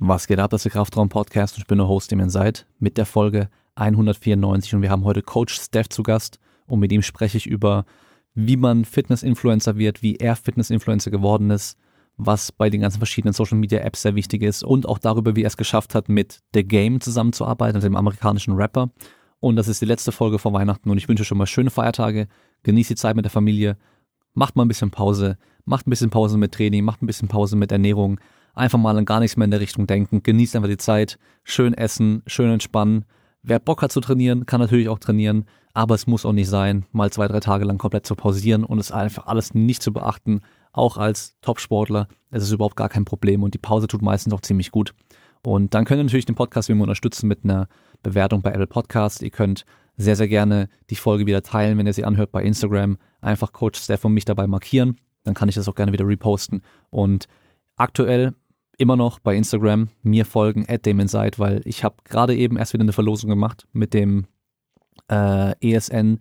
Was geht ab, das ist der Kraftraum Podcast und ich bin der Host, dem ihr seid, mit der Folge 194 und wir haben heute Coach Steph zu Gast und mit ihm spreche ich über, wie man Fitness-Influencer wird, wie er Fitness-Influencer geworden ist, was bei den ganzen verschiedenen Social-Media-Apps sehr wichtig ist und auch darüber, wie er es geschafft hat, mit The Game zusammenzuarbeiten, also dem amerikanischen Rapper. Und das ist die letzte Folge vor Weihnachten und ich wünsche schon mal schöne Feiertage, genießt die Zeit mit der Familie, macht mal ein bisschen Pause, macht ein bisschen Pause mit Training, macht ein bisschen Pause mit Ernährung, einfach mal an gar nichts mehr in der Richtung denken, genießt einfach die Zeit, schön essen, schön entspannen. Wer Bock hat zu trainieren, kann natürlich auch trainieren, aber es muss auch nicht sein, mal zwei, drei Tage lang komplett zu pausieren und es einfach alles nicht zu beachten. Auch als Topsportler, es ist überhaupt gar kein Problem und die Pause tut meistens auch ziemlich gut. Und dann könnt ihr natürlich den Podcast wie immer unterstützen mit einer Bewertung bei Apple Podcast. Ihr könnt sehr, sehr gerne die Folge wieder teilen, wenn ihr sie anhört bei Instagram. Einfach Coach Steph und mich dabei markieren dann kann ich das auch gerne wieder reposten. Und aktuell immer noch bei Instagram mir folgen, at Damonside, weil ich habe gerade eben erst wieder eine Verlosung gemacht mit dem äh, ESN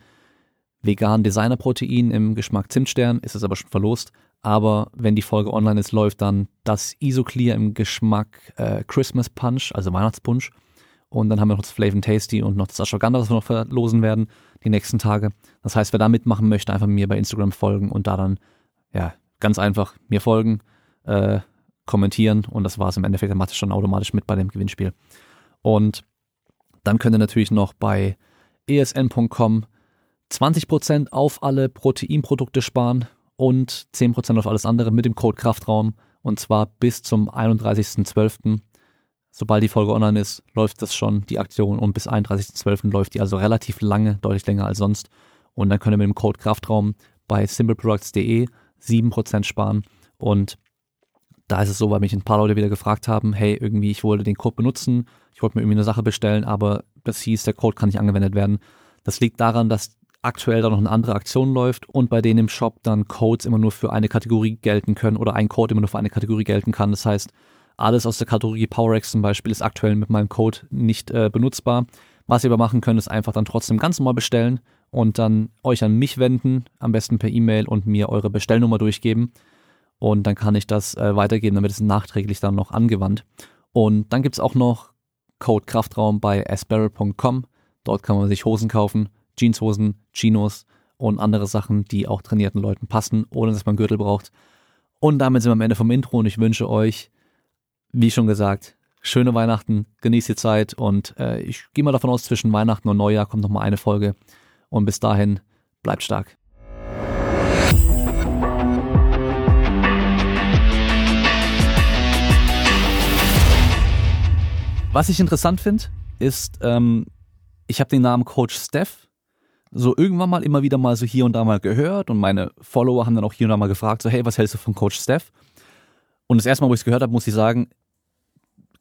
vegan Designer Protein im Geschmack Zimtstern, ist es aber schon verlost. Aber wenn die Folge online ist, läuft dann das Isoclear im Geschmack äh, Christmas Punch, also Weihnachtspunsch. Und dann haben wir noch das Flavor Tasty und noch das Ashwagandha, das wir noch verlosen werden die nächsten Tage. Das heißt, wer da mitmachen möchte, einfach mir bei Instagram folgen und da dann ja, ganz einfach mir folgen, äh, kommentieren und das war es im Endeffekt. Dann macht es schon automatisch mit bei dem Gewinnspiel. Und dann könnt ihr natürlich noch bei esn.com 20% auf alle Proteinprodukte sparen und 10% auf alles andere mit dem Code Kraftraum und zwar bis zum 31.12. Sobald die Folge online ist, läuft das schon, die Aktion und bis 31.12. läuft die also relativ lange, deutlich länger als sonst. Und dann könnt ihr mit dem Code Kraftraum bei simpleproducts.de 7% sparen. Und da ist es so, weil mich ein paar Leute wieder gefragt haben, hey, irgendwie, ich wollte den Code benutzen, ich wollte mir irgendwie eine Sache bestellen, aber das hieß, der Code kann nicht angewendet werden. Das liegt daran, dass aktuell da noch eine andere Aktion läuft und bei denen im Shop dann Codes immer nur für eine Kategorie gelten können oder ein Code immer nur für eine Kategorie gelten kann. Das heißt, alles aus der Kategorie PowerX zum Beispiel ist aktuell mit meinem Code nicht äh, benutzbar. Was ihr aber machen könnt, ist einfach dann trotzdem ganz normal bestellen und dann euch an mich wenden, am besten per E-Mail und mir eure Bestellnummer durchgeben. Und dann kann ich das äh, weitergeben, damit es nachträglich dann noch angewandt. Und dann gibt's auch noch Code Kraftraum bei asperl.com. Dort kann man sich Hosen kaufen, Jeanshosen, Chinos und andere Sachen, die auch trainierten Leuten passen, ohne dass man Gürtel braucht. Und damit sind wir am Ende vom Intro und ich wünsche euch, wie schon gesagt, schöne Weihnachten, genießt die Zeit und äh, ich gehe mal davon aus, zwischen Weihnachten und Neujahr kommt nochmal eine Folge. Und bis dahin, bleibt stark. Was ich interessant finde, ist, ähm, ich habe den Namen Coach Steph so irgendwann mal immer wieder mal so hier und da mal gehört und meine Follower haben dann auch hier und da mal gefragt, so hey, was hältst du von Coach Steph? Und das erste Mal, wo ich es gehört habe, muss ich sagen,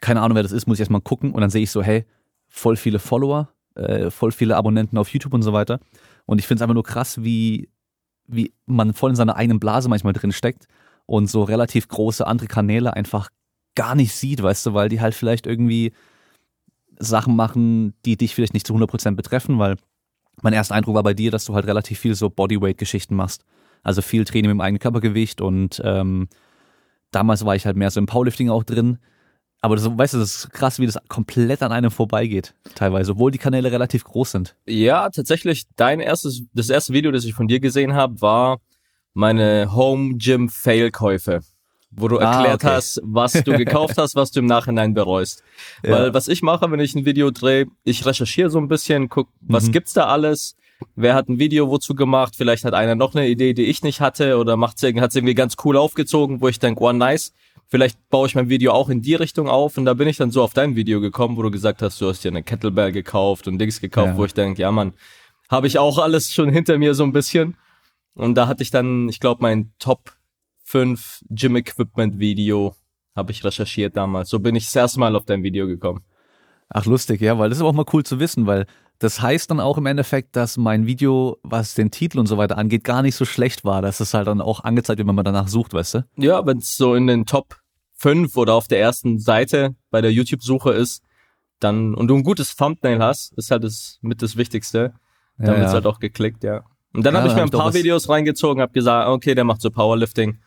keine Ahnung, wer das ist, muss ich erstmal gucken und dann sehe ich so, hey, voll viele Follower, äh, voll viele Abonnenten auf YouTube und so weiter. Und ich finde es einfach nur krass, wie, wie man voll in seiner eigenen Blase manchmal drin steckt und so relativ große andere Kanäle einfach gar nicht sieht, weißt du, weil die halt vielleicht irgendwie Sachen machen, die dich vielleicht nicht zu 100% betreffen, weil mein erster Eindruck war bei dir, dass du halt relativ viel so Bodyweight-Geschichten machst. Also viel Training mit dem eigenen Körpergewicht und ähm, damals war ich halt mehr so im Powerlifting auch drin aber das, weißt du, das ist krass, wie das komplett an einem vorbeigeht, teilweise, obwohl die Kanäle relativ groß sind. Ja, tatsächlich, dein erstes, das erste Video, das ich von dir gesehen habe, war meine Home Gym Fail Käufe, wo du ah, erklärt okay. hast, was du gekauft hast, was du im Nachhinein bereust. Ja. Weil was ich mache, wenn ich ein Video drehe, ich recherchiere so ein bisschen, guck, was mhm. gibt's da alles? Wer hat ein Video wozu gemacht? Vielleicht hat einer noch eine Idee, die ich nicht hatte oder macht's hat's irgendwie ganz cool aufgezogen, wo ich denke, oh nice vielleicht baue ich mein Video auch in die Richtung auf und da bin ich dann so auf dein Video gekommen, wo du gesagt hast, du hast dir eine Kettlebell gekauft und Dings gekauft, ja. wo ich denke, ja man, habe ich auch alles schon hinter mir so ein bisschen. Und da hatte ich dann, ich glaube, mein Top 5 Gym Equipment Video habe ich recherchiert damals. So bin ich das erste Mal auf dein Video gekommen. Ach, lustig, ja, weil das ist auch mal cool zu wissen, weil das heißt dann auch im Endeffekt, dass mein Video, was den Titel und so weiter angeht, gar nicht so schlecht war. Das ist halt dann auch angezeigt, wenn man danach sucht, weißt du? Ja, wenn es so in den Top 5 oder auf der ersten Seite bei der YouTube-Suche ist, dann, und du ein gutes Thumbnail hast, ist halt das mit das Wichtigste. Dann ja, wird's ja. halt auch geklickt, ja. Und dann ja, habe ich mir ein paar Videos reingezogen, habe gesagt, okay, der macht so Powerlifting.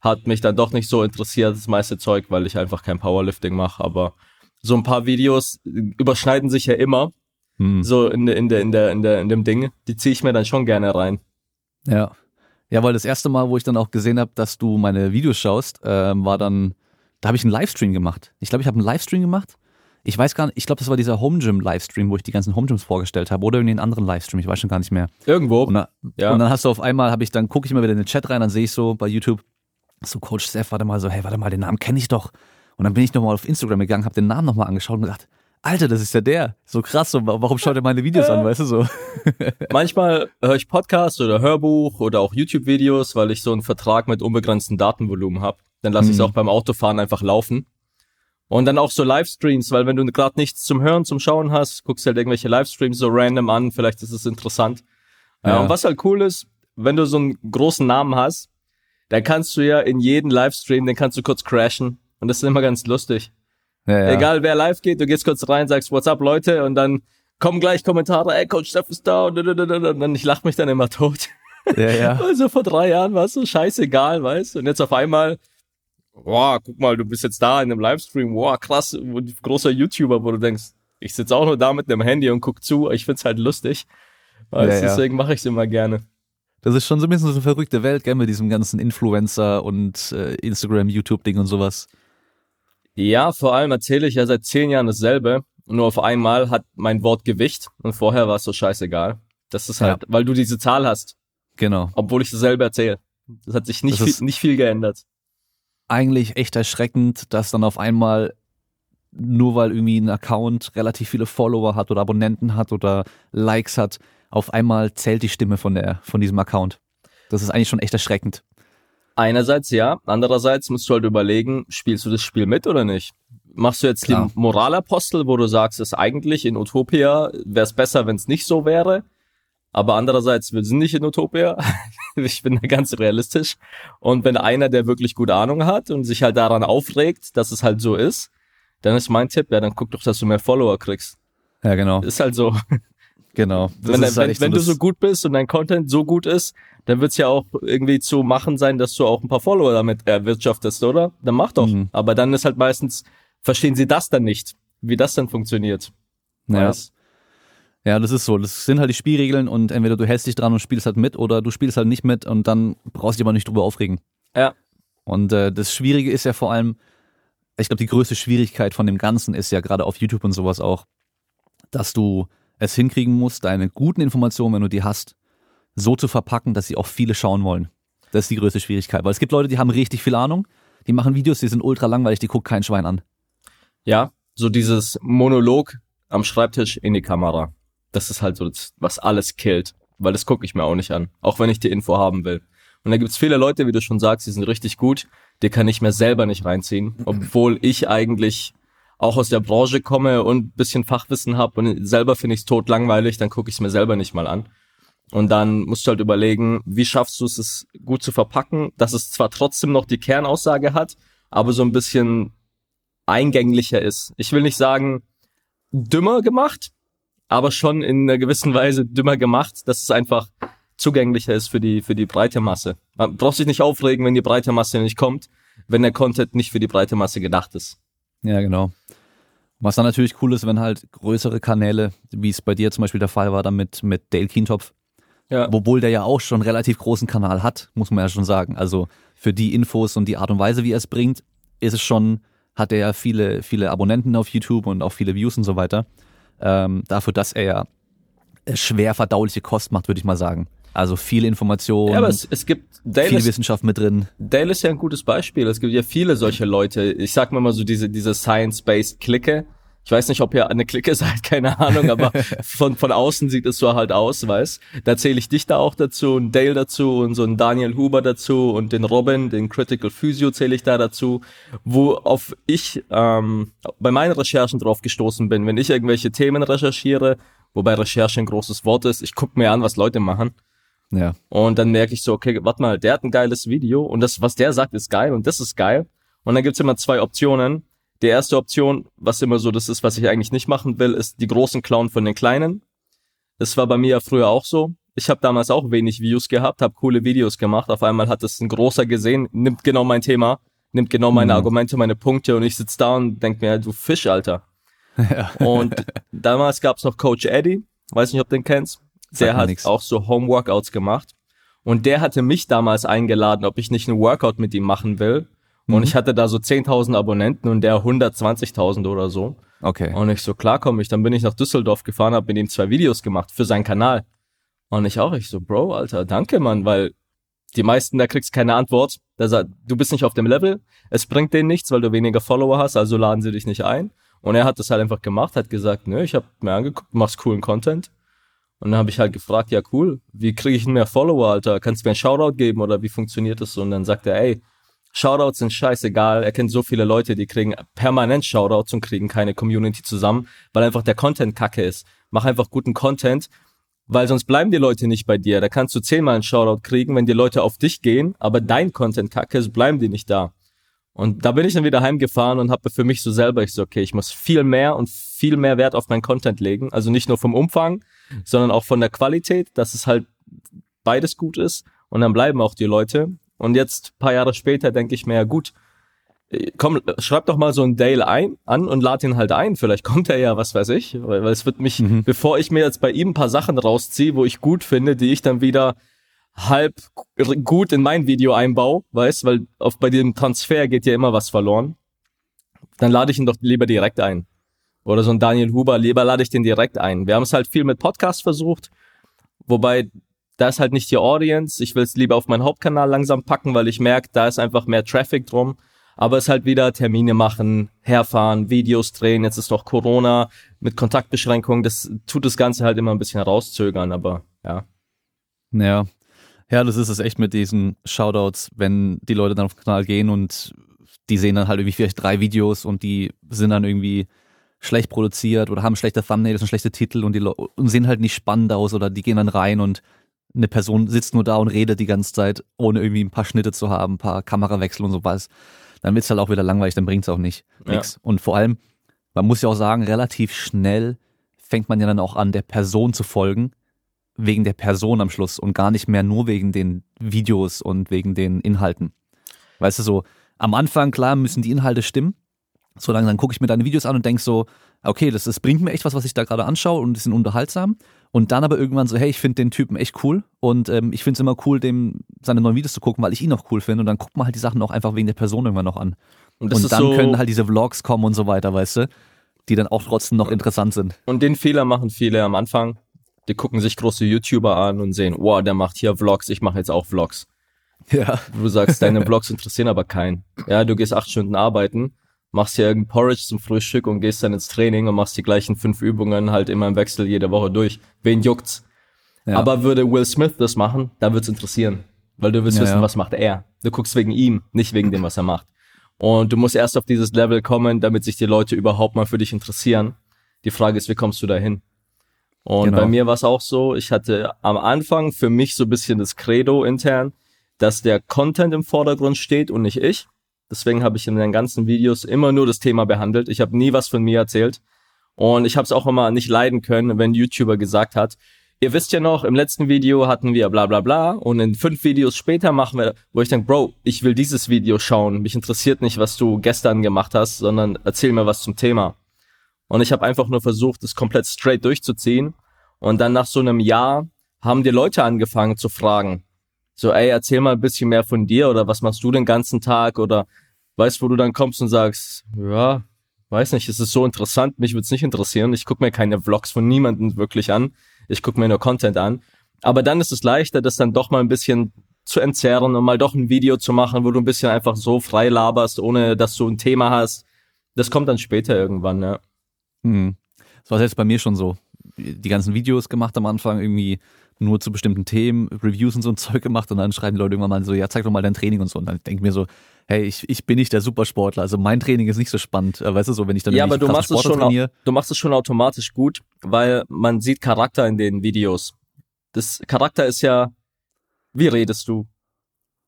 Hat mich dann doch nicht so interessiert, das meiste Zeug, weil ich einfach kein Powerlifting mache. Aber so ein paar Videos überschneiden sich ja immer. Hm. So in, in, der, in, der, in, der, in dem Ding. Die ziehe ich mir dann schon gerne rein. Ja. Ja, weil das erste Mal, wo ich dann auch gesehen habe, dass du meine Videos schaust, äh, war dann, da habe ich einen Livestream gemacht. Ich glaube, ich habe einen Livestream gemacht. Ich weiß gar nicht, ich glaube, das war dieser Home Gym Livestream, wo ich die ganzen Home Gyms vorgestellt habe oder irgendwie einen anderen Livestream, ich weiß schon gar nicht mehr. Irgendwo. Und, da, ja. und dann hast du auf einmal, habe ich dann gucke ich mal wieder in den Chat rein, dann sehe ich so bei YouTube, so Coach Steph, warte mal so, hey, warte mal, den Namen kenne ich doch. Und dann bin ich nochmal auf Instagram gegangen, habe den Namen nochmal angeschaut und gedacht, Alter, das ist ja der. So krass, so, warum schaut er meine Videos an, weißt du so? Manchmal höre ich Podcasts oder Hörbuch oder auch YouTube-Videos, weil ich so einen Vertrag mit unbegrenztem Datenvolumen habe. Dann lasse ich es mhm. auch beim Autofahren einfach laufen. Und dann auch so Livestreams, weil wenn du gerade nichts zum Hören, zum Schauen hast, guckst halt irgendwelche Livestreams so random an, vielleicht ist es interessant. Ja. ja. und was halt cool ist, wenn du so einen großen Namen hast, dann kannst du ja in jeden Livestream, den kannst du kurz crashen. Und das ist immer ganz lustig. Ja, ja. Egal wer live geht, du gehst kurz rein, sagst What's up Leute und dann kommen gleich Kommentare, ey Coach Steph ist da und, und, dann ich lach mich dann immer tot. Ja, ja. Also vor drei Jahren war es so scheißegal, weißt du? Und jetzt auf einmal, boah, guck mal, du bist jetzt da in einem Livestream, boah, krass, großer YouTuber, wo du denkst, ich sitze auch nur da mit dem Handy und guck zu, ich find's halt lustig. Weißt, ja, deswegen mache ich immer gerne. Das ist schon so ein bisschen so eine verrückte Welt, gell, mit diesem ganzen Influencer und äh, Instagram, YouTube-Ding und sowas. Ja, vor allem erzähle ich ja seit zehn Jahren dasselbe. Nur auf einmal hat mein Wort Gewicht und vorher war es so scheißegal. Das ist halt, ja. weil du diese Zahl hast. Genau. Obwohl ich dasselbe erzähle. Das hat sich nicht, viel, nicht viel geändert. Eigentlich echt erschreckend, dass dann auf einmal nur weil irgendwie ein Account relativ viele Follower hat oder Abonnenten hat oder Likes hat, auf einmal zählt die Stimme von der, von diesem Account. Das ist eigentlich schon echt erschreckend. Einerseits ja, andererseits musst du halt überlegen, spielst du das Spiel mit oder nicht? Machst du jetzt Klar. den Moralapostel, wo du sagst, es eigentlich in Utopia wäre es besser, wenn es nicht so wäre, aber andererseits, wir sind nicht in Utopia. ich bin da ganz realistisch. Und wenn einer, der wirklich gute Ahnung hat und sich halt daran aufregt, dass es halt so ist, dann ist mein Tipp, ja, dann guck doch, dass du mehr Follower kriegst. Ja, genau. Ist halt so. Genau. Das wenn, halt wenn, wenn so du so gut bist und dein Content so gut ist, dann wird's ja auch irgendwie zu machen sein, dass du auch ein paar Follower damit erwirtschaftest, oder? Dann mach doch. Mhm. Aber dann ist halt meistens, verstehen sie das dann nicht, wie das dann funktioniert. Ja. Ja, das ist so. Das sind halt die Spielregeln und entweder du hältst dich dran und spielst halt mit oder du spielst halt nicht mit und dann brauchst du dich aber nicht drüber aufregen. Ja. Und äh, das Schwierige ist ja vor allem, ich glaube, die größte Schwierigkeit von dem Ganzen ist ja gerade auf YouTube und sowas auch, dass du es hinkriegen musst, deine guten Informationen, wenn du die hast, so zu verpacken, dass sie auch viele schauen wollen. Das ist die größte Schwierigkeit. Weil es gibt Leute, die haben richtig viel Ahnung, die machen Videos, die sind ultra langweilig, die guckt kein Schwein an. Ja, so dieses Monolog am Schreibtisch in die Kamera. Das ist halt so, das, was alles killt. Weil das gucke ich mir auch nicht an. Auch wenn ich die Info haben will. Und da gibt's viele Leute, wie du schon sagst, die sind richtig gut. Die kann ich mir selber nicht reinziehen. Obwohl ich eigentlich auch aus der Branche komme und bisschen Fachwissen habe und selber finde ich es tot langweilig, dann gucke ich es mir selber nicht mal an. Und dann musst du halt überlegen, wie schaffst du es, es gut zu verpacken, dass es zwar trotzdem noch die Kernaussage hat, aber so ein bisschen eingänglicher ist. Ich will nicht sagen, dümmer gemacht, aber schon in einer gewissen Weise dümmer gemacht, dass es einfach zugänglicher ist für die, für die breite Masse. Man braucht sich nicht aufregen, wenn die breite Masse nicht kommt, wenn der Content nicht für die breite Masse gedacht ist. Ja, genau. Was dann natürlich cool ist, wenn halt größere Kanäle, wie es bei dir zum Beispiel der Fall war, dann mit, mit Dale Kientopf, ja. Obwohl der ja auch schon einen relativ großen Kanal hat, muss man ja schon sagen. Also für die Infos und die Art und Weise, wie er es bringt, ist es schon, hat er ja viele, viele Abonnenten auf YouTube und auch viele Views und so weiter. Ähm, dafür, dass er ja schwer verdauliche Kost macht, würde ich mal sagen. Also viel Information. Ja, aber es, es gibt Dale viel ist, Wissenschaft mit drin. Dale ist ja ein gutes Beispiel. Es gibt ja viele solche Leute. Ich sag mal mal so diese, diese Science-Based Clique ich weiß nicht, ob ihr eine Clique seid, keine Ahnung, aber von, von außen sieht es so halt aus, weißt. Da zähle ich dich da auch dazu und Dale dazu und so ein Daniel Huber dazu und den Robin, den Critical Physio zähle ich da dazu, wo auf ich ähm, bei meinen Recherchen drauf gestoßen bin, wenn ich irgendwelche Themen recherchiere, wobei Recherche ein großes Wort ist, ich gucke mir an, was Leute machen. Ja. Und dann merke ich so, okay, warte mal, der hat ein geiles Video und das, was der sagt, ist geil und das ist geil. Und dann gibt's immer zwei Optionen die erste Option, was immer so das ist, was ich eigentlich nicht machen will, ist die großen Clown von den kleinen. Das war bei mir ja früher auch so. ich habe damals auch wenig Views gehabt, habe coole Videos gemacht. Auf einmal hat es ein großer gesehen, nimmt genau mein Thema, nimmt genau meine mhm. Argumente, meine Punkte und ich sitz da und denk mir, du Fisch, Alter. Ja. Und damals gab's noch Coach Eddie, weiß nicht, ob du den kennst. Der hat nix. auch so Home-Workouts gemacht. Und der hatte mich damals eingeladen, ob ich nicht einen Workout mit ihm machen will. Mhm. Und ich hatte da so 10.000 Abonnenten und der 120.000 oder so. Okay. Und ich so, klar komme ich. Dann bin ich nach Düsseldorf gefahren, habe mit ihm zwei Videos gemacht für seinen Kanal. Und ich auch, ich so, Bro, Alter, danke, Mann, weil die meisten, da kriegst keine Antwort. Da sagt, du bist nicht auf dem Level, es bringt denen nichts, weil du weniger Follower hast, also laden sie dich nicht ein. Und er hat das halt einfach gemacht, hat gesagt, nö, ich habe mir angeguckt, machst coolen Content. Und dann habe ich halt gefragt, ja cool, wie kriege ich mehr Follower, Alter? Kannst du mir einen Shoutout geben oder wie funktioniert das? Und dann sagt er, ey, Shoutouts sind scheißegal. Er kennt so viele Leute, die kriegen permanent Shoutouts und kriegen keine Community zusammen, weil einfach der Content kacke ist. Mach einfach guten Content, weil sonst bleiben die Leute nicht bei dir. Da kannst du zehnmal einen Shoutout kriegen, wenn die Leute auf dich gehen, aber dein Content kacke ist, bleiben die nicht da. Und da bin ich dann wieder heimgefahren und habe für mich so selber, ich so, okay, ich muss viel mehr und viel mehr Wert auf meinen Content legen. Also nicht nur vom Umfang, sondern auch von der Qualität, dass es halt beides gut ist. Und dann bleiben auch die Leute. Und jetzt, paar Jahre später, denke ich mir, ja gut, komm, schreib doch mal so einen Dale ein, an und lad ihn halt ein. Vielleicht kommt er ja, was weiß ich. Weil, weil es wird mich, mhm. bevor ich mir jetzt bei ihm ein paar Sachen rausziehe, wo ich gut finde, die ich dann wieder halb gut in mein Video einbaue, weißt, weil auf, bei dem Transfer geht ja immer was verloren. Dann lade ich ihn doch lieber direkt ein. Oder so ein Daniel Huber, lieber lade ich den direkt ein. Wir haben es halt viel mit Podcast versucht, wobei da ist halt nicht die Audience. Ich will es lieber auf meinen Hauptkanal langsam packen, weil ich merke, da ist einfach mehr Traffic drum. Aber es halt wieder Termine machen, herfahren, Videos drehen. Jetzt ist doch Corona mit Kontaktbeschränkungen. Das tut das Ganze halt immer ein bisschen rauszögern, aber ja. Ja. Ja, das ist es echt mit diesen Shoutouts, wenn die Leute dann auf den Kanal gehen und die sehen dann halt irgendwie vielleicht drei Videos und die sind dann irgendwie schlecht produziert oder haben schlechte Thumbnails und schlechte Titel und die und sehen halt nicht spannend aus oder die gehen dann rein und eine Person sitzt nur da und redet die ganze Zeit, ohne irgendwie ein paar Schnitte zu haben, ein paar Kamerawechsel und sowas, dann wird's halt auch wieder langweilig, dann bringt's auch nicht ja. Und vor allem, man muss ja auch sagen, relativ schnell fängt man ja dann auch an, der Person zu folgen, wegen der Person am Schluss und gar nicht mehr nur wegen den Videos und wegen den Inhalten. Weißt du, so am Anfang, klar, müssen die Inhalte stimmen. So lange, dann gucke ich mir deine Videos an und denk so, okay, das, das bringt mir echt was, was ich da gerade anschaue und die sind unterhaltsam. Und dann aber irgendwann so, hey, ich finde den Typen echt cool und ähm, ich finde es immer cool, dem seine neuen Videos zu gucken, weil ich ihn auch cool finde. Und dann guckt man halt die Sachen auch einfach wegen der Person irgendwann noch an. Und, und dann so können halt diese Vlogs kommen und so weiter, weißt du, die dann auch trotzdem noch interessant sind. Und den Fehler machen viele am Anfang. Die gucken sich große YouTuber an und sehen, wow, der macht hier Vlogs, ich mache jetzt auch Vlogs. Ja. Du sagst, deine Vlogs interessieren aber keinen. Ja, du gehst acht Stunden arbeiten machst hier irgendein Porridge zum Frühstück und gehst dann ins Training und machst die gleichen fünf Übungen halt immer im Wechsel jede Woche durch. Wen juckt's? Ja. Aber würde Will Smith das machen, da wird's interessieren. Weil du willst ja, wissen, ja. was macht er. Du guckst wegen ihm, nicht wegen dem, was er macht. Und du musst erst auf dieses Level kommen, damit sich die Leute überhaupt mal für dich interessieren. Die Frage ist, wie kommst du dahin? Und genau. bei mir war es auch so, ich hatte am Anfang für mich so ein bisschen das Credo intern, dass der Content im Vordergrund steht und nicht ich. Deswegen habe ich in den ganzen Videos immer nur das Thema behandelt. Ich habe nie was von mir erzählt. Und ich habe es auch immer nicht leiden können, wenn YouTuber gesagt hat, ihr wisst ja noch, im letzten Video hatten wir bla bla bla und in fünf Videos später machen wir, wo ich denke, Bro, ich will dieses Video schauen. Mich interessiert nicht, was du gestern gemacht hast, sondern erzähl mir was zum Thema. Und ich habe einfach nur versucht, das komplett straight durchzuziehen. Und dann nach so einem Jahr haben die Leute angefangen zu fragen, so, ey, erzähl mal ein bisschen mehr von dir oder was machst du den ganzen Tag oder weißt, wo du dann kommst und sagst, ja, weiß nicht, es ist so interessant, mich würde es nicht interessieren. Ich gucke mir keine Vlogs von niemandem wirklich an. Ich gucke mir nur Content an. Aber dann ist es leichter, das dann doch mal ein bisschen zu entzerren und mal doch ein Video zu machen, wo du ein bisschen einfach so frei laberst, ohne dass du ein Thema hast. Das kommt dann später irgendwann, ja. Hm. Das war selbst bei mir schon so. Die ganzen Videos gemacht am Anfang irgendwie nur zu bestimmten Themen Reviews und so ein Zeug gemacht und dann schreiben die Leute irgendwann mal so, ja, zeig doch mal dein Training und so. Und dann denke ich mir so, hey, ich, ich bin nicht der Supersportler, also mein Training ist nicht so spannend, äh, weißt du so, wenn ich dann Ja, aber du machst es schon, trainiere. du machst es schon automatisch gut, weil man sieht Charakter in den Videos. Das Charakter ist ja, wie redest du?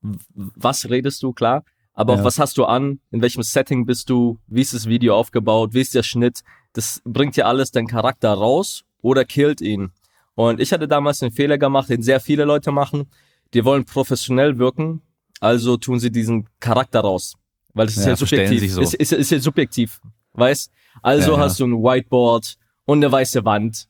Was redest du, klar? Aber ja. auch was hast du an? In welchem Setting bist du? Wie ist das Video aufgebaut? Wie ist der Schnitt? Das bringt ja alles deinen Charakter raus oder killt ihn. Und ich hatte damals den Fehler gemacht, den sehr viele Leute machen. Die wollen professionell wirken, also tun sie diesen Charakter raus. Weil es ist ja, ja subjektiv. So. Ist, ist, ist ja subjektiv. Weißt? Also ja, hast ja. du ein Whiteboard und eine weiße Wand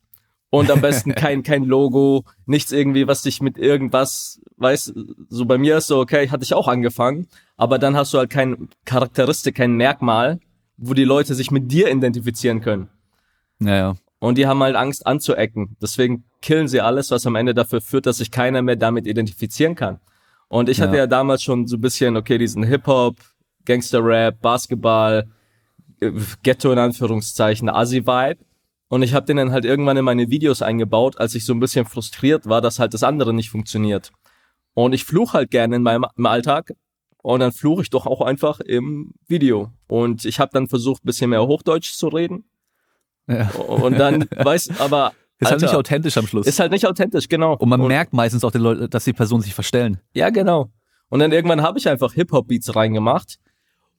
und am besten kein kein Logo, nichts irgendwie, was dich mit irgendwas, weißt, so bei mir ist so, okay, hatte ich auch angefangen, aber dann hast du halt kein Charakteristik, kein Merkmal, wo die Leute sich mit dir identifizieren können. Naja. Und die haben halt Angst anzuecken. Deswegen killen sie alles, was am Ende dafür führt, dass sich keiner mehr damit identifizieren kann. Und ich ja. hatte ja damals schon so ein bisschen, okay, diesen Hip-Hop, Gangster-Rap, Basketball, äh, Ghetto in Anführungszeichen, Asi-Vibe. Und ich habe den dann halt irgendwann in meine Videos eingebaut, als ich so ein bisschen frustriert war, dass halt das andere nicht funktioniert. Und ich fluch halt gerne in meinem Alltag und dann fluche ich doch auch einfach im Video. Und ich habe dann versucht, bisschen mehr Hochdeutsch zu reden. Ja. Und dann, weiß, aber ist Alter, halt nicht authentisch am Schluss. Ist halt nicht authentisch, genau. Und man und, merkt meistens auch den Leuten, dass die Personen sich verstellen. Ja, genau. Und dann irgendwann habe ich einfach Hip-Hop-Beats reingemacht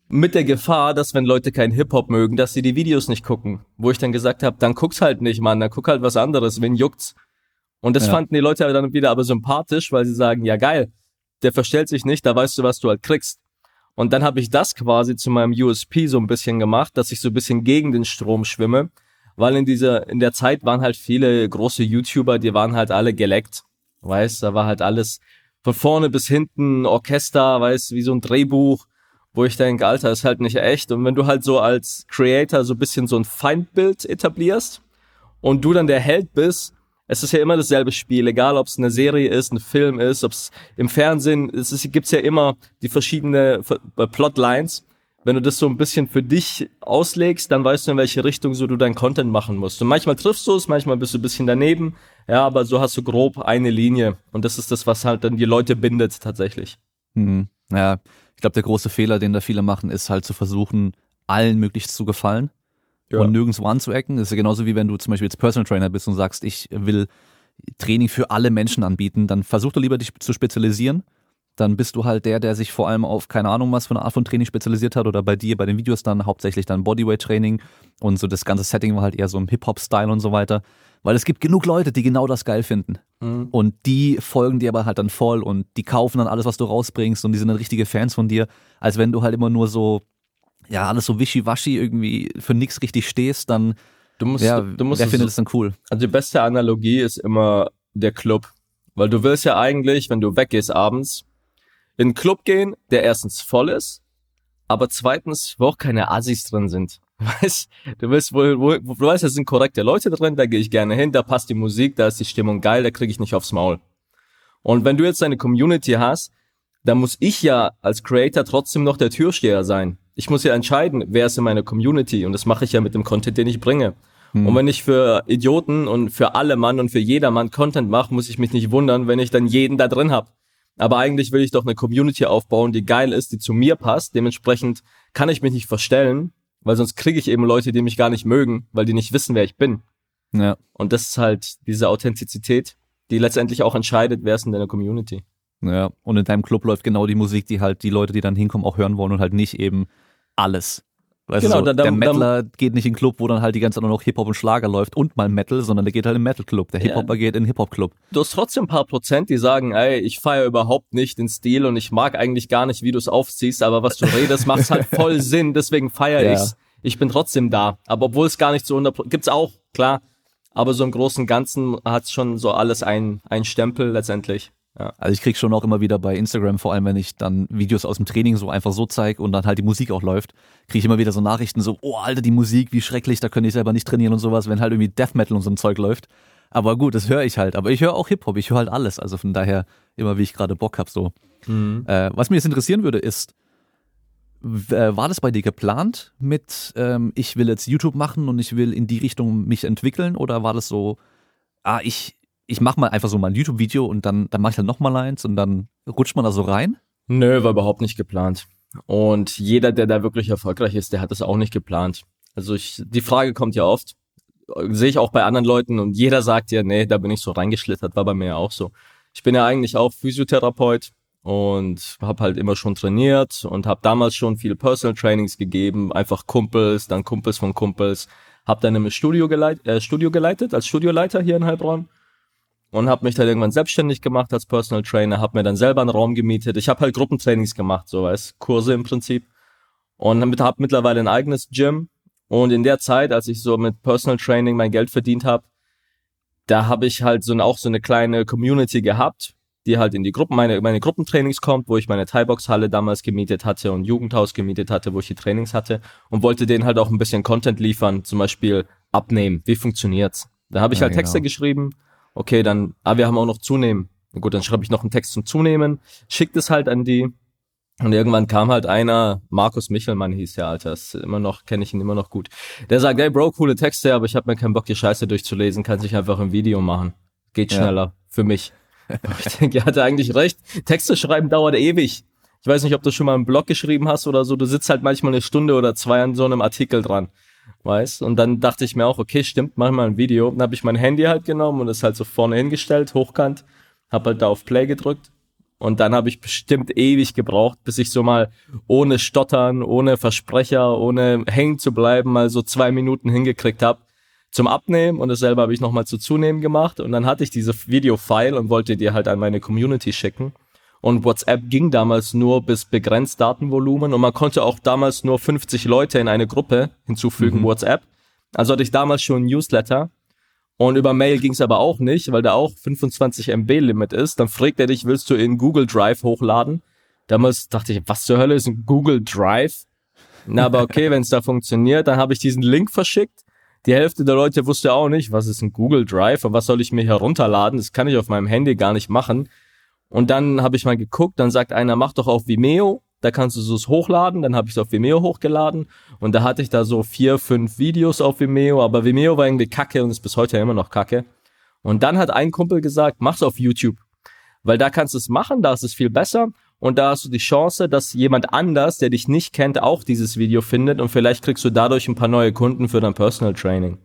mit der Gefahr, dass wenn Leute keinen Hip-Hop mögen, dass sie die Videos nicht gucken. Wo ich dann gesagt habe, dann guck's halt nicht, Mann, dann guck halt was anderes, wen juckt's? Und das ja. fanden die Leute dann wieder aber sympathisch, weil sie sagen, ja geil, der verstellt sich nicht, da weißt du, was du halt kriegst. Und dann habe ich das quasi zu meinem USP so ein bisschen gemacht, dass ich so ein bisschen gegen den Strom schwimme, weil in dieser, in der Zeit waren halt viele große YouTuber, die waren halt alle geleckt. Weißt, da war halt alles von vorne bis hinten Orchester, weißt, wie so ein Drehbuch wo ich denke, Alter, ist halt nicht echt. Und wenn du halt so als Creator so ein bisschen so ein Feindbild etablierst und du dann der Held bist, es ist ja immer dasselbe Spiel, egal ob es eine Serie ist, ein Film ist, ob es im Fernsehen, es ist, gibt's ja immer die verschiedenen äh, Plotlines. Wenn du das so ein bisschen für dich auslegst, dann weißt du, in welche Richtung so du dein Content machen musst. Und manchmal triffst du es, manchmal bist du ein bisschen daneben, ja, aber so hast du grob eine Linie. Und das ist das, was halt dann die Leute bindet tatsächlich. Mhm. Ja, ich glaube, der große Fehler, den da viele machen, ist halt zu versuchen, allen möglichst zu gefallen ja. und nirgendwo anzuecken. Das ist ja genauso wie wenn du zum Beispiel jetzt Personal Trainer bist und sagst, ich will Training für alle Menschen anbieten, dann versuch doch lieber dich zu spezialisieren. Dann bist du halt der, der sich vor allem auf keine Ahnung was für eine Art von Training spezialisiert hat oder bei dir bei den Videos dann hauptsächlich dann Bodyweight Training und so das ganze Setting war halt eher so im Hip-Hop-Style und so weiter. Weil es gibt genug Leute, die genau das geil finden. Mhm. Und die folgen dir aber halt dann voll und die kaufen dann alles, was du rausbringst und die sind dann richtige Fans von dir, als wenn du halt immer nur so, ja, alles so wischiwaschi irgendwie für nichts richtig stehst, dann, du musst, ja, du musst wer findet es dann cool? Also die beste Analogie ist immer der Club. Weil du willst ja eigentlich, wenn du weggehst abends, in einen Club gehen, der erstens voll ist, aber zweitens, wo auch keine Assis drin sind. Weißt, du willst wohl, wohl, du weißt, da sind korrekte Leute drin, da gehe ich gerne hin, da passt die Musik, da ist die Stimmung geil, da kriege ich nicht aufs Maul. Und wenn du jetzt eine Community hast, dann muss ich ja als Creator trotzdem noch der Türsteher sein. Ich muss ja entscheiden, wer ist in meiner Community und das mache ich ja mit dem Content, den ich bringe. Mhm. Und wenn ich für Idioten und für alle Mann und für jedermann Content mache, muss ich mich nicht wundern, wenn ich dann jeden da drin hab. Aber eigentlich will ich doch eine Community aufbauen, die geil ist, die zu mir passt. Dementsprechend kann ich mich nicht verstellen weil sonst kriege ich eben Leute, die mich gar nicht mögen, weil die nicht wissen, wer ich bin. Ja. Und das ist halt diese Authentizität, die letztendlich auch entscheidet, wer ist in deiner Community. Ja, und in deinem Club läuft genau die Musik, die halt die Leute, die dann hinkommen, auch hören wollen und halt nicht eben alles. Weißt genau, so, da, da, der Metaler da, geht nicht in den Club, wo dann halt die ganze Zeit nur noch Hip-Hop und Schlager läuft und mal Metal, sondern der geht halt im Metal-Club. Der Hip-Hopper ja. geht in den Hip-Hop-Club. Du hast trotzdem ein paar Prozent, die sagen, ey, ich feiere überhaupt nicht den Stil und ich mag eigentlich gar nicht, wie du es aufziehst, aber was du redest, macht halt voll Sinn, deswegen feiere ja. ich's. Ich bin trotzdem da. Aber obwohl es gar nicht so 100 gibt's auch, klar. Aber so im Großen und Ganzen hat's schon so alles ein, ein Stempel letztendlich. Ja. Also ich krieg schon auch immer wieder bei Instagram, vor allem wenn ich dann Videos aus dem Training so einfach so zeig und dann halt die Musik auch läuft, kriege ich immer wieder so Nachrichten so, oh Alter, die Musik, wie schrecklich, da könnte ich selber nicht trainieren und sowas, wenn halt irgendwie Death Metal und so ein Zeug läuft. Aber gut, das höre ich halt. Aber ich höre auch Hip-Hop, ich höre halt alles. Also von daher immer, wie ich gerade Bock hab so. Mhm. Äh, was mich jetzt interessieren würde, ist, äh, war das bei dir geplant mit, ähm, ich will jetzt YouTube machen und ich will in die Richtung mich entwickeln? Oder war das so, ah, ich, ich mache mal einfach so mal ein YouTube-Video und dann, dann mache ich halt nochmal eins und dann rutscht man da so rein? Nö, war überhaupt nicht geplant. Und jeder, der da wirklich erfolgreich ist, der hat das auch nicht geplant. Also ich, die Frage kommt ja oft, sehe ich auch bei anderen Leuten und jeder sagt ja, nee, da bin ich so reingeschlittert, war bei mir ja auch so. Ich bin ja eigentlich auch Physiotherapeut und habe halt immer schon trainiert und habe damals schon viele Personal Trainings gegeben, einfach Kumpels, dann Kumpels von Kumpels, habe dann im Studio, geleit, äh, Studio geleitet als Studioleiter hier in Heilbronn und habe mich dann irgendwann selbstständig gemacht als Personal Trainer, habe mir dann selber einen Raum gemietet. Ich habe halt Gruppentrainings gemacht, so weiß Kurse im Prinzip und habe mittlerweile ein eigenes Gym und in der Zeit, als ich so mit Personal Training mein Geld verdient habe, da habe ich halt so auch so eine kleine Community gehabt, die halt in die Gruppen, meine, meine Gruppentrainings kommt, wo ich meine Thai-Box-Halle damals gemietet hatte und Jugendhaus gemietet hatte, wo ich die Trainings hatte und wollte denen halt auch ein bisschen Content liefern, zum Beispiel abnehmen, wie funktioniert's? Da habe ich ja, halt Texte genau. geschrieben, okay, dann, ah, wir haben auch noch zunehmen. Gut, dann schreibe ich noch einen Text zum Zunehmen, schickt es halt an die und irgendwann kam halt einer, Markus Michelmann hieß der, Alter, ist immer noch, kenne ich ihn immer noch gut. Der sagt, hey Bro, coole Texte, aber ich habe mir keinen Bock, die Scheiße durchzulesen, kann sich einfach ein Video machen. Geht schneller, ja. für mich. ich denke, er hatte eigentlich recht. Texte schreiben dauert ewig. Ich weiß nicht, ob du schon mal einen Blog geschrieben hast oder so. Du sitzt halt manchmal eine Stunde oder zwei an so einem Artikel dran. Weißt? Und dann dachte ich mir auch, okay, stimmt, mach mal ein Video. Dann habe ich mein Handy halt genommen und es halt so vorne hingestellt, hochkant. Hab halt da auf Play gedrückt. Und dann habe ich bestimmt ewig gebraucht, bis ich so mal ohne Stottern, ohne Versprecher, ohne hängen zu bleiben, mal so zwei Minuten hingekriegt habe zum Abnehmen und dasselbe habe ich nochmal zu Zunehmen gemacht und dann hatte ich diese Video-File und wollte dir halt an meine Community schicken. Und WhatsApp ging damals nur bis begrenzt Datenvolumen und man konnte auch damals nur 50 Leute in eine Gruppe hinzufügen, mhm. WhatsApp. Also hatte ich damals schon ein Newsletter und über Mail ging es aber auch nicht, weil da auch 25 MB Limit ist. Dann fragt er dich, willst du in Google Drive hochladen? Damals dachte ich, was zur Hölle ist ein Google Drive? Na, aber okay, wenn es da funktioniert, dann habe ich diesen Link verschickt die Hälfte der Leute wusste auch nicht, was ist ein Google Drive und was soll ich mir herunterladen. Das kann ich auf meinem Handy gar nicht machen. Und dann habe ich mal geguckt, dann sagt einer, mach doch auf Vimeo, da kannst du es hochladen. Dann habe ich es auf Vimeo hochgeladen und da hatte ich da so vier, fünf Videos auf Vimeo, aber Vimeo war irgendwie kacke und ist bis heute immer noch kacke. Und dann hat ein Kumpel gesagt, mach's auf YouTube. Weil da kannst du es machen, da ist es viel besser und da hast du die Chance, dass jemand anders, der dich nicht kennt, auch dieses Video findet und vielleicht kriegst du dadurch ein paar neue Kunden für dein Personal Training.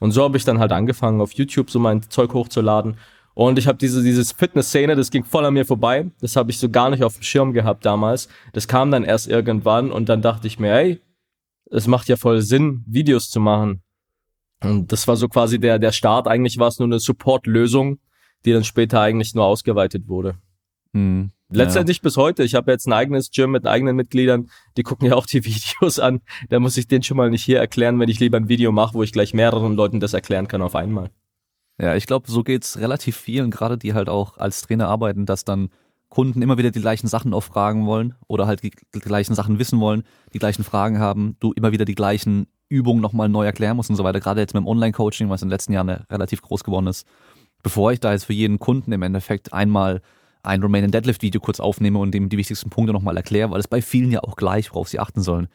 Und so habe ich dann halt angefangen, auf YouTube so mein Zeug hochzuladen. Und ich habe diese dieses Fitness-Szene, das ging voll an mir vorbei. Das habe ich so gar nicht auf dem Schirm gehabt damals. Das kam dann erst irgendwann und dann dachte ich mir, hey, es macht ja voll Sinn, Videos zu machen. Und das war so quasi der der Start. Eigentlich war es nur eine Support-Lösung, die dann später eigentlich nur ausgeweitet wurde. Hm. Letztendlich ja. bis heute. Ich habe jetzt ein eigenes Gym mit eigenen Mitgliedern, die gucken ja auch die Videos an. Da muss ich den schon mal nicht hier erklären, wenn ich lieber ein Video mache, wo ich gleich mehreren Leuten das erklären kann auf einmal. Ja, ich glaube, so geht's relativ vielen, gerade die halt auch als Trainer arbeiten, dass dann Kunden immer wieder die gleichen Sachen auffragen wollen oder halt die, gleichen Sachen wissen wollen, die gleichen Fragen haben, du immer wieder die gleichen Übungen nochmal neu erklären musst und so weiter. Gerade jetzt mit dem Online-Coaching, was in den letzten Jahren relativ groß geworden ist. Bevor ich da jetzt für jeden Kunden im Endeffekt einmal ein Romanian Deadlift Video kurz aufnehme und dem die wichtigsten Punkte nochmal erkläre, weil es bei vielen ja auch gleich, worauf sie achten sollen.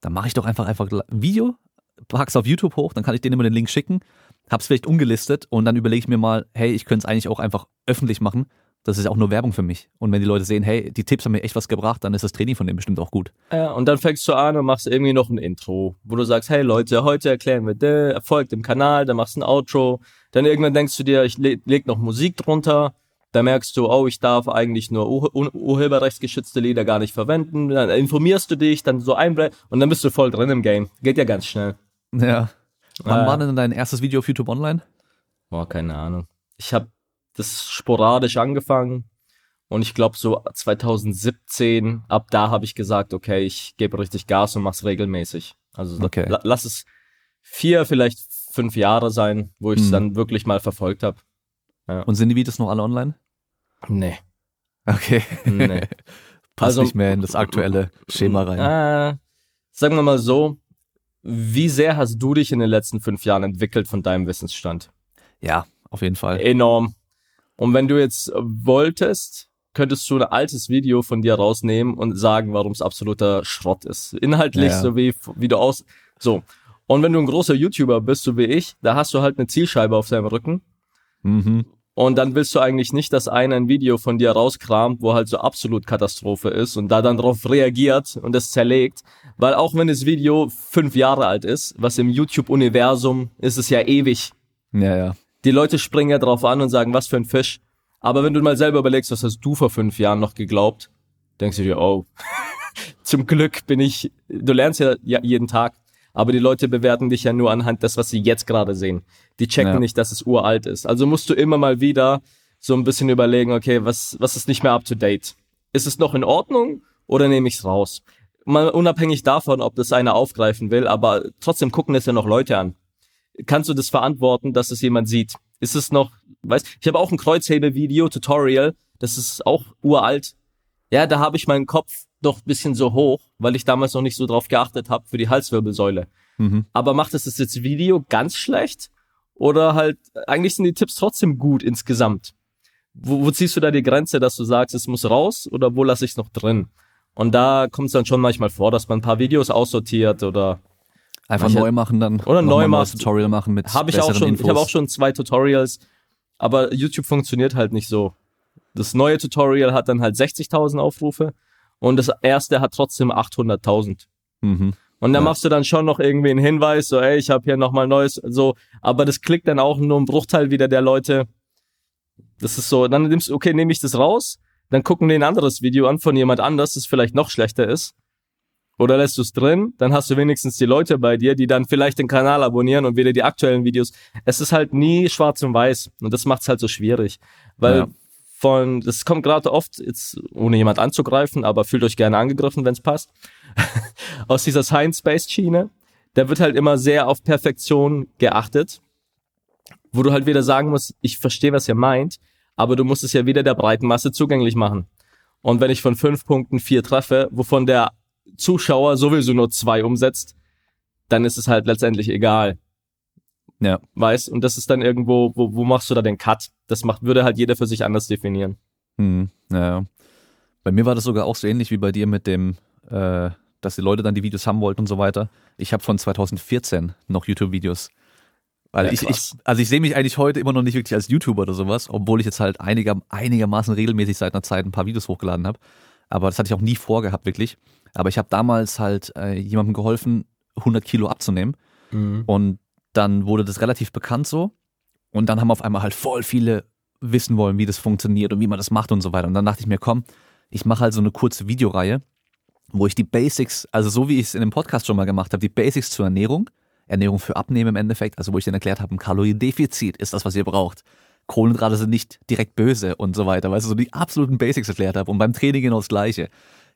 Dann mache ich doch einfach einfach ein Video, pack's auf YouTube hoch, dann kann ich denen immer den Link schicken, hab's vielleicht ungelistet und dann überlege ich mir mal, hey, ich könnte es eigentlich auch einfach öffentlich machen. Das ist auch nur Werbung für mich. Und wenn die Leute sehen, hey, die Tipps haben mir echt was gebracht, dann ist das Training von dem bestimmt auch gut. Ja, und dann fängst du an und machst irgendwie noch ein Intro, wo du sagst, hey Leute, heute erklären wir de, Erfolg dem Kanal, dann machst du ein Outro, dann irgendwann denkst du dir, ich leg noch Musik drunter, da merkst du, oh, ich darf eigentlich nur urheberrechtsgeschützte Lieder gar nicht verwenden. Dann informierst du dich, dann so einblenden und dann bist du voll drin im Game. Geht ja ganz schnell. Ja. Wann äh, war denn dein erstes Video auf YouTube online? Boah, keine Ahnung. Ich habe das sporadisch angefangen und ich glaube so 2017, ab da habe ich gesagt, okay, ich gebe richtig Gas und mach's regelmäßig. Also okay. lass es vier, vielleicht fünf Jahre sein, wo ich es hm. dann wirklich mal verfolgt habe. Ja. Und sind die Videos noch alle online? Nee. Okay. Nee. Passt also, nicht mehr in das aktuelle Schema rein. Äh, sagen wir mal so, wie sehr hast du dich in den letzten fünf Jahren entwickelt von deinem Wissensstand? Ja, auf jeden Fall. Enorm. Und wenn du jetzt wolltest, könntest du ein altes Video von dir rausnehmen und sagen, warum es absoluter Schrott ist. Inhaltlich, ja. so wie, wie du aus, so. Und wenn du ein großer YouTuber bist, so wie ich, da hast du halt eine Zielscheibe auf deinem Rücken. Mhm. Und dann willst du eigentlich nicht, dass einer ein Video von dir rauskramt, wo halt so absolut Katastrophe ist und da dann drauf reagiert und es zerlegt. Weil auch wenn das Video fünf Jahre alt ist, was im YouTube-Universum ist es ja ewig. Ja, ja. Die Leute springen ja drauf an und sagen, was für ein Fisch. Aber wenn du mal selber überlegst, was hast du vor fünf Jahren noch geglaubt, denkst du dir, oh, zum Glück bin ich, du lernst ja jeden Tag. Aber die Leute bewerten dich ja nur anhand des, was sie jetzt gerade sehen. Die checken ja. nicht, dass es uralt ist. Also musst du immer mal wieder so ein bisschen überlegen, okay, was, was ist nicht mehr up to date? Ist es noch in Ordnung oder nehme ich es raus? Mal unabhängig davon, ob das einer aufgreifen will, aber trotzdem gucken es ja noch Leute an. Kannst du das verantworten, dass es jemand sieht? Ist es noch, weißt, ich habe auch ein Kreuzhebe-Video, Tutorial, das ist auch uralt. Ja, da habe ich meinen Kopf doch ein bisschen so hoch, weil ich damals noch nicht so drauf geachtet habe für die Halswirbelsäule. Mhm. Aber macht es das jetzt Video ganz schlecht? Oder halt, eigentlich sind die Tipps trotzdem gut insgesamt. Wo, wo ziehst du da die Grenze, dass du sagst, es muss raus oder wo lasse ich es noch drin? Und da kommt es dann schon manchmal vor, dass man ein paar Videos aussortiert oder einfach manche, neu machen dann oder neu machen, Tutorial machen mit habe ich auch schon Infos. ich habe auch schon zwei Tutorials, aber YouTube funktioniert halt nicht so. Das neue Tutorial hat dann halt 60.000 Aufrufe und das erste hat trotzdem 800.000. Mhm. Und dann ja. machst du dann schon noch irgendwie einen Hinweis, so, ey, ich habe hier nochmal neues, so, aber das klickt dann auch nur ein Bruchteil wieder der Leute. Das ist so, dann nimmst du, okay, nehme ich das raus, dann gucken die ein anderes Video an von jemand anders, das vielleicht noch schlechter ist. Oder lässt du es drin, dann hast du wenigstens die Leute bei dir, die dann vielleicht den Kanal abonnieren und wieder die aktuellen Videos. Es ist halt nie schwarz und weiß und das macht es halt so schwierig. Weil ja von, das kommt gerade oft, jetzt ohne jemand anzugreifen, aber fühlt euch gerne angegriffen, wenn es passt, aus dieser Science-Based-Schiene. Da wird halt immer sehr auf Perfektion geachtet, wo du halt wieder sagen musst, ich verstehe, was ihr meint, aber du musst es ja wieder der breiten Masse zugänglich machen. Und wenn ich von fünf Punkten vier treffe, wovon der Zuschauer sowieso nur zwei umsetzt, dann ist es halt letztendlich egal. Ja. Weißt, und das ist dann irgendwo, wo, wo machst du da den Cut? Das macht, würde halt jeder für sich anders definieren. Hm, ja. Bei mir war das sogar auch so ähnlich wie bei dir mit dem, äh, dass die Leute dann die Videos haben wollten und so weiter. Ich habe von 2014 noch YouTube-Videos. Weil ja, ich, ich, also ich sehe mich eigentlich heute immer noch nicht wirklich als YouTuber oder sowas, obwohl ich jetzt halt einiger, einigermaßen regelmäßig seit einer Zeit ein paar Videos hochgeladen habe. Aber das hatte ich auch nie vorgehabt, wirklich. Aber ich habe damals halt äh, jemandem geholfen, 100 Kilo abzunehmen. Mhm. Und dann wurde das relativ bekannt so. Und dann haben auf einmal halt voll viele wissen wollen, wie das funktioniert und wie man das macht und so weiter. Und dann dachte ich mir, komm, ich mache halt so eine kurze Videoreihe, wo ich die Basics, also so wie ich es in dem Podcast schon mal gemacht habe, die Basics zur Ernährung, Ernährung für Abnehmen im Endeffekt, also wo ich dann erklärt habe, ein Kaloriendefizit ist das, was ihr braucht. Kohlenhydrate sind nicht direkt böse und so weiter, weißt du, so die absoluten Basics erklärt habe und beim Training genau das Gleiche.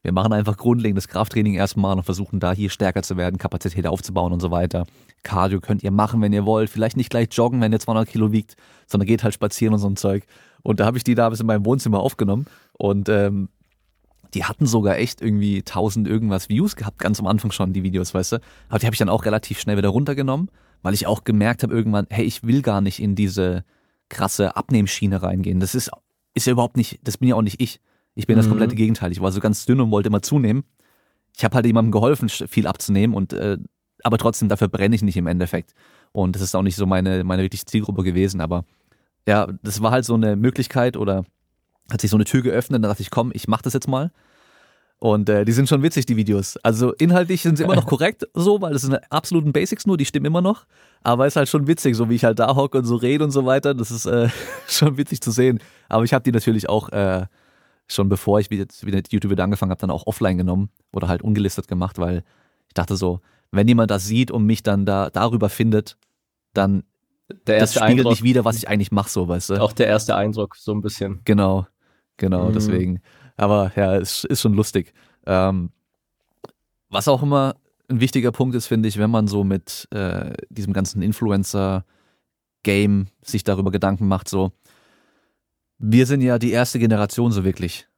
Wir machen einfach grundlegendes Krafttraining erstmal und versuchen da hier stärker zu werden, Kapazität aufzubauen und so weiter. Cardio könnt ihr machen, wenn ihr wollt. Vielleicht nicht gleich joggen, wenn ihr 200 Kilo wiegt, sondern geht halt spazieren und so ein Zeug. Und da habe ich die da bis in meinem Wohnzimmer aufgenommen und ähm, die hatten sogar echt irgendwie 1000 irgendwas Views gehabt, ganz am Anfang schon, die Videos, weißt du. Aber die habe ich dann auch relativ schnell wieder runtergenommen, weil ich auch gemerkt habe irgendwann, hey, ich will gar nicht in diese krasse Abnehmschiene reingehen. Das ist, ist ja überhaupt nicht, das bin ja auch nicht ich. Ich bin mhm. das komplette Gegenteil. Ich war so ganz dünn und wollte immer zunehmen. Ich habe halt jemandem geholfen, viel abzunehmen und äh, aber trotzdem dafür brenne ich nicht im Endeffekt. Und das ist auch nicht so meine meine wirklich Zielgruppe gewesen. Aber ja, das war halt so eine Möglichkeit oder hat sich so eine Tür geöffnet. Dann dachte ich, komm, ich mach das jetzt mal. Und äh, die sind schon witzig, die Videos. Also inhaltlich sind sie immer noch korrekt, so, weil das sind absoluten Basics nur, die stimmen immer noch. Aber es ist halt schon witzig, so wie ich halt da hocke und so rede und so weiter. Das ist äh, schon witzig zu sehen. Aber ich habe die natürlich auch äh, schon bevor ich wieder, wieder YouTube wieder angefangen habe, dann auch offline genommen oder halt ungelistet gemacht, weil ich dachte so, wenn jemand das sieht und mich dann da darüber findet, dann der erste das spiegelt Eindruck, nicht wieder, was ich eigentlich mache, so weißt du. Auch der erste Eindruck, so ein bisschen. Genau, genau, mhm. deswegen. Aber ja, es ist schon lustig. Ähm, was auch immer ein wichtiger Punkt ist, finde ich, wenn man so mit äh, diesem ganzen Influencer-Game sich darüber Gedanken macht, so, wir sind ja die erste Generation so wirklich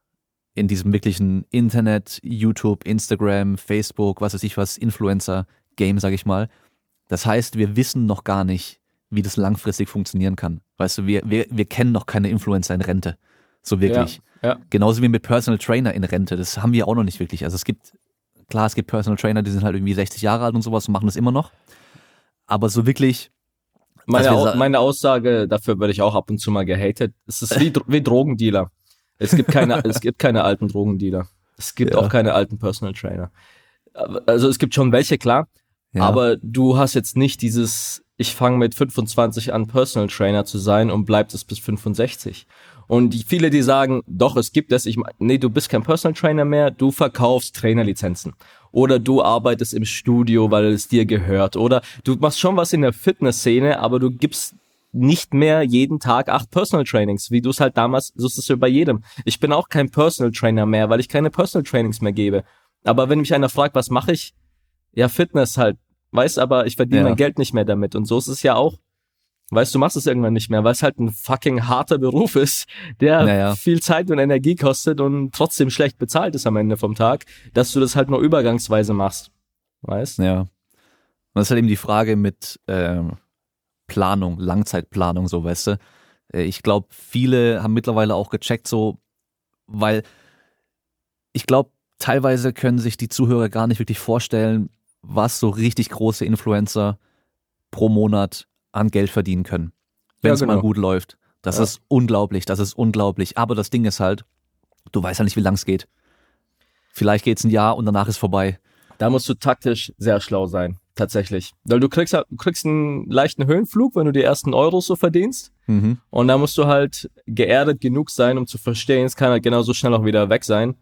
in diesem wirklichen Internet, YouTube, Instagram, Facebook, was weiß ich was, Influencer-Game, sag ich mal. Das heißt, wir wissen noch gar nicht, wie das langfristig funktionieren kann. Weißt du, wir, wir, wir kennen noch keine Influencer in Rente. So wirklich. Ja, ja. Genauso wie mit Personal Trainer in Rente. Das haben wir auch noch nicht wirklich. Also es gibt, klar, es gibt Personal Trainer, die sind halt irgendwie 60 Jahre alt und sowas und machen das immer noch. Aber so wirklich, meine, meine Aussage, dafür werde ich auch ab und zu mal gehatet. Es ist wie, wie Drogendealer. Es gibt keine, es gibt keine alten Drogendealer. Es gibt ja. auch keine alten Personal Trainer. Also es gibt schon welche, klar. Ja. Aber du hast jetzt nicht dieses, ich fange mit 25 an, Personal Trainer zu sein und bleibst es bis 65. Und die, viele, die sagen, doch, es gibt es, ich nee, du bist kein Personal Trainer mehr, du verkaufst Trainerlizenzen. Oder du arbeitest im Studio, weil es dir gehört. Oder du machst schon was in der Fitnessszene, aber du gibst nicht mehr jeden Tag acht Personal Trainings, wie du es halt damals, so ist es ja bei jedem. Ich bin auch kein Personal Trainer mehr, weil ich keine Personal Trainings mehr gebe. Aber wenn mich einer fragt, was mache ich? Ja, Fitness halt. Weißt, aber ich verdiene ja. mein Geld nicht mehr damit. Und so ist es ja auch. Weißt du, machst es irgendwann nicht mehr, weil es halt ein fucking harter Beruf ist, der naja. viel Zeit und Energie kostet und trotzdem schlecht bezahlt ist am Ende vom Tag, dass du das halt nur übergangsweise machst. Weißt? Ja. Und das ist halt eben die Frage mit ähm, Planung, Langzeitplanung, so weißt du. Äh, ich glaube, viele haben mittlerweile auch gecheckt, so, weil ich glaube, teilweise können sich die Zuhörer gar nicht wirklich vorstellen, was so richtig große Influencer pro Monat an Geld verdienen können, wenn es ja, genau. mal gut läuft. Das ja. ist unglaublich, das ist unglaublich. Aber das Ding ist halt, du weißt ja nicht, wie lang es geht. Vielleicht geht's ein Jahr und danach ist vorbei. Da musst du taktisch sehr schlau sein, tatsächlich. Weil du kriegst, du kriegst einen leichten Höhenflug, wenn du die ersten Euros so verdienst. Mhm. Und da musst du halt geerdet genug sein, um zu verstehen, es kann halt genauso schnell auch wieder weg sein.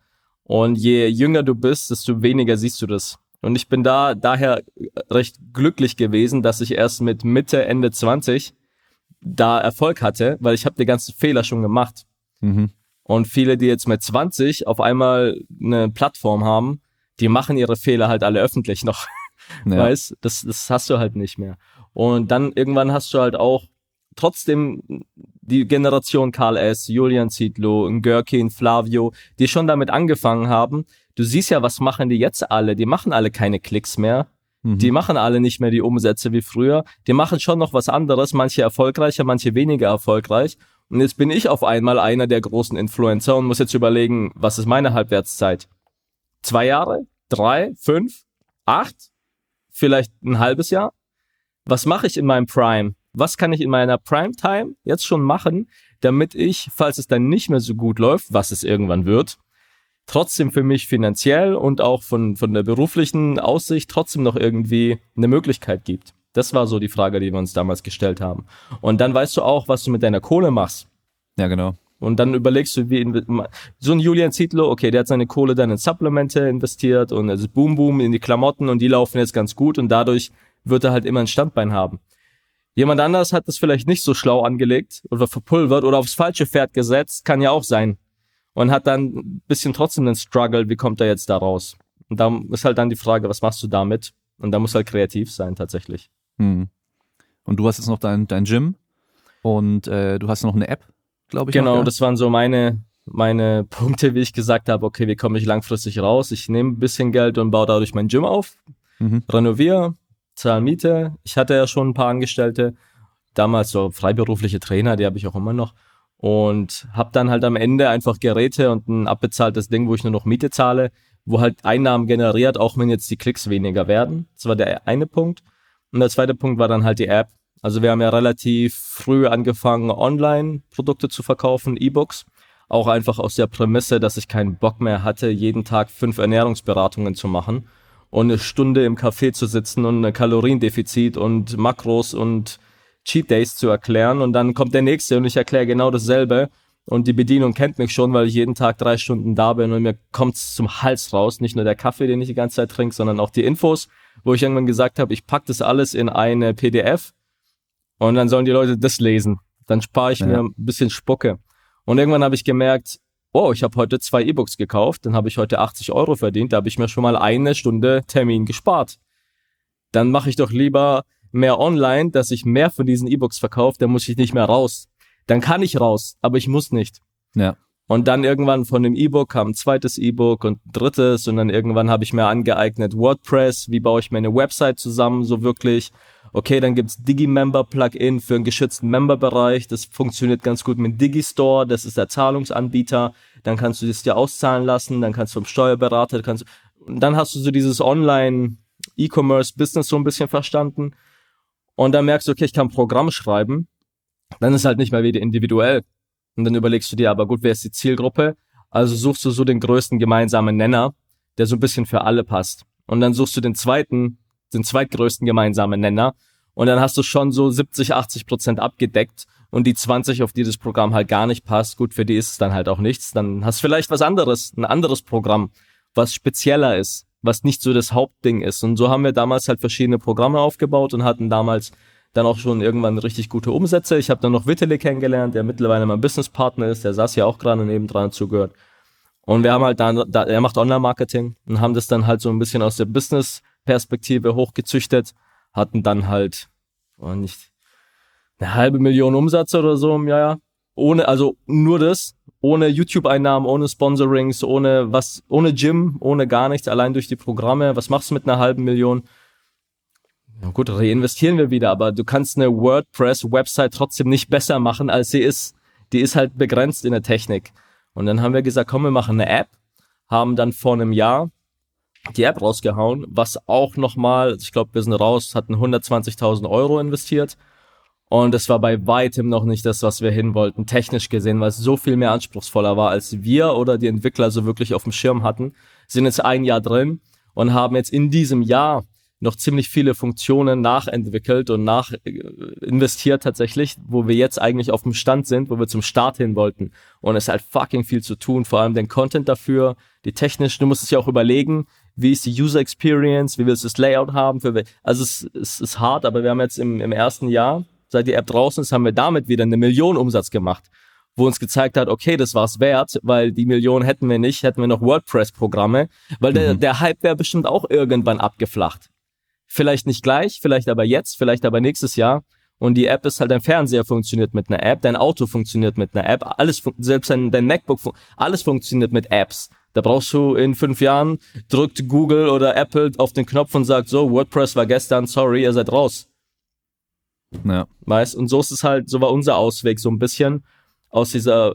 Und je jünger du bist, desto weniger siehst du das. Und ich bin da daher recht glücklich gewesen, dass ich erst mit Mitte, Ende 20 da Erfolg hatte, weil ich habe die ganzen Fehler schon gemacht. Mhm. Und viele, die jetzt mit 20 auf einmal eine Plattform haben, die machen ihre Fehler halt alle öffentlich noch. Ja. Weißt, das, das hast du halt nicht mehr. Und dann irgendwann hast du halt auch trotzdem die Generation Karl S., Julian Zietlow, Görkin, Flavio, die schon damit angefangen haben. Du siehst ja, was machen die jetzt alle? Die machen alle keine Klicks mehr. Mhm. Die machen alle nicht mehr die Umsätze wie früher. Die machen schon noch was anderes, manche erfolgreicher, manche weniger erfolgreich. Und jetzt bin ich auf einmal einer der großen Influencer und muss jetzt überlegen, was ist meine Halbwertszeit? Zwei Jahre? Drei? Fünf? Acht? Vielleicht ein halbes Jahr? Was mache ich in meinem Prime? was kann ich in meiner Primetime jetzt schon machen, damit ich, falls es dann nicht mehr so gut läuft, was es irgendwann wird, trotzdem für mich finanziell und auch von, von der beruflichen Aussicht trotzdem noch irgendwie eine Möglichkeit gibt. Das war so die Frage, die wir uns damals gestellt haben. Und dann weißt du auch, was du mit deiner Kohle machst. Ja, genau. Und dann überlegst du, wie so ein Julian Zietlow, okay, der hat seine Kohle dann in Supplemente investiert und also Boom Boom in die Klamotten und die laufen jetzt ganz gut und dadurch wird er halt immer ein Standbein haben. Jemand anders hat das vielleicht nicht so schlau angelegt oder verpulvert oder aufs falsche Pferd gesetzt, kann ja auch sein. Und hat dann ein bisschen trotzdem den Struggle, wie kommt er jetzt da raus? Und da ist halt dann die Frage, was machst du damit? Und da muss halt kreativ sein, tatsächlich. Hm. Und du hast jetzt noch dein, dein Gym und äh, du hast noch eine App, glaube ich. Genau, noch, ja? das waren so meine, meine Punkte, wie ich gesagt habe, okay, wie komme ich langfristig raus? Ich nehme ein bisschen Geld und baue dadurch mein Gym auf, mhm. renoviere, zahle Miete. Ich hatte ja schon ein paar Angestellte, damals so freiberufliche Trainer, die habe ich auch immer noch. Und habe dann halt am Ende einfach Geräte und ein abbezahltes Ding, wo ich nur noch Miete zahle, wo halt Einnahmen generiert, auch wenn jetzt die Klicks weniger werden. Das war der eine Punkt. Und der zweite Punkt war dann halt die App. Also wir haben ja relativ früh angefangen, Online-Produkte zu verkaufen, E-Books. Auch einfach aus der Prämisse, dass ich keinen Bock mehr hatte, jeden Tag fünf Ernährungsberatungen zu machen und eine Stunde im Café zu sitzen und Kaloriendefizit und Makros und Cheat Days zu erklären und dann kommt der nächste und ich erkläre genau dasselbe und die Bedienung kennt mich schon, weil ich jeden Tag drei Stunden da bin und mir kommt's zum Hals raus. Nicht nur der Kaffee, den ich die ganze Zeit trinke, sondern auch die Infos, wo ich irgendwann gesagt habe, ich pack das alles in eine PDF und dann sollen die Leute das lesen. Dann spare ich ja. mir ein bisschen Spucke. Und irgendwann habe ich gemerkt, oh, ich habe heute zwei E-Books gekauft, dann habe ich heute 80 Euro verdient, da habe ich mir schon mal eine Stunde Termin gespart. Dann mache ich doch lieber mehr online, dass ich mehr von diesen E-Books verkaufe, dann muss ich nicht mehr raus. Dann kann ich raus, aber ich muss nicht. Ja. Und dann irgendwann von dem E-Book kam ein zweites E-Book und ein drittes und dann irgendwann habe ich mir angeeignet WordPress, wie baue ich meine Website zusammen, so wirklich. Okay, dann gibt's Digi-Member-Plugin für einen geschützten Member-Bereich. Das funktioniert ganz gut mit Digistore, das ist der Zahlungsanbieter. Dann kannst du das dir auszahlen lassen, dann kannst du vom Steuerberater, kannst und dann hast du so dieses Online-E-Commerce-Business so ein bisschen verstanden. Und dann merkst du, okay, ich kann ein Programm schreiben. Dann ist halt nicht mehr wieder individuell. Und dann überlegst du dir, aber gut, wer ist die Zielgruppe? Also suchst du so den größten gemeinsamen Nenner, der so ein bisschen für alle passt. Und dann suchst du den zweiten, den zweitgrößten gemeinsamen Nenner. Und dann hast du schon so 70, 80 Prozent abgedeckt. Und die 20, auf die das Programm halt gar nicht passt, gut, für die ist es dann halt auch nichts. Dann hast du vielleicht was anderes, ein anderes Programm, was spezieller ist, was nicht so das Hauptding ist. Und so haben wir damals halt verschiedene Programme aufgebaut und hatten damals dann auch schon irgendwann richtig gute Umsätze. Ich habe dann noch Wittele kennengelernt, der mittlerweile mein Businesspartner ist, der saß ja auch gerade nebendran zugehört. Und wir haben halt dann, da, er macht Online-Marketing und haben das dann halt so ein bisschen aus der Business-Perspektive hochgezüchtet, hatten dann halt, oh nicht, eine halbe Million Umsatz oder so im Jahr. Ohne, also nur das, ohne YouTube-Einnahmen, ohne Sponsorings, ohne was, ohne Gym, ohne gar nichts, allein durch die Programme. Was machst du mit einer halben Million? Ja gut, reinvestieren wir wieder, aber du kannst eine WordPress-Website trotzdem nicht besser machen, als sie ist. Die ist halt begrenzt in der Technik. Und dann haben wir gesagt, komm, wir machen eine App, haben dann vor einem Jahr die App rausgehauen, was auch nochmal, ich glaube, wir sind raus, hatten 120.000 Euro investiert. Und es war bei weitem noch nicht das, was wir hin wollten, technisch gesehen, weil es so viel mehr anspruchsvoller war, als wir oder die Entwickler so wirklich auf dem Schirm hatten. Sind jetzt ein Jahr drin und haben jetzt in diesem Jahr noch ziemlich viele Funktionen nachentwickelt und nach äh, investiert tatsächlich, wo wir jetzt eigentlich auf dem Stand sind, wo wir zum Start hin wollten. Und es ist halt fucking viel zu tun, vor allem den Content dafür, die technisch, du musst es ja auch überlegen, wie ist die User Experience, wie willst du das Layout haben, für, also es, es ist hart, aber wir haben jetzt im, im ersten Jahr, seit die App draußen ist, haben wir damit wieder eine Million Umsatz gemacht wo uns gezeigt hat, okay, das war's wert, weil die Million hätten wir nicht, hätten wir noch WordPress-Programme, weil mhm. der, der Hype wäre bestimmt auch irgendwann abgeflacht. Vielleicht nicht gleich, vielleicht aber jetzt, vielleicht aber nächstes Jahr. Und die App ist halt, dein Fernseher funktioniert mit einer App, dein Auto funktioniert mit einer App, alles, selbst dein, dein MacBook, alles funktioniert mit Apps. Da brauchst du in fünf Jahren, drückt Google oder Apple auf den Knopf und sagt so, WordPress war gestern, sorry, ihr seid raus. Ja. Weißt, und so ist es halt, so war unser Ausweg so ein bisschen aus dieser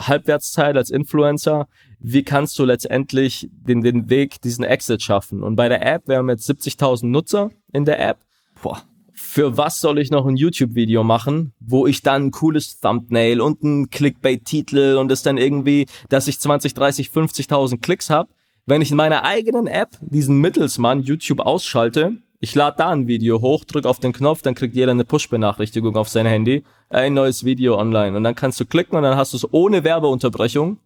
Halbwertszeit als Influencer, wie kannst du letztendlich den, den Weg, diesen Exit schaffen? Und bei der App, wir haben jetzt 70.000 Nutzer in der App. Boah. Für was soll ich noch ein YouTube-Video machen, wo ich dann ein cooles Thumbnail und ein Clickbait-Titel und es dann irgendwie, dass ich 20, 30, 50.000 Klicks habe, wenn ich in meiner eigenen App diesen Mittelsmann YouTube ausschalte ich lade da ein Video hoch, drück auf den Knopf, dann kriegt jeder eine Push-Benachrichtigung auf sein Handy, ein neues Video online. Und dann kannst du klicken und dann hast du es ohne Werbeunterbrechung,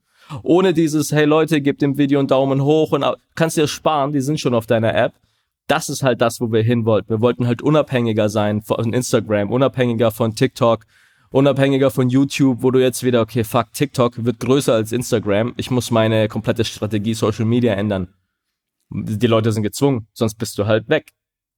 ohne dieses, hey Leute, gebt dem Video einen Daumen hoch und kannst dir sparen, die sind schon auf deiner App. Das ist halt das, wo wir hin wollten. Wir wollten halt unabhängiger sein von Instagram, unabhängiger von TikTok, unabhängiger von YouTube, wo du jetzt wieder, okay, fuck, TikTok wird größer als Instagram. Ich muss meine komplette Strategie Social Media ändern. Die Leute sind gezwungen, sonst bist du halt weg.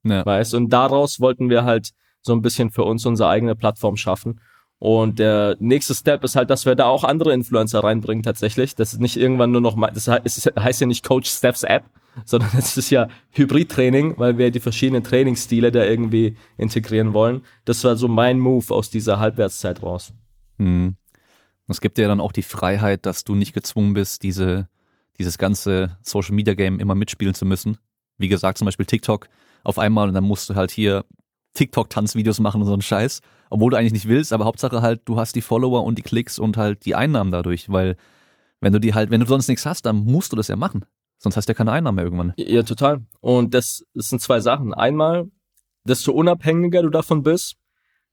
Ja. Weißt? Und daraus wollten wir halt so ein bisschen für uns unsere eigene Plattform schaffen. Und der nächste Step ist halt, dass wir da auch andere Influencer reinbringen tatsächlich. Das ist nicht irgendwann nur noch mal, das heißt ja nicht Coach Steps App, sondern es ist ja Hybrid-Training, weil wir die verschiedenen Trainingsstile da irgendwie integrieren wollen. Das war so mein Move aus dieser Halbwertszeit raus. Hm. Es gibt dir dann auch die Freiheit, dass du nicht gezwungen bist, diese, dieses ganze Social Media Game immer mitspielen zu müssen. Wie gesagt, zum Beispiel TikTok auf einmal und dann musst du halt hier TikTok-Tanzvideos machen und so einen Scheiß, obwohl du eigentlich nicht willst, aber Hauptsache halt, du hast die Follower und die Klicks und halt die Einnahmen dadurch, weil wenn du die halt, wenn du sonst nichts hast, dann musst du das ja machen. Sonst hast du ja keine Einnahmen mehr irgendwann. Ja, total. Und das, das sind zwei Sachen. Einmal, desto unabhängiger du davon bist,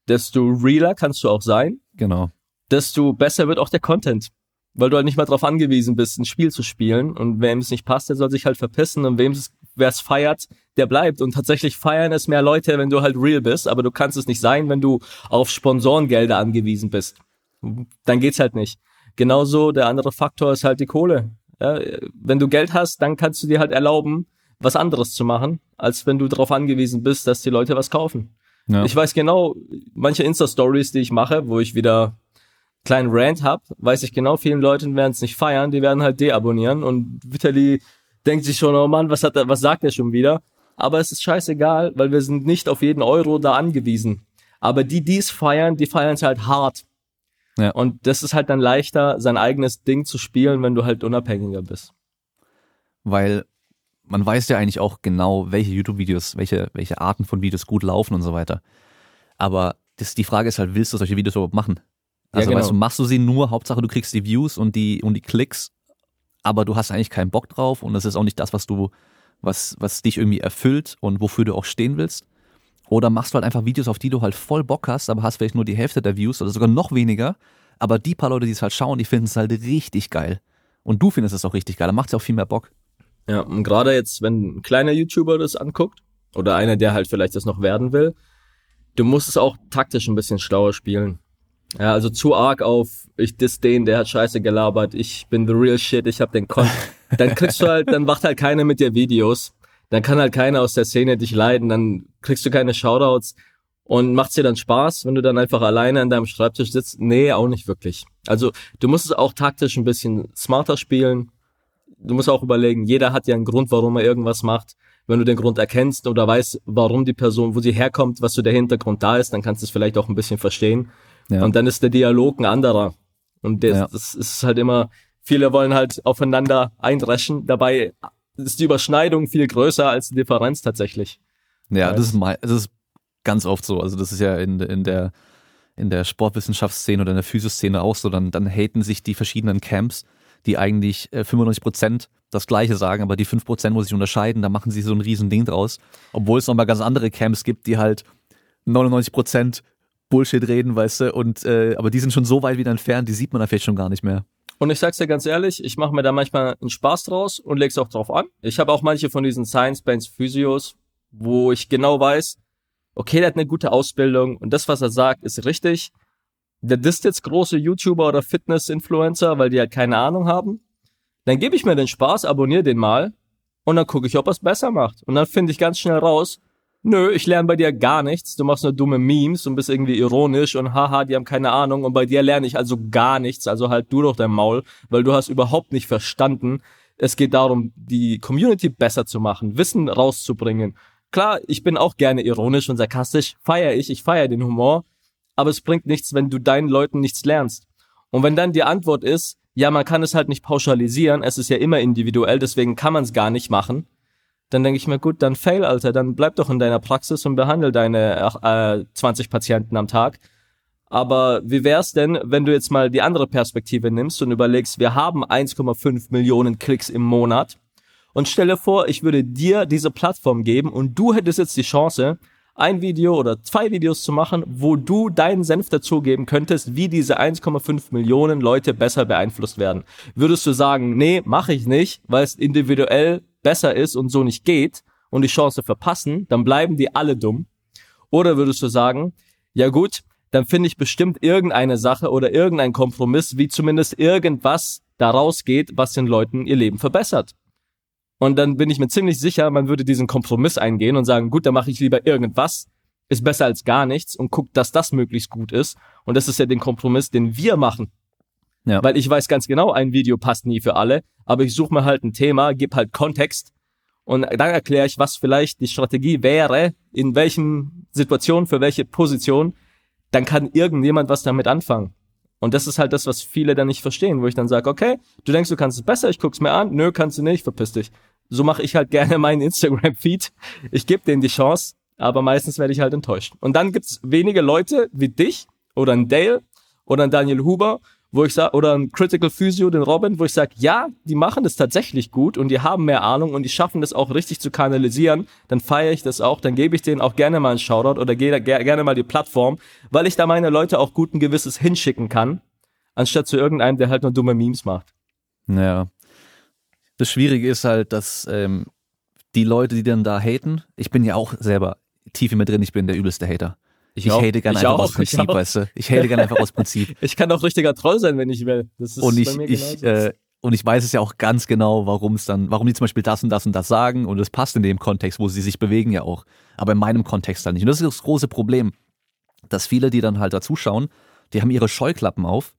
desto realer kannst du auch sein. Genau. Desto besser wird auch der Content. Weil du halt nicht mal darauf angewiesen bist, ein Spiel zu spielen. Und wem es nicht passt, der soll sich halt verpissen. Und wem es wer es feiert, der bleibt. Und tatsächlich feiern es mehr Leute, wenn du halt real bist, aber du kannst es nicht sein, wenn du auf Sponsorengelder angewiesen bist. Dann geht's halt nicht. Genauso der andere Faktor ist halt die Kohle. Ja, wenn du Geld hast, dann kannst du dir halt erlauben, was anderes zu machen, als wenn du darauf angewiesen bist, dass die Leute was kaufen. Ja. Ich weiß genau, manche Insta-Stories, die ich mache, wo ich wieder kleinen Rant hab, weiß ich genau, vielen Leuten werden es nicht feiern, die werden halt deabonnieren und Vitali denkt sich schon, oh Mann, was hat er, was sagt er schon wieder? Aber es ist scheißegal, weil wir sind nicht auf jeden Euro da angewiesen. Aber die, die es feiern, die feiern es halt hart. Ja. Und das ist halt dann leichter, sein eigenes Ding zu spielen, wenn du halt unabhängiger bist. Weil man weiß ja eigentlich auch genau, welche YouTube-Videos, welche, welche Arten von Videos gut laufen und so weiter. Aber das, die Frage ist halt, willst du solche Videos überhaupt machen? Also ja, genau. weißt du, machst du sie nur, Hauptsache du kriegst die Views und die, und die Klicks aber du hast eigentlich keinen Bock drauf und das ist auch nicht das, was du, was, was dich irgendwie erfüllt und wofür du auch stehen willst. Oder machst du halt einfach Videos, auf die du halt voll Bock hast, aber hast vielleicht nur die Hälfte der Views oder sogar noch weniger. Aber die paar Leute, die es halt schauen, die finden es halt richtig geil. Und du findest es auch richtig geil. Dann macht es auch viel mehr Bock. Ja, und gerade jetzt, wenn ein kleiner YouTuber das anguckt, oder einer, der halt vielleicht das noch werden will, du musst es auch taktisch ein bisschen schlauer spielen. Ja, also zu arg auf, ich diss den, der hat scheiße gelabert, ich bin the real shit, ich hab den Con. dann kriegst du halt, dann macht halt keiner mit dir Videos. Dann kann halt keiner aus der Szene dich leiden, dann kriegst du keine Shoutouts. Und macht's dir dann Spaß, wenn du dann einfach alleine an deinem Schreibtisch sitzt? Nee, auch nicht wirklich. Also du musst es auch taktisch ein bisschen smarter spielen. Du musst auch überlegen, jeder hat ja einen Grund, warum er irgendwas macht. Wenn du den Grund erkennst oder weißt, warum die Person, wo sie herkommt, was so der Hintergrund da ist, dann kannst du es vielleicht auch ein bisschen verstehen. Ja. Und dann ist der Dialog ein anderer. Und das, ja. das ist halt immer, viele wollen halt aufeinander eindreschen. Dabei ist die Überschneidung viel größer als die Differenz tatsächlich. Ja, das ist, mein, das ist ganz oft so. Also das ist ja in, in der in der Sportwissenschaftsszene oder in der Physioszene auch so, dann, dann haten sich die verschiedenen Camps, die eigentlich 95 äh, Prozent das Gleiche sagen, aber die 5 Prozent muss sich unterscheiden, da machen sie so ein riesen Ding draus. Obwohl es nochmal ganz andere Camps gibt, die halt 99 Prozent Bullshit reden, weißt du, und äh, aber die sind schon so weit wieder entfernt, die sieht man da vielleicht schon gar nicht mehr. Und ich sag's dir ganz ehrlich, ich mache mir da manchmal einen Spaß draus und leg's auch drauf an. Ich habe auch manche von diesen Science-Bands Physios, wo ich genau weiß, okay, der hat eine gute Ausbildung und das, was er sagt, ist richtig. Der disst jetzt große YouTuber oder Fitness-Influencer, weil die halt keine Ahnung haben. Dann gebe ich mir den Spaß, abonniere den mal und dann gucke ich, ob er es besser macht. Und dann finde ich ganz schnell raus, nö, ich lerne bei dir gar nichts, du machst nur dumme Memes und bist irgendwie ironisch und haha, die haben keine Ahnung. Und bei dir lerne ich also gar nichts, also halt du doch dein Maul, weil du hast überhaupt nicht verstanden. Es geht darum, die Community besser zu machen, Wissen rauszubringen. Klar, ich bin auch gerne ironisch und sarkastisch, feier ich, ich feier den Humor, aber es bringt nichts, wenn du deinen Leuten nichts lernst. Und wenn dann die Antwort ist, ja, man kann es halt nicht pauschalisieren, es ist ja immer individuell, deswegen kann man es gar nicht machen, dann denke ich mir, gut, dann fail, Alter, dann bleib doch in deiner Praxis und behandle deine äh, 20 Patienten am Tag. Aber wie wär's denn, wenn du jetzt mal die andere Perspektive nimmst und überlegst, wir haben 1,5 Millionen Klicks im Monat und stelle vor, ich würde dir diese Plattform geben und du hättest jetzt die Chance, ein Video oder zwei Videos zu machen, wo du deinen Senf dazugeben könntest, wie diese 1,5 Millionen Leute besser beeinflusst werden. Würdest du sagen, nee, mache ich nicht, weil es individuell besser ist und so nicht geht und die Chance verpassen, dann bleiben die alle dumm. Oder würdest du sagen, ja gut, dann finde ich bestimmt irgendeine Sache oder irgendein Kompromiss, wie zumindest irgendwas daraus geht, was den Leuten ihr Leben verbessert. Und dann bin ich mir ziemlich sicher, man würde diesen Kompromiss eingehen und sagen, gut, dann mache ich lieber irgendwas, ist besser als gar nichts und guckt, dass das möglichst gut ist. Und das ist ja den Kompromiss, den wir machen. Ja. Weil ich weiß ganz genau, ein Video passt nie für alle, aber ich suche mir halt ein Thema, gebe halt Kontext und dann erkläre ich, was vielleicht die Strategie wäre, in welchen Situationen, für welche Position, dann kann irgendjemand was damit anfangen. Und das ist halt das, was viele dann nicht verstehen, wo ich dann sage, okay, du denkst, du kannst es besser, ich guck's mir an, nö, kannst du nicht, verpiss dich. So mache ich halt gerne meinen Instagram-Feed. Ich gebe denen die Chance, aber meistens werde ich halt enttäuscht. Und dann gibt's wenige Leute wie dich oder ein Dale oder ein Daniel Huber, wo ich sage, oder ein Critical Physio, den Robin, wo ich sage, ja, die machen das tatsächlich gut und die haben mehr Ahnung und die schaffen das auch richtig zu kanalisieren, dann feiere ich das auch, dann gebe ich denen auch gerne mal einen Shoutout oder gehe gerne mal die Plattform, weil ich da meine Leute auch guten Gewisses hinschicken kann, anstatt zu irgendeinem, der halt nur dumme Memes macht. Ja. Das Schwierige ist halt, dass ähm, die Leute, die dann da haten, ich bin ja auch selber tief in mir drin, ich bin der übelste Hater. Ich, ich hate gerne einfach auch, aus Prinzip, weißt du. Ich hate gerne einfach aus Prinzip. ich kann auch richtiger Troll sein, wenn ich will. Das ist und ich, ich, äh, und ich weiß es ja auch ganz genau, warum es dann, warum die zum Beispiel das und das und das sagen und es passt in dem Kontext, wo sie sich bewegen ja auch. Aber in meinem Kontext dann nicht. Und das ist das große Problem, dass viele, die dann halt da zuschauen, die haben ihre Scheuklappen auf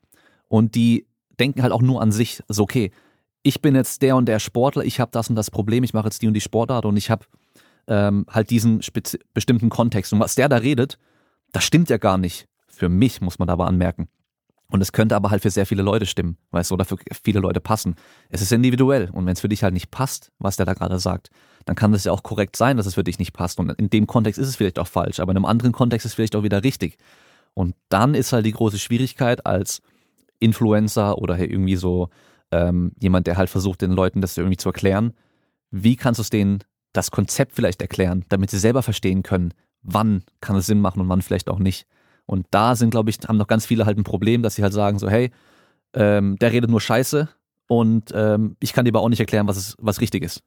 und die denken halt auch nur an sich. So, okay, ich bin jetzt der und der Sportler, ich habe das und das Problem, ich mache jetzt die und die Sportart und ich habe ähm, halt diesen bestimmten Kontext. Und was der da redet, das stimmt ja gar nicht. Für mich muss man aber anmerken. Und es könnte aber halt für sehr viele Leute stimmen, weißt du, oder für viele Leute passen. Es ist individuell. Und wenn es für dich halt nicht passt, was der da gerade sagt, dann kann das ja auch korrekt sein, dass es für dich nicht passt. Und in dem Kontext ist es vielleicht auch falsch, aber in einem anderen Kontext ist es vielleicht auch wieder richtig. Und dann ist halt die große Schwierigkeit als Influencer oder irgendwie so ähm, jemand, der halt versucht, den Leuten das irgendwie zu erklären, wie kannst du es denen das Konzept vielleicht erklären, damit sie selber verstehen können, wann kann es Sinn machen und wann vielleicht auch nicht. Und da sind, glaube ich, haben noch ganz viele halt ein Problem, dass sie halt sagen so, hey, ähm, der redet nur Scheiße und ähm, ich kann dir aber auch nicht erklären, was, ist, was richtig ist.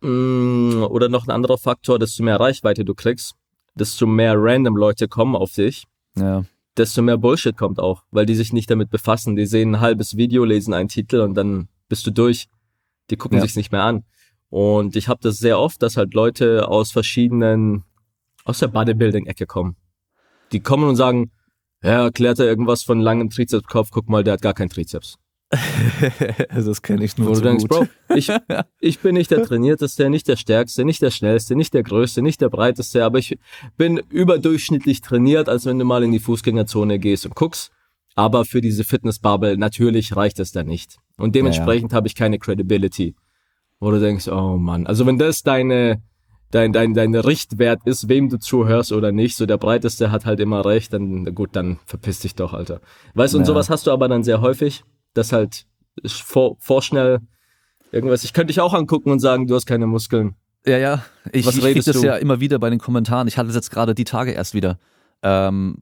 Mm, oder noch ein anderer Faktor, desto mehr Reichweite du kriegst, desto mehr random Leute kommen auf dich. Ja. Desto mehr Bullshit kommt auch, weil die sich nicht damit befassen. Die sehen ein halbes Video, lesen einen Titel und dann bist du durch. Die gucken ja. sich's nicht mehr an. Und ich habe das sehr oft, dass halt Leute aus verschiedenen, aus der Bodybuilding-Ecke kommen. Die kommen und sagen, ja, erklärt er irgendwas von langem Trizepskopf, guck mal, der hat gar keinen Trizeps. das kenne ich nur Wo so du denkst, gut. Bro, ich, ich bin nicht der trainierteste, nicht der stärkste, nicht der schnellste, nicht der größte, nicht der breiteste, aber ich bin überdurchschnittlich trainiert, als wenn du mal in die Fußgängerzone gehst und guckst. Aber für diese Fitnessbubble, natürlich reicht es da nicht. Und dementsprechend ja, ja. habe ich keine Credibility. Wo du denkst, oh Mann, also wenn das deine, dein, dein, dein Richtwert ist, wem du zuhörst oder nicht, so der Breiteste hat halt immer recht, dann gut, dann verpiss dich doch, Alter. Weißt du, und sowas hast du aber dann sehr häufig, dass halt vor, vorschnell irgendwas, ich könnte dich auch angucken und sagen, du hast keine Muskeln. Ja, ja, ich, Was ich krieg das du? ja immer wieder bei den Kommentaren. Ich hatte es jetzt gerade die Tage erst wieder. Ähm,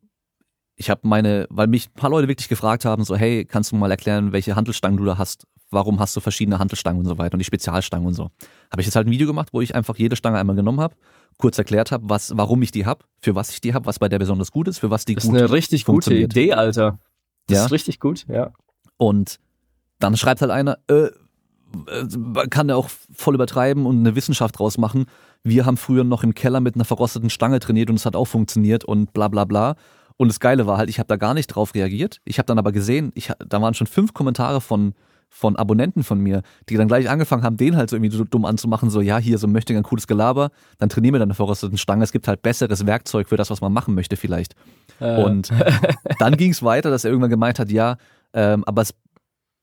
ich habe meine, weil mich ein paar Leute wirklich gefragt haben, so, hey, kannst du mal erklären, welche Handelstangen du da hast? Warum hast du verschiedene Handelstangen und so weiter und die Spezialstangen und so? Habe ich jetzt halt ein Video gemacht, wo ich einfach jede Stange einmal genommen habe, kurz erklärt habe, was, warum ich die habe, für was ich die habe, was bei der besonders gut ist, für was die das gut ist eine richtig gute Idee, Alter. Das ja? ist richtig gut, ja. Und dann schreibt halt einer, äh, man kann ja auch voll übertreiben und eine Wissenschaft draus machen. Wir haben früher noch im Keller mit einer verrosteten Stange trainiert und es hat auch funktioniert und bla bla bla. Und das Geile war halt, ich habe da gar nicht drauf reagiert. Ich habe dann aber gesehen, ich, da waren schon fünf Kommentare von, von Abonnenten von mir, die dann gleich angefangen haben, den halt so irgendwie so dumm anzumachen, so ja, hier so möchte ich ein cooles Gelaber, dann trainieren wir dann eine verrosteten Stange. Es gibt halt besseres Werkzeug für das, was man machen möchte vielleicht. Äh. Und dann ging es weiter, dass er irgendwann gemeint hat, ja, ähm, aber es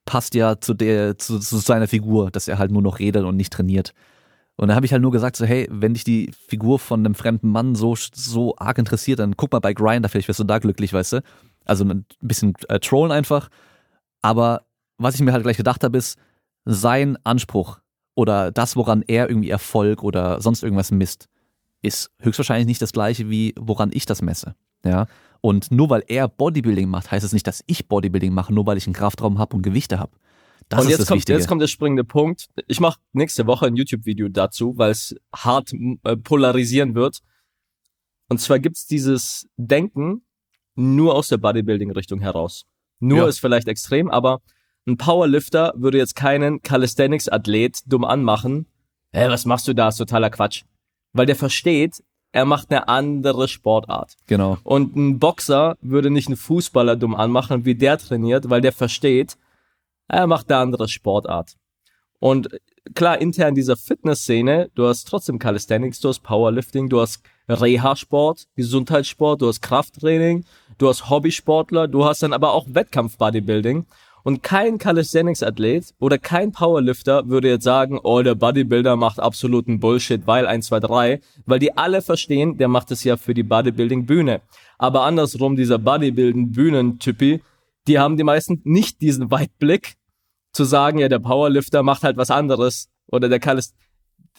passt ja zu der, zu, zu seiner Figur, dass er halt nur noch redet und nicht trainiert. Und dann habe ich halt nur gesagt, so, hey, wenn dich die Figur von einem fremden Mann so, so arg interessiert, dann guck mal bei Grinder, vielleicht wirst du da glücklich, weißt du? Also ein bisschen äh, trollen einfach. Aber was ich mir halt gleich gedacht habe, ist, sein Anspruch oder das, woran er irgendwie Erfolg oder sonst irgendwas misst, ist höchstwahrscheinlich nicht das gleiche, wie woran ich das messe. Ja. Und nur weil er Bodybuilding macht, heißt es nicht, dass ich Bodybuilding mache, nur weil ich einen Kraftraum habe und Gewichte habe. Das und jetzt kommt, Wichtige. jetzt kommt der springende Punkt. Ich mache nächste Woche ein YouTube-Video dazu, weil es hart äh, polarisieren wird. Und zwar gibt's dieses Denken nur aus der Bodybuilding-Richtung heraus. Nur ja. ist vielleicht extrem, aber ein Powerlifter würde jetzt keinen Calisthenics-Athlet dumm anmachen. Hä, was machst du da? ist totaler Quatsch. Weil der versteht, er macht eine andere Sportart. Genau. Und ein Boxer würde nicht einen Fußballer dumm anmachen, wie der trainiert, weil der versteht, er macht eine andere Sportart. Und klar, intern dieser Fitnessszene, du hast trotzdem Calisthenics, du hast Powerlifting, du hast Reha-Sport, Gesundheitssport, du hast Krafttraining, du hast Hobbysportler, du hast dann aber auch Wettkampf-Bodybuilding. Und kein Calisthenics-Athlet oder kein Powerlifter würde jetzt sagen, oh, der Bodybuilder macht absoluten Bullshit, weil 1, 2, 3, weil die alle verstehen, der macht es ja für die Bodybuilding-Bühne. Aber andersrum, dieser Bodybuilding-Bühnentypi, die haben die meisten nicht diesen Weitblick, zu sagen, ja, der Powerlifter macht halt was anderes oder der Kalist.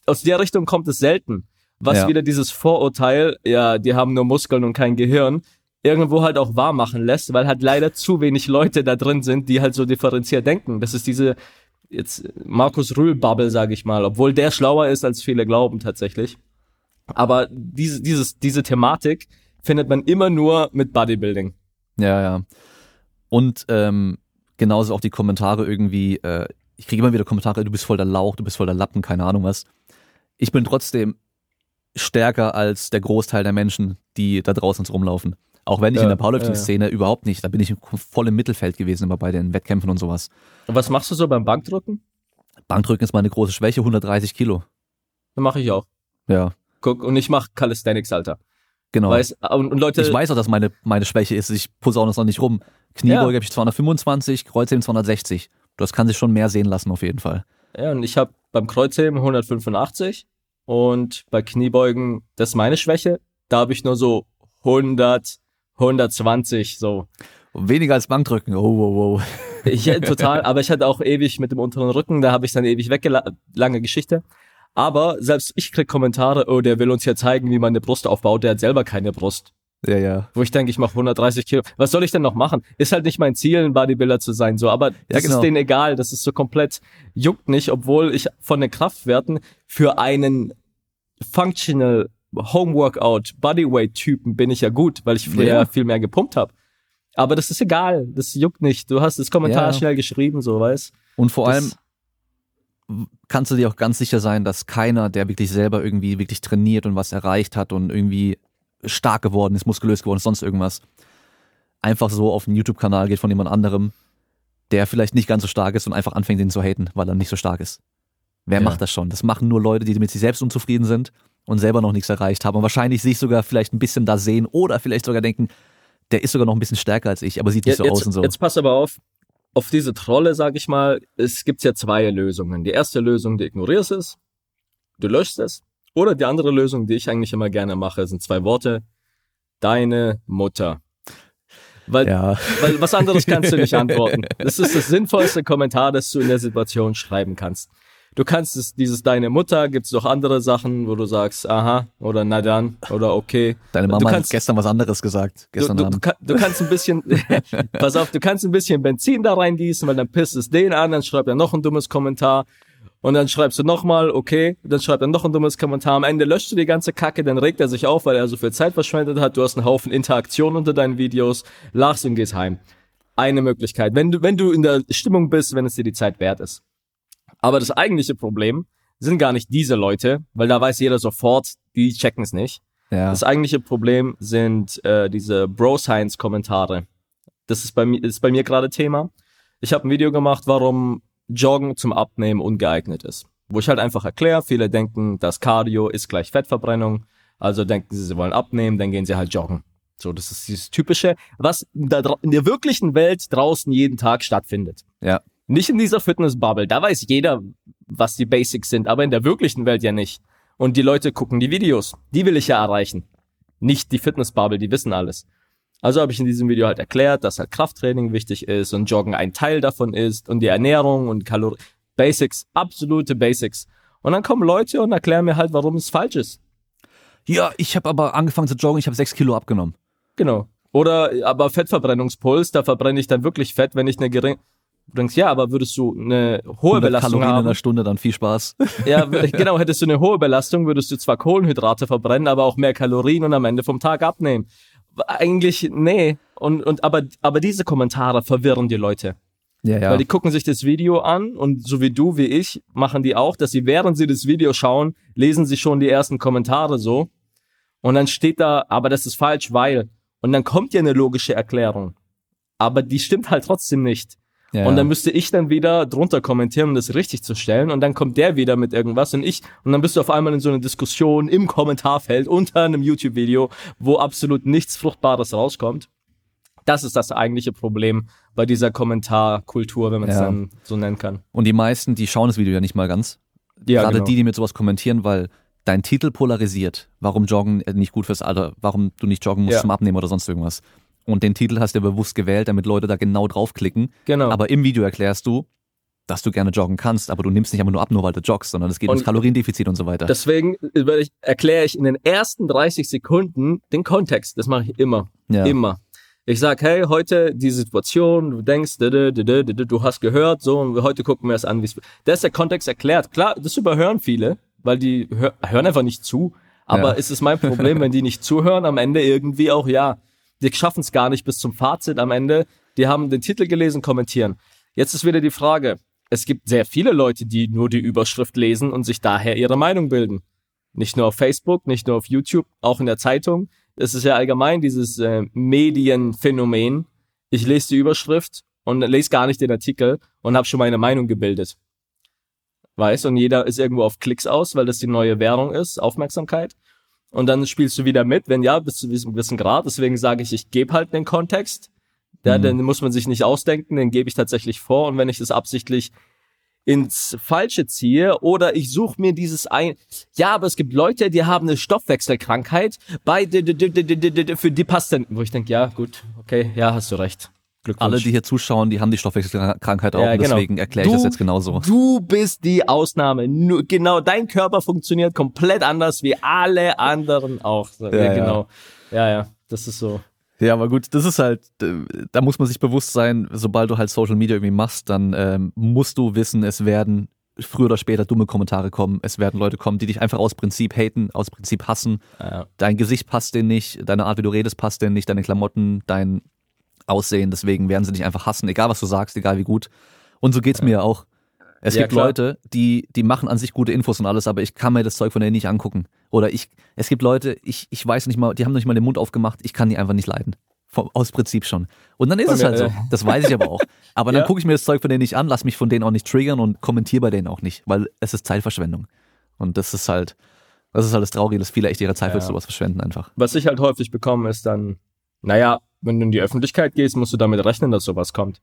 Aus der Richtung kommt es selten. Was ja. wieder dieses Vorurteil, ja, die haben nur Muskeln und kein Gehirn, irgendwo halt auch wahr machen lässt, weil halt leider zu wenig Leute da drin sind, die halt so differenziert denken. Das ist diese jetzt Markus Rühl Bubble, sage ich mal, obwohl der schlauer ist als viele glauben tatsächlich. Aber diese dieses diese Thematik findet man immer nur mit Bodybuilding. Ja, ja. Und ähm, genauso auch die Kommentare irgendwie, äh, ich kriege immer wieder Kommentare, du bist voll der Lauch, du bist voll der Lappen, keine Ahnung was. Ich bin trotzdem stärker als der Großteil der Menschen, die da draußen rumlaufen. Auch wenn ich in der Powerlifting-Szene überhaupt nicht, da bin ich voll im Mittelfeld gewesen, immer bei den Wettkämpfen und sowas. Und was machst du so beim Bankdrücken? Bankdrücken ist meine große Schwäche, 130 Kilo. Das mache ich auch. Ja. Guck, und ich mache Calisthenics, Alter. Genau. Weiß, und, und Leute, ich weiß auch, dass meine, meine Schwäche ist. Ich posaune es noch nicht rum. Kniebeuge ja. habe ich 225, Kreuzheben 260. Das kann sich schon mehr sehen lassen auf jeden Fall. Ja, und ich habe beim Kreuzheben 185 und bei Kniebeugen, das ist meine Schwäche, da habe ich nur so 100, 120 so. Weniger als Bankdrücken, oh, wow, wow. Ich, total, aber ich hatte auch ewig mit dem unteren Rücken, da habe ich dann ewig weggelassen, lange Geschichte. Aber selbst ich krieg Kommentare, oh, der will uns ja zeigen, wie man eine Brust aufbaut, der hat selber keine Brust. Ja, ja. Wo ich denke, ich mache 130 Kilo. Was soll ich denn noch machen? Ist halt nicht mein Ziel, ein Bodybuilder zu sein, so. Aber das ja, genau. ist denen egal. Das ist so komplett, juckt nicht, obwohl ich von den Kraftwerten für einen Functional Homeworkout Bodyweight Typen bin ich ja gut, weil ich früher ja. viel mehr gepumpt habe. Aber das ist egal. Das juckt nicht. Du hast das Kommentar ja. schnell geschrieben, so, weißt Und vor das, allem, kannst du dir auch ganz sicher sein, dass keiner, der wirklich selber irgendwie wirklich trainiert und was erreicht hat und irgendwie stark geworden ist, muskulös geworden ist, sonst irgendwas, einfach so auf einen YouTube-Kanal geht von jemand anderem, der vielleicht nicht ganz so stark ist und einfach anfängt, den zu haten, weil er nicht so stark ist. Wer ja. macht das schon? Das machen nur Leute, die mit sich selbst unzufrieden sind und selber noch nichts erreicht haben und wahrscheinlich sich sogar vielleicht ein bisschen da sehen oder vielleicht sogar denken, der ist sogar noch ein bisschen stärker als ich, aber sieht nicht ja, so jetzt, aus und so. Jetzt pass aber auf, auf diese Trolle, sag ich mal, es gibt ja zwei Lösungen. Die erste Lösung, du ignorierst es, du löschst es. Oder die andere Lösung, die ich eigentlich immer gerne mache, sind zwei Worte. Deine Mutter. Weil, ja. weil was anderes kannst du nicht antworten. Das ist das sinnvollste Kommentar, das du in der Situation schreiben kannst. Du kannst es, dieses deine Mutter, gibt es doch andere Sachen, wo du sagst, aha, oder na dann, oder okay. Deine Mama kannst, hat gestern was anderes gesagt, gestern du, du, Abend. Du, du kannst ein bisschen, pass auf, du kannst ein bisschen Benzin da reingießen, weil dann pisst es den an, dann schreibt er noch ein dummes Kommentar. Und dann schreibst du nochmal, okay, dann schreibt er noch ein dummes Kommentar. Am Ende löscht du die ganze Kacke, dann regt er sich auf, weil er so viel Zeit verschwendet hat. Du hast einen Haufen Interaktion unter deinen Videos, lachst und gehst heim. Eine Möglichkeit, wenn du, wenn du in der Stimmung bist, wenn es dir die Zeit wert ist. Aber das eigentliche Problem sind gar nicht diese Leute, weil da weiß jeder sofort, die checken es nicht. Ja. Das eigentliche Problem sind äh, diese Bro-Science-Kommentare. Das ist bei mir, ist bei mir gerade Thema. Ich habe ein Video gemacht, warum Joggen zum Abnehmen ungeeignet ist. Wo ich halt einfach erkläre, viele denken, das Cardio ist gleich Fettverbrennung. Also denken sie, sie wollen abnehmen, dann gehen sie halt joggen. So, das ist dieses typische, was in der wirklichen Welt draußen jeden Tag stattfindet. Ja. Nicht in dieser Fitnessbubble. Da weiß jeder, was die Basics sind, aber in der wirklichen Welt ja nicht. Und die Leute gucken die Videos. Die will ich ja erreichen. Nicht die Fitnessbubble, die wissen alles. Also habe ich in diesem Video halt erklärt, dass halt Krafttraining wichtig ist und Joggen ein Teil davon ist und die Ernährung und Kalorien. Basics, absolute Basics. Und dann kommen Leute und erklären mir halt, warum es falsch ist. Ja, ich habe aber angefangen zu joggen, ich habe sechs Kilo abgenommen. Genau. Oder aber Fettverbrennungspuls, da verbrenne ich dann wirklich Fett, wenn ich eine geringe Du denkst, ja, aber würdest du eine hohe Belastung Kalorien haben? in einer Stunde, dann viel Spaß. Ja, genau, hättest du eine hohe Belastung, würdest du zwar Kohlenhydrate verbrennen, aber auch mehr Kalorien und am Ende vom Tag abnehmen. Eigentlich, nee. Und, und, aber, aber diese Kommentare verwirren die Leute. Ja, ja. Weil die gucken sich das Video an und so wie du, wie ich, machen die auch, dass sie während sie das Video schauen, lesen sie schon die ersten Kommentare so. Und dann steht da, aber das ist falsch, weil. Und dann kommt ja eine logische Erklärung. Aber die stimmt halt trotzdem nicht. Ja, und dann müsste ich dann wieder drunter kommentieren, um das richtig zu stellen. Und dann kommt der wieder mit irgendwas und ich, und dann bist du auf einmal in so einer Diskussion im Kommentarfeld unter einem YouTube-Video, wo absolut nichts Fruchtbares rauskommt. Das ist das eigentliche Problem bei dieser Kommentarkultur, wenn man es ja. dann so nennen kann. Und die meisten, die schauen das Video ja nicht mal ganz. Ja, Gerade genau. die, die mit sowas kommentieren, weil dein Titel polarisiert, warum Joggen nicht gut fürs Alter, warum du nicht joggen musst ja. zum Abnehmen oder sonst irgendwas. Und den Titel hast du bewusst gewählt, damit Leute da genau draufklicken. Genau. Aber im Video erklärst du, dass du gerne joggen kannst, aber du nimmst nicht einfach nur ab, nur weil du joggst, sondern es geht und ums Kaloriendefizit und so weiter. Deswegen erkläre ich in den ersten 30 Sekunden den Kontext. Das mache ich immer. Ja. Immer. Ich sag, hey, heute die Situation, du denkst, du hast gehört, so, und heute gucken wir es an, wie es. Da ist der Kontext erklärt. Klar, das überhören viele, weil die hören einfach nicht zu. Aber ja. ist es mein Problem, wenn die nicht zuhören, am Ende irgendwie auch, ja, die schaffen es gar nicht bis zum Fazit am Ende. Die haben den Titel gelesen, kommentieren. Jetzt ist wieder die Frage. Es gibt sehr viele Leute, die nur die Überschrift lesen und sich daher ihre Meinung bilden. Nicht nur auf Facebook, nicht nur auf YouTube, auch in der Zeitung. Es ist ja allgemein dieses äh, Medienphänomen. Ich lese die Überschrift und lese gar nicht den Artikel und habe schon meine Meinung gebildet. Weißt, und jeder ist irgendwo auf Klicks aus, weil das die neue Währung ist, Aufmerksamkeit und dann spielst du wieder mit, wenn ja, bis zu diesem gewissen Grad. Deswegen sage ich, ich gebe halt den Kontext. Ja, mhm. Den muss man sich nicht ausdenken, den gebe ich tatsächlich vor. Und wenn ich das absichtlich ins Falsche ziehe oder ich suche mir dieses ein. Ja, aber es gibt Leute, die haben eine Stoffwechselkrankheit bei für die Patienten, wo ich denke, ja, gut, okay, ja, hast du recht. Alle, die hier zuschauen, die haben die Stoffwechselkrankheit auch, ja, genau. deswegen erkläre ich du, das jetzt genauso. Du bist die Ausnahme. Genau, dein Körper funktioniert komplett anders wie alle anderen auch. Ja, ja genau. Ja, ja. Das ist so. Ja, aber gut, das ist halt, da muss man sich bewusst sein, sobald du halt Social Media irgendwie machst, dann ähm, musst du wissen, es werden früher oder später dumme Kommentare kommen. Es werden Leute kommen, die dich einfach aus Prinzip haten, aus Prinzip hassen. Ja. Dein Gesicht passt denen nicht, deine Art, wie du redest, passt denen nicht, deine Klamotten, dein Aussehen. Deswegen werden sie dich einfach hassen, egal was du sagst, egal wie gut. Und so geht's ja. mir auch. Es ja, gibt klar. Leute, die, die machen an sich gute Infos und alles, aber ich kann mir das Zeug von denen nicht angucken. Oder ich, es gibt Leute, ich, ich weiß nicht mal, die haben nicht mal den Mund aufgemacht, ich kann die einfach nicht leiden. Vom, aus Prinzip schon. Und dann ist von es halt so. Äh. Das weiß ich aber auch. Aber dann ja. gucke ich mir das Zeug von denen nicht an, lass mich von denen auch nicht triggern und kommentiere bei denen auch nicht, weil es ist Zeitverschwendung. Und das ist halt, das ist halt das Traurige, dass viele echt ihre Zeit ja. für sowas verschwenden einfach. Was ich halt häufig bekomme, ist dann, naja, wenn du in die Öffentlichkeit gehst, musst du damit rechnen, dass sowas kommt.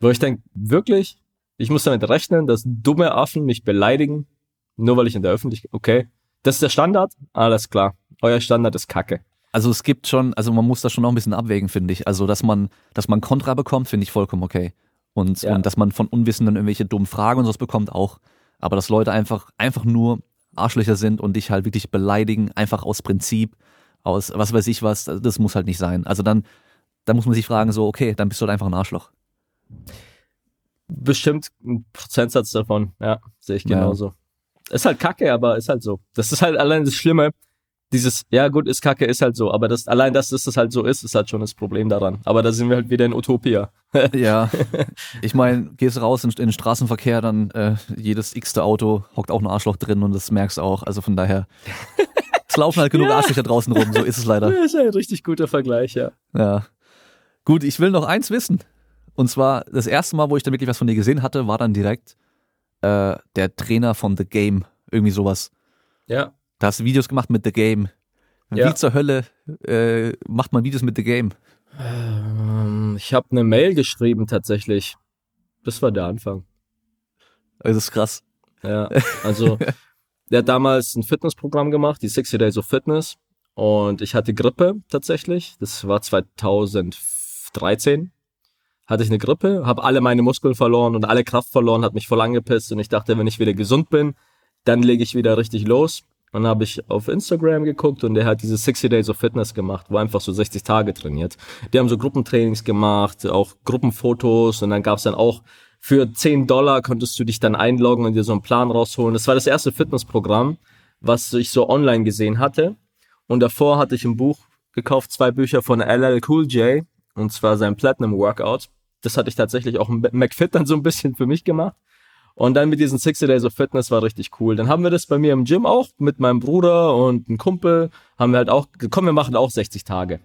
Wo ich denke, wirklich? Ich muss damit rechnen, dass dumme Affen mich beleidigen, nur weil ich in der Öffentlichkeit, okay. Das ist der Standard? Alles klar. Euer Standard ist Kacke. Also es gibt schon, also man muss das schon noch ein bisschen abwägen, finde ich. Also dass man, dass man Kontra bekommt, finde ich vollkommen okay. Und, ja. und dass man von Unwissenden irgendwelche dummen Fragen und sowas bekommt auch. Aber dass Leute einfach, einfach nur Arschlöcher sind und dich halt wirklich beleidigen, einfach aus Prinzip, aus was weiß ich was, das muss halt nicht sein. Also dann, da muss man sich fragen, so, okay, dann bist du halt einfach ein Arschloch. Bestimmt ein Prozentsatz davon, ja, sehe ich genauso. Ja. Ist halt kacke, aber ist halt so. Das ist halt allein das Schlimme. Dieses, ja gut, ist kacke, ist halt so. Aber das, allein, dass das halt so ist, ist halt schon das Problem daran. Aber da sind wir halt wieder in Utopia. ja. Ich meine, gehst raus in, in, den Straßenverkehr, dann äh, jedes x-te Auto hockt auch ein Arschloch drin und das merkst du auch. Also von daher. Es laufen halt genug ja. Arschlöcher draußen rum, so ist es leider. Das ist ein richtig guter Vergleich, ja. Ja. Gut, ich will noch eins wissen. Und zwar, das erste Mal, wo ich dann wirklich was von dir gesehen hatte, war dann direkt äh, der Trainer von The Game. Irgendwie sowas. Ja. Da hast du Videos gemacht mit The Game. Ja. Wie zur Hölle äh, macht man Videos mit The Game? Ähm, ich habe eine Mail geschrieben tatsächlich. Das war der Anfang. Das ist krass. Ja, also der hat damals ein Fitnessprogramm gemacht, die 60 Days of Fitness. Und ich hatte Grippe tatsächlich. Das war 2013 hatte ich eine Grippe, habe alle meine Muskeln verloren und alle Kraft verloren, hat mich voll angepisst und ich dachte, wenn ich wieder gesund bin, dann lege ich wieder richtig los. Und dann habe ich auf Instagram geguckt und der hat diese 60 Days of Fitness gemacht, wo einfach so 60 Tage trainiert. Die haben so Gruppentrainings gemacht, auch Gruppenfotos und dann gab's dann auch für 10 Dollar konntest du dich dann einloggen und dir so einen Plan rausholen. Das war das erste Fitnessprogramm, was ich so online gesehen hatte. Und davor hatte ich ein Buch gekauft, zwei Bücher von LL Cool J, und zwar sein Platinum Workout. Das hatte ich tatsächlich auch McFit dann so ein bisschen für mich gemacht. Und dann mit diesen 60 Days of Fitness war richtig cool. Dann haben wir das bei mir im Gym auch mit meinem Bruder und einem Kumpel. Haben wir halt auch, komm, wir machen auch 60 Tage.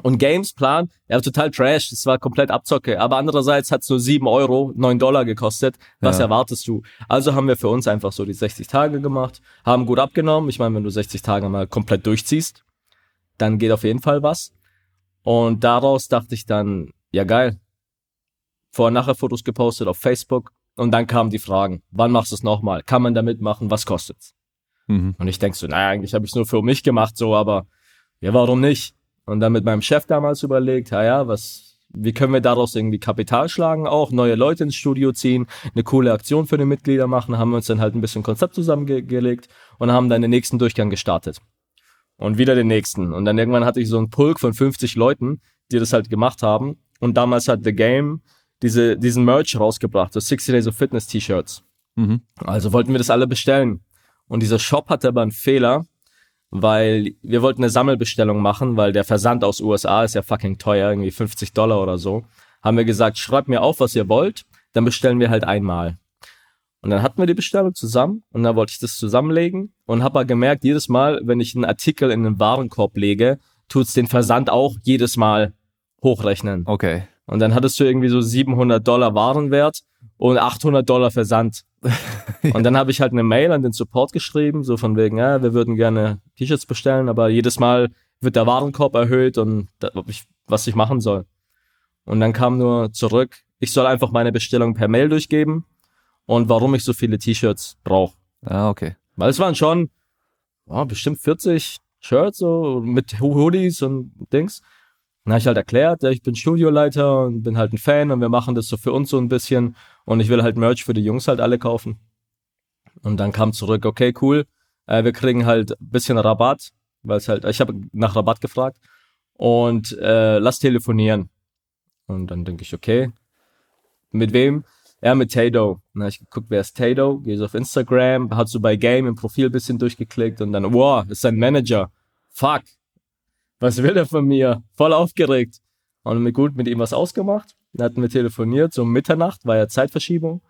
Und Gamesplan, ja, total trash, das war komplett Abzocke. Aber andererseits hat's nur 7 Euro, 9 Dollar gekostet. Was ja. erwartest du? Also haben wir für uns einfach so die 60 Tage gemacht, haben gut abgenommen. Ich meine, wenn du 60 Tage mal komplett durchziehst, dann geht auf jeden Fall was. Und daraus dachte ich dann, ja geil. Vor- und nachher Fotos gepostet auf Facebook. Und dann kamen die Fragen, wann machst du es nochmal? Kann man da mitmachen? Was kostet's? Mhm. Und ich denk so, naja, eigentlich habe ich nur für mich gemacht, so, aber ja, warum nicht? Und dann mit meinem Chef damals überlegt, ja, ja, was, wie können wir daraus irgendwie Kapital schlagen, auch neue Leute ins Studio ziehen, eine coole Aktion für die Mitglieder machen, haben wir uns dann halt ein bisschen Konzept zusammengelegt und haben dann den nächsten Durchgang gestartet und wieder den nächsten. Und dann irgendwann hatte ich so einen Pulk von 50 Leuten, die das halt gemacht haben. Und damals hat The Game diese, diesen Merch rausgebracht, so 60 Days of Fitness T-Shirts. Mhm. Also wollten wir das alle bestellen. Und dieser Shop hatte aber einen Fehler, weil wir wollten eine Sammelbestellung machen, weil der Versand aus USA ist ja fucking teuer, irgendwie 50 Dollar oder so. Haben wir gesagt, schreibt mir auf, was ihr wollt, dann bestellen wir halt einmal. Und dann hatten wir die Bestellung zusammen und dann wollte ich das zusammenlegen und habe aber gemerkt, jedes Mal, wenn ich einen Artikel in den Warenkorb lege, tut's den Versand auch jedes Mal hochrechnen. Okay. Und dann hattest du irgendwie so 700 Dollar Warenwert und 800 Dollar Versand. und dann habe ich halt eine Mail an den Support geschrieben, so von wegen, ja, wir würden gerne T-Shirts bestellen, aber jedes Mal wird der Warenkorb erhöht und da, ich, was ich machen soll. Und dann kam nur zurück, ich soll einfach meine Bestellung per Mail durchgeben und warum ich so viele T-Shirts brauche. Ah, okay. Weil es waren schon oh, bestimmt 40 Shirts so mit Hoodies und Dings. Dann habe ich halt erklärt, ja, ich bin Studioleiter und bin halt ein Fan und wir machen das so für uns so ein bisschen und ich will halt Merch für die Jungs halt alle kaufen. Und dann kam zurück, okay, cool, äh, wir kriegen halt bisschen Rabatt, weil es halt, ich habe nach Rabatt gefragt und äh, lass telefonieren. Und dann denke ich, okay, mit wem? Ja, mit Tato. Habe ich geguckt, wer ist Tato? Gehe so auf Instagram, hat so bei Game im Profil bisschen durchgeklickt und dann, wow, ist sein Manager. Fuck. Was will er von mir? Voll aufgeregt. Und mir gut mit ihm was ausgemacht. Dann hatten wir telefoniert, so Mitternacht, war ja Zeitverschiebung.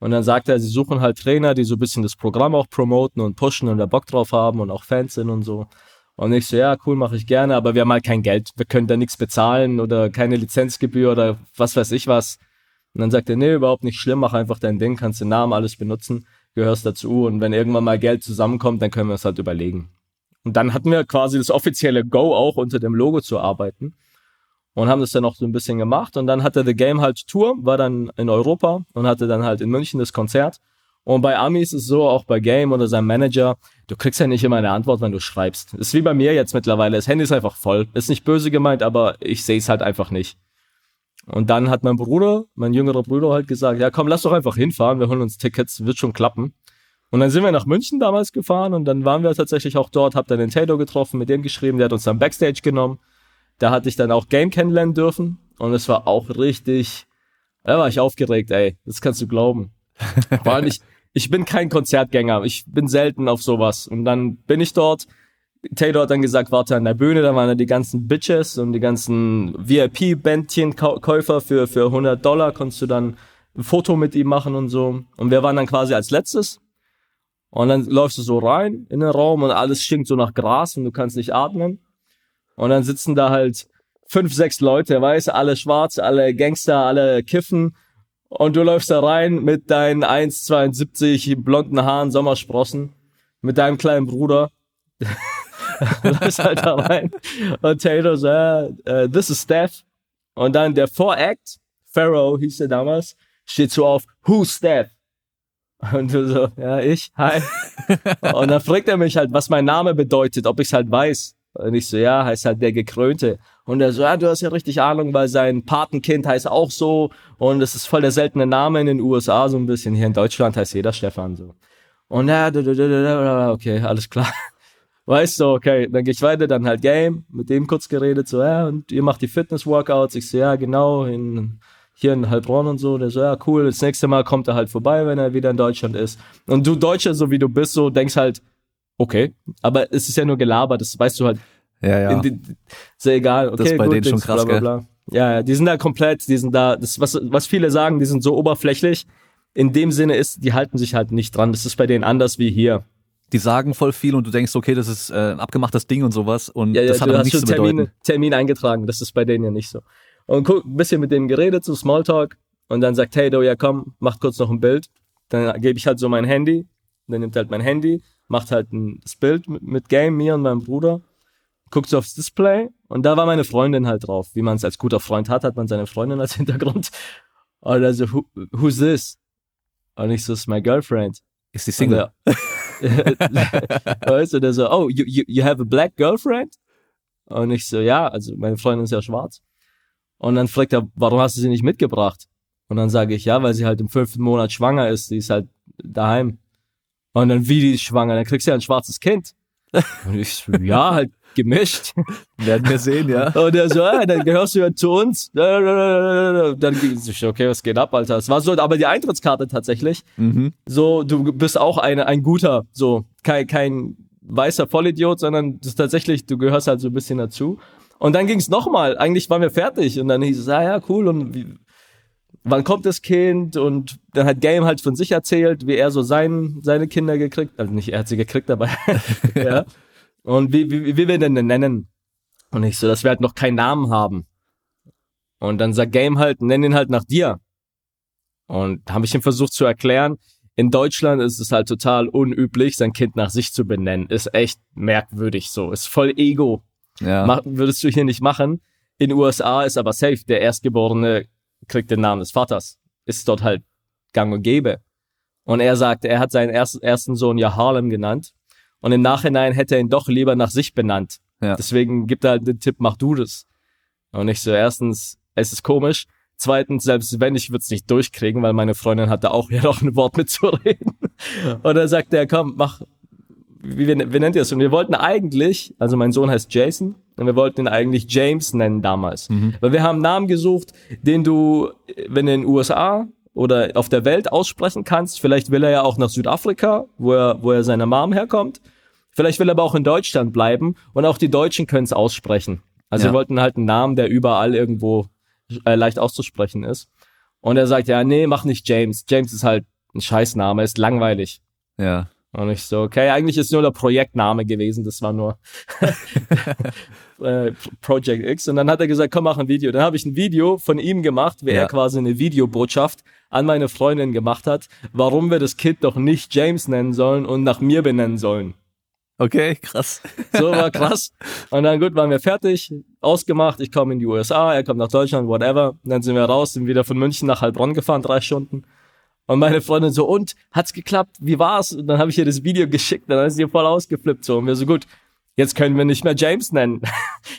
Und dann sagte er, sie suchen halt Trainer, die so ein bisschen das Programm auch promoten und pushen und da Bock drauf haben und auch Fans sind und so. Und ich so, ja, cool, mache ich gerne, aber wir haben halt kein Geld. Wir können da nichts bezahlen oder keine Lizenzgebühr oder was weiß ich was. Und dann sagt er, nee, überhaupt nicht schlimm, mach einfach dein Ding, kannst den Namen, alles benutzen, gehörst dazu. Und wenn irgendwann mal Geld zusammenkommt, dann können wir es halt überlegen. Und dann hatten wir quasi das offizielle Go auch unter dem Logo zu arbeiten und haben das dann auch so ein bisschen gemacht. Und dann hatte The Game halt Tour, war dann in Europa und hatte dann halt in München das Konzert. Und bei Amis ist es so, auch bei Game oder seinem Manager, du kriegst ja nicht immer eine Antwort, wenn du schreibst. Ist wie bei mir jetzt mittlerweile. Das Handy ist einfach voll. Ist nicht böse gemeint, aber ich sehe es halt einfach nicht. Und dann hat mein Bruder, mein jüngerer Bruder halt gesagt, ja komm, lass doch einfach hinfahren, wir holen uns Tickets, wird schon klappen. Und dann sind wir nach München damals gefahren und dann waren wir tatsächlich auch dort, hab dann den Tato getroffen, mit dem geschrieben, der hat uns dann Backstage genommen. Da hatte ich dann auch Game kennenlernen dürfen und es war auch richtig, da war ich aufgeregt, ey, das kannst du glauben. Vor allem ich, ich bin kein Konzertgänger, ich bin selten auf sowas. Und dann bin ich dort, Taylor hat dann gesagt, warte an der Bühne, da waren dann die ganzen Bitches und die ganzen VIP-Bändchen-Käufer für, für 100 Dollar, konntest du dann ein Foto mit ihm machen und so. Und wir waren dann quasi als letztes. Und dann läufst du so rein in den Raum und alles stinkt so nach Gras und du kannst nicht atmen. Und dann sitzen da halt fünf, sechs Leute, weißt alle schwarz, alle Gangster, alle kiffen. Und du läufst da rein mit deinen 1,72 blonden Haaren, Sommersprossen, mit deinem kleinen Bruder. läufst halt da rein. Und Taylor so, uh, this is Steph. Und dann der Voract, Pharaoh hieß er damals, steht so auf, who's Steph? Und du so, ja, ich, hi. und dann fragt er mich halt, was mein Name bedeutet, ob ich es halt weiß. Und ich so, ja, heißt halt der Gekrönte. Und er so, ja, du hast ja richtig Ahnung, weil sein Patenkind heißt auch so. Und es ist voll der seltene Name in den USA, so ein bisschen. Hier in Deutschland heißt jeder Stefan so. Und ja, okay, alles klar. Weißt du, okay, dann gehe ich weiter, dann halt Game, mit dem kurz geredet, so, ja, und ihr macht die Fitness-Workouts. Ich so, ja, genau, in, hier in Heilbronn und so. Der so, ja, cool, das nächste Mal kommt er halt vorbei, wenn er wieder in Deutschland ist. Und du Deutscher, so wie du bist, so denkst halt, okay, aber es ist ja nur gelabert, das weißt du halt. Ja, ja. Ja egal. Okay, das ist bei gut, denen schon krass, bla, bla, bla. Ja, ja, die sind da komplett, die sind da, das, was, was viele sagen, die sind so oberflächlich. In dem Sinne ist, die halten sich halt nicht dran. Das ist bei denen anders wie hier die sagen voll viel und du denkst, okay, das ist äh, ein abgemachtes Ding und sowas und ja, ja, das hat aber nichts zu Termin, bedeuten. Termin eingetragen, das ist bei denen ja nicht so. Und guck, ein bisschen mit denen geredet, so Smalltalk und dann sagt Tato, ja komm, mach kurz noch ein Bild. Dann gebe ich halt so mein Handy, dann nimmt halt mein Handy, macht halt ein, das Bild mit, mit Game, mir und meinem Bruder, guckt so aufs Display und da war meine Freundin halt drauf. Wie man es als guter Freund hat, hat man seine Freundin als Hintergrund. Und er so, Who, who's this? Und ich so, ist my girlfriend. Ist die Single? weißt du, der so, oh, you, you, you have a black girlfriend? Und ich so, ja, also meine Freundin ist ja schwarz. Und dann fragt er, warum hast du sie nicht mitgebracht? Und dann sage ich, ja, weil sie halt im fünften Monat schwanger ist, sie ist halt daheim. Und dann, wie die ist schwanger, dann kriegst du ja ein schwarzes Kind. Und ich ja, halt gemischt. Werden wir sehen, ja. Und er so, ja, dann gehörst du ja zu uns. Dann ich, okay, was geht ab, Alter? Es war so, aber die Eintrittskarte tatsächlich. Mhm. So, du bist auch eine, ein guter, so, kein, kein weißer Vollidiot, sondern das ist tatsächlich, du gehörst halt so ein bisschen dazu. Und dann ging's nochmal. Eigentlich waren wir fertig. Und dann hieß es, ah ja, cool. Und wie, wann kommt das Kind? Und dann hat Game halt von sich erzählt, wie er so sein, seine Kinder gekriegt, also nicht er hat sie gekriegt, aber ja. Und wie, wie, wie wir denn denn nennen? Und ich so, dass wir halt noch keinen Namen haben. Und dann sagt Game halt, nenn ihn halt nach dir. Und habe ich ihm versucht zu erklären, in Deutschland ist es halt total unüblich, sein Kind nach sich zu benennen. Ist echt merkwürdig so. Ist voll Ego. Ja. Mach, würdest du hier nicht machen. In USA ist aber safe, der Erstgeborene kriegt den Namen des Vaters. Ist dort halt gang und gäbe. Und er sagt, er hat seinen ersten, ersten Sohn ja Harlem genannt. Und im Nachhinein hätte er ihn doch lieber nach sich benannt. Ja. Deswegen gibt er halt den Tipp, mach du das. Und ich so, erstens, es ist komisch. Zweitens, selbst wenn, ich würde es nicht durchkriegen, weil meine Freundin hatte auch ja noch ein Wort mitzureden. Und dann sagt er, komm, mach, wie, wie, wie nennt ihr das? Und wir wollten eigentlich, also mein Sohn heißt Jason, und wir wollten ihn eigentlich James nennen damals. Mhm. Weil wir haben einen Namen gesucht, den du, wenn du in den USA oder auf der Welt aussprechen kannst, vielleicht will er ja auch nach Südafrika, wo er, wo er seiner Mom herkommt. Vielleicht will er aber auch in Deutschland bleiben und auch die Deutschen können es aussprechen. Also ja. wir wollten halt einen Namen, der überall irgendwo äh, leicht auszusprechen ist. Und er sagt, ja, nee, mach nicht James. James ist halt ein Scheißname, ist langweilig. Ja. Und ich so, okay, eigentlich ist nur der Projektname gewesen, das war nur äh, Project X. Und dann hat er gesagt, komm, mach ein Video. Dann habe ich ein Video von ihm gemacht, wie ja. er quasi eine Videobotschaft an meine Freundin gemacht hat, warum wir das Kind doch nicht James nennen sollen und nach mir benennen sollen. Okay, krass. So war krass. Und dann gut, waren wir fertig, ausgemacht, ich komme in die USA, er kommt nach Deutschland, whatever. Und dann sind wir raus, sind wieder von München nach Heilbronn gefahren, drei Stunden. Und meine Freundin so, und, hat's geklappt? Wie war's? Und dann habe ich ihr das Video geschickt, dann ist sie voll ausgeflippt so. Und wir so, gut, jetzt können wir nicht mehr James nennen.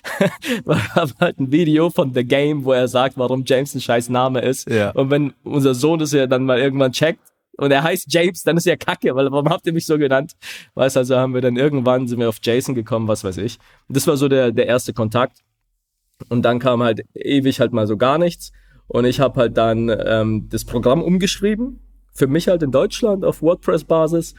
wir haben halt ein Video von The Game, wo er sagt, warum James ein scheiß Name ist. Ja. Und wenn unser Sohn das ja dann mal irgendwann checkt, und er heißt James, dann ist ja kacke, weil warum habt ihr mich so genannt? Weißt also haben wir dann irgendwann sind wir auf Jason gekommen, was weiß ich. Und das war so der, der erste Kontakt. Und dann kam halt ewig halt mal so gar nichts. Und ich habe halt dann ähm, das Programm umgeschrieben, für mich halt in Deutschland auf WordPress-Basis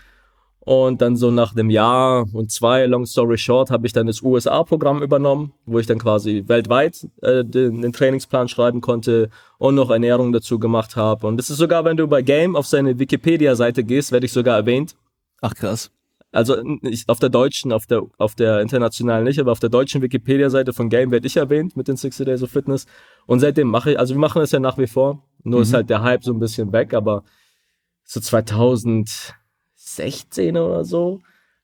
und dann so nach dem Jahr und zwei, long story short, habe ich dann das USA-Programm übernommen, wo ich dann quasi weltweit äh, den, den, Trainingsplan schreiben konnte und noch Ernährung dazu gemacht habe. Und das ist sogar, wenn du bei Game auf seine Wikipedia-Seite gehst, werde ich sogar erwähnt. Ach krass. Also nicht auf der deutschen, auf der, auf der internationalen nicht, aber auf der deutschen Wikipedia-Seite von Game werde ich erwähnt mit den 60 Days of Fitness. Und seitdem mache ich, also wir machen das ja nach wie vor. Nur mhm. ist halt der Hype so ein bisschen weg, aber so 2000 16 oder so,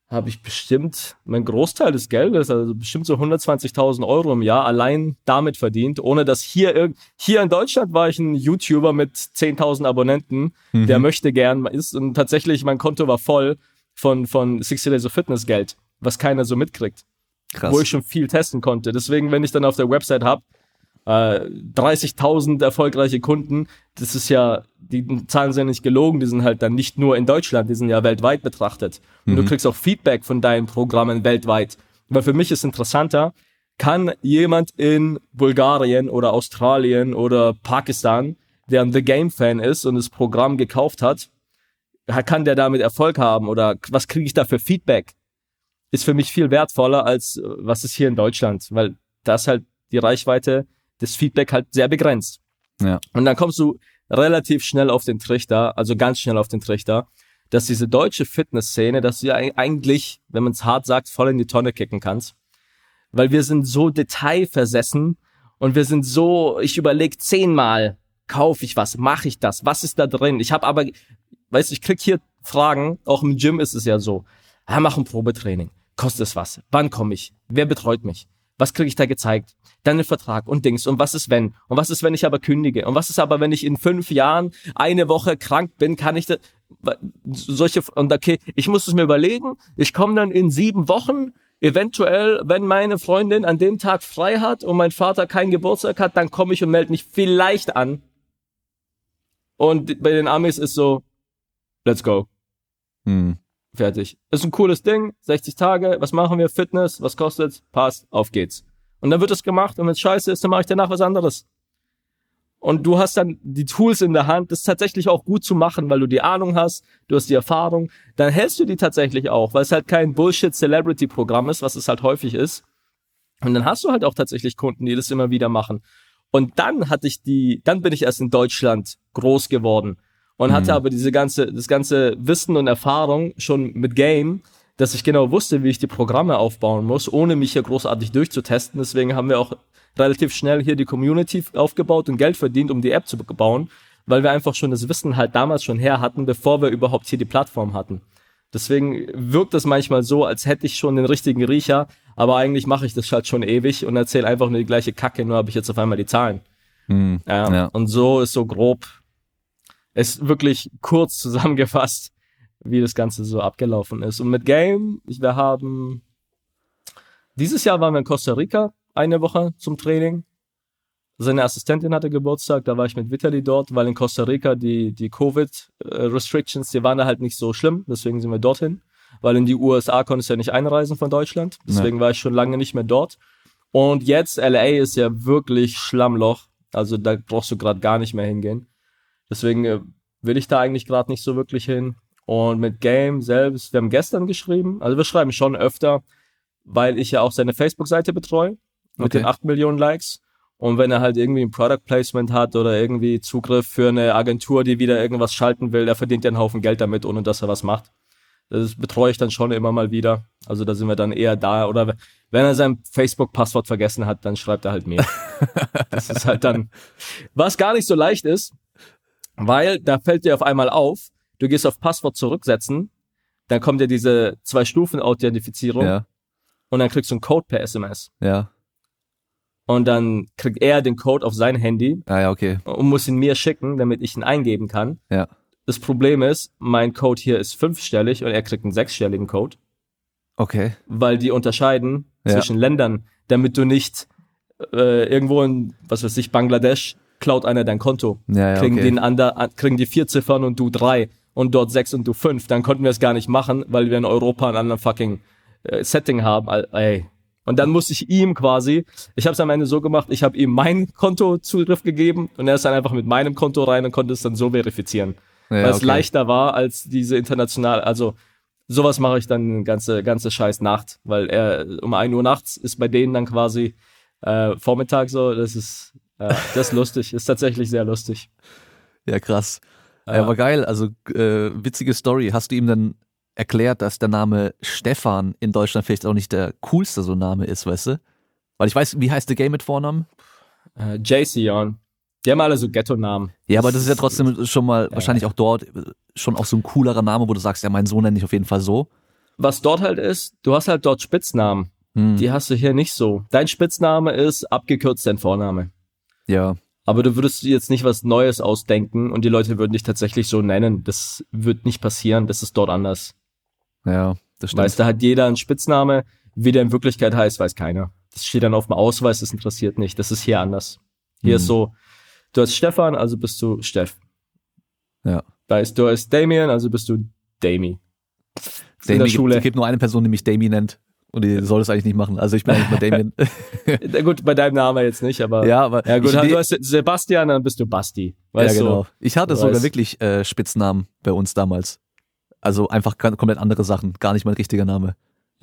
habe ich bestimmt mein Großteil des Geldes, also bestimmt so 120.000 Euro im Jahr allein damit verdient, ohne dass hier hier in Deutschland war ich ein YouTuber mit 10.000 Abonnenten, mhm. der möchte gern ist und tatsächlich mein Konto war voll von von 60 Days of Fitness Geld, was keiner so mitkriegt. Krass. Wo ich schon viel testen konnte. Deswegen, wenn ich dann auf der Website hab, äh, 30.000 erfolgreiche Kunden, das ist ja, die Zahlen sind ja nicht gelogen, die sind halt dann nicht nur in Deutschland, die sind ja weltweit betrachtet. Und mhm. du kriegst auch Feedback von deinen Programmen weltweit. Weil für mich ist interessanter, kann jemand in Bulgarien oder Australien oder Pakistan, der ein The Game Fan ist und das Programm gekauft hat, kann der damit Erfolg haben oder was kriege ich da für Feedback? Ist für mich viel wertvoller als was ist hier in Deutschland, weil das halt die Reichweite das Feedback halt sehr begrenzt. Ja. Und dann kommst du relativ schnell auf den Trichter, also ganz schnell auf den Trichter, dass diese deutsche Fitnessszene, dass du ja eigentlich, wenn man es hart sagt, voll in die Tonne kicken kannst. Weil wir sind so detailversessen und wir sind so, ich überlege zehnmal, kaufe ich was, mache ich das, was ist da drin? Ich habe aber, weißt du, ich krieg hier Fragen, auch im Gym ist es ja so, ja, mach ein Probetraining, kostet es was, wann komme ich, wer betreut mich, was kriege ich da gezeigt? Dann den Vertrag und Dings. Und was ist wenn? Und was ist, wenn ich aber kündige? Und was ist aber, wenn ich in fünf Jahren eine Woche krank bin? Kann ich da, solche, und okay, ich muss es mir überlegen. Ich komme dann in sieben Wochen, eventuell, wenn meine Freundin an dem Tag frei hat und mein Vater keinen Geburtstag hat, dann komme ich und melde mich vielleicht an. Und bei den Amis ist so, let's go. Hm. Fertig. Ist ein cooles Ding, 60 Tage, was machen wir? Fitness, was kostet's? Passt, auf geht's. Und dann wird es gemacht und wenn es scheiße ist, dann mache ich danach was anderes. Und du hast dann die Tools in der Hand, das tatsächlich auch gut zu machen, weil du die Ahnung hast, du hast die Erfahrung, dann hältst du die tatsächlich auch, weil es halt kein Bullshit-Celebrity-Programm ist, was es halt häufig ist. Und dann hast du halt auch tatsächlich Kunden, die das immer wieder machen. Und dann hatte ich die, dann bin ich erst in Deutschland groß geworden und hatte mhm. aber diese ganze, das ganze Wissen und Erfahrung schon mit Game, dass ich genau wusste, wie ich die Programme aufbauen muss, ohne mich hier großartig durchzutesten. Deswegen haben wir auch relativ schnell hier die Community aufgebaut und Geld verdient, um die App zu bauen, weil wir einfach schon das Wissen halt damals schon her hatten, bevor wir überhaupt hier die Plattform hatten. Deswegen wirkt es manchmal so, als hätte ich schon den richtigen Riecher, aber eigentlich mache ich das halt schon ewig und erzähle einfach nur die gleiche Kacke, nur habe ich jetzt auf einmal die Zahlen. Mhm, ja, ja. Und so ist so grob ist wirklich kurz zusammengefasst, wie das Ganze so abgelaufen ist. Und mit Game, wir haben dieses Jahr waren wir in Costa Rica eine Woche zum Training. Seine Assistentin hatte Geburtstag, da war ich mit Vitali dort, weil in Costa Rica die, die Covid-Restrictions, die waren da halt nicht so schlimm, deswegen sind wir dorthin. weil in die USA konntest du ja nicht einreisen von Deutschland. Deswegen ja. war ich schon lange nicht mehr dort. Und jetzt LA ist ja wirklich Schlammloch. Also da brauchst du gerade gar nicht mehr hingehen. Deswegen äh, will ich da eigentlich gerade nicht so wirklich hin. Und mit Game selbst, wir haben gestern geschrieben, also wir schreiben schon öfter, weil ich ja auch seine Facebook-Seite betreue mit okay. den 8 Millionen Likes. Und wenn er halt irgendwie ein Product Placement hat oder irgendwie Zugriff für eine Agentur, die wieder irgendwas schalten will, der verdient ja einen Haufen Geld damit, ohne dass er was macht. Das betreue ich dann schon immer mal wieder. Also da sind wir dann eher da. Oder wenn er sein Facebook-Passwort vergessen hat, dann schreibt er halt mehr. das ist halt dann, was gar nicht so leicht ist, weil da fällt dir auf einmal auf, du gehst auf Passwort zurücksetzen, dann kommt ja diese zwei Stufen Authentifizierung ja. und dann kriegst du einen Code per SMS. Ja. Und dann kriegt er den Code auf sein Handy. Ah ja, okay. Und muss ihn mir schicken, damit ich ihn eingeben kann. Ja. Das Problem ist, mein Code hier ist fünfstellig und er kriegt einen sechsstelligen Code. Okay. Weil die unterscheiden ja. zwischen Ländern, damit du nicht äh, irgendwo in, was weiß ich, Bangladesch klaut einer dein Konto. Ja, ja, kriegen, okay. den ander, kriegen die vier Ziffern und du drei und dort sechs und du fünf. Dann konnten wir es gar nicht machen, weil wir in Europa ein anderes fucking äh, Setting haben. Ey. Und dann musste ich ihm quasi, ich habe es am Ende so gemacht, ich habe ihm mein Kontozugriff gegeben und er ist dann einfach mit meinem Konto rein und konnte es dann so verifizieren ja, weil es okay. leichter war als diese international, also sowas mache ich dann ganze, ganze scheiß Nacht, weil er um ein Uhr nachts ist bei denen dann quasi äh, Vormittag so, das ist, äh, das ist lustig, ist tatsächlich sehr lustig. Ja, krass. Ja, aber geil, also äh, witzige Story. Hast du ihm dann erklärt, dass der Name Stefan in Deutschland vielleicht auch nicht der coolste so Name ist, weißt du? Weil ich weiß, wie heißt der Game mit Vornamen? Äh, JC die haben alle so Ghetto-Namen. Ja, aber das ist ja trotzdem schon mal ja. wahrscheinlich auch dort schon auch so ein coolerer Name, wo du sagst, ja, mein Sohn nenne ich auf jeden Fall so. Was dort halt ist, du hast halt dort Spitznamen. Hm. Die hast du hier nicht so. Dein Spitzname ist abgekürzt dein Vorname. Ja. Aber du würdest jetzt nicht was Neues ausdenken und die Leute würden dich tatsächlich so nennen. Das wird nicht passieren. Das ist dort anders. Ja, das stimmt. Weißt, da hat jeder einen Spitzname. Wie der in Wirklichkeit heißt, weiß keiner. Das steht dann auf dem Ausweis, das interessiert nicht. Das ist hier anders. Hier hm. ist so, Du hast Stefan, also bist du Steff. Ja. Weißt du, hast Damien, also bist du Dami. In der Schule. Es gibt nur eine Person, die mich Dami nennt. Und die soll das eigentlich nicht machen. Also ich bin eigentlich mal Damien. Na gut, bei deinem Namen jetzt nicht, aber. Ja, aber. Ja gut, ich, du hast Sebastian, dann bist du Basti. Weißt ja, genau. Du? Ich hatte sogar weißt. wirklich äh, Spitznamen bei uns damals. Also einfach komplett andere Sachen. Gar nicht mein richtiger Name.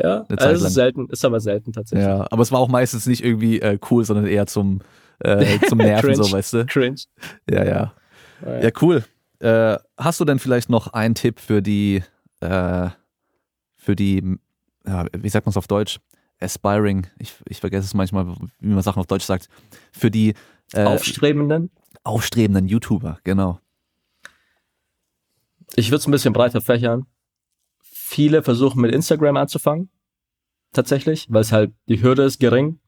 Ja, also ist selten, ist aber selten tatsächlich. Ja, aber es war auch meistens nicht irgendwie äh, cool, sondern eher zum äh, zum Nerven, so weißt du. Cringe. Ja, ja. Ja, cool. Äh, hast du denn vielleicht noch einen Tipp für die, äh, für die, ja, wie sagt man es auf Deutsch? Aspiring, ich, ich vergesse es manchmal, wie man Sachen auf Deutsch sagt, für die äh, Aufstrebenden? Aufstrebenden YouTuber, genau. Ich würde es ein bisschen breiter fächern. Viele versuchen mit Instagram anzufangen, tatsächlich, weil es halt die Hürde ist gering.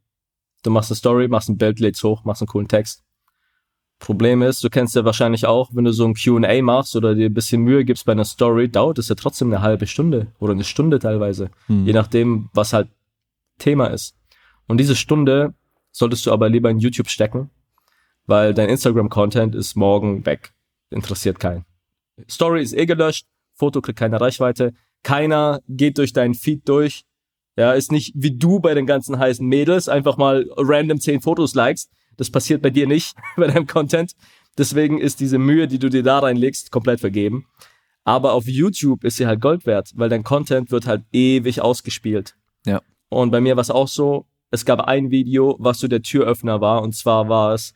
Du machst eine Story, machst ein Bild, lädst hoch, machst einen coolen Text. Problem ist, du kennst ja wahrscheinlich auch, wenn du so ein Q&A machst oder dir ein bisschen Mühe gibst bei einer Story, dauert es ja trotzdem eine halbe Stunde oder eine Stunde teilweise, hm. je nachdem, was halt Thema ist. Und diese Stunde solltest du aber lieber in YouTube stecken, weil dein Instagram-Content ist morgen weg. Interessiert keinen. Story ist eh gelöscht, Foto kriegt keine Reichweite, keiner geht durch deinen Feed durch, ja, ist nicht wie du bei den ganzen heißen Mädels einfach mal random zehn Fotos likest. Das passiert bei dir nicht bei deinem Content. Deswegen ist diese Mühe, die du dir da reinlegst, komplett vergeben. Aber auf YouTube ist sie halt Gold wert, weil dein Content wird halt ewig ausgespielt. Ja. Und bei mir war es auch so, es gab ein Video, was so der Türöffner war, und zwar war es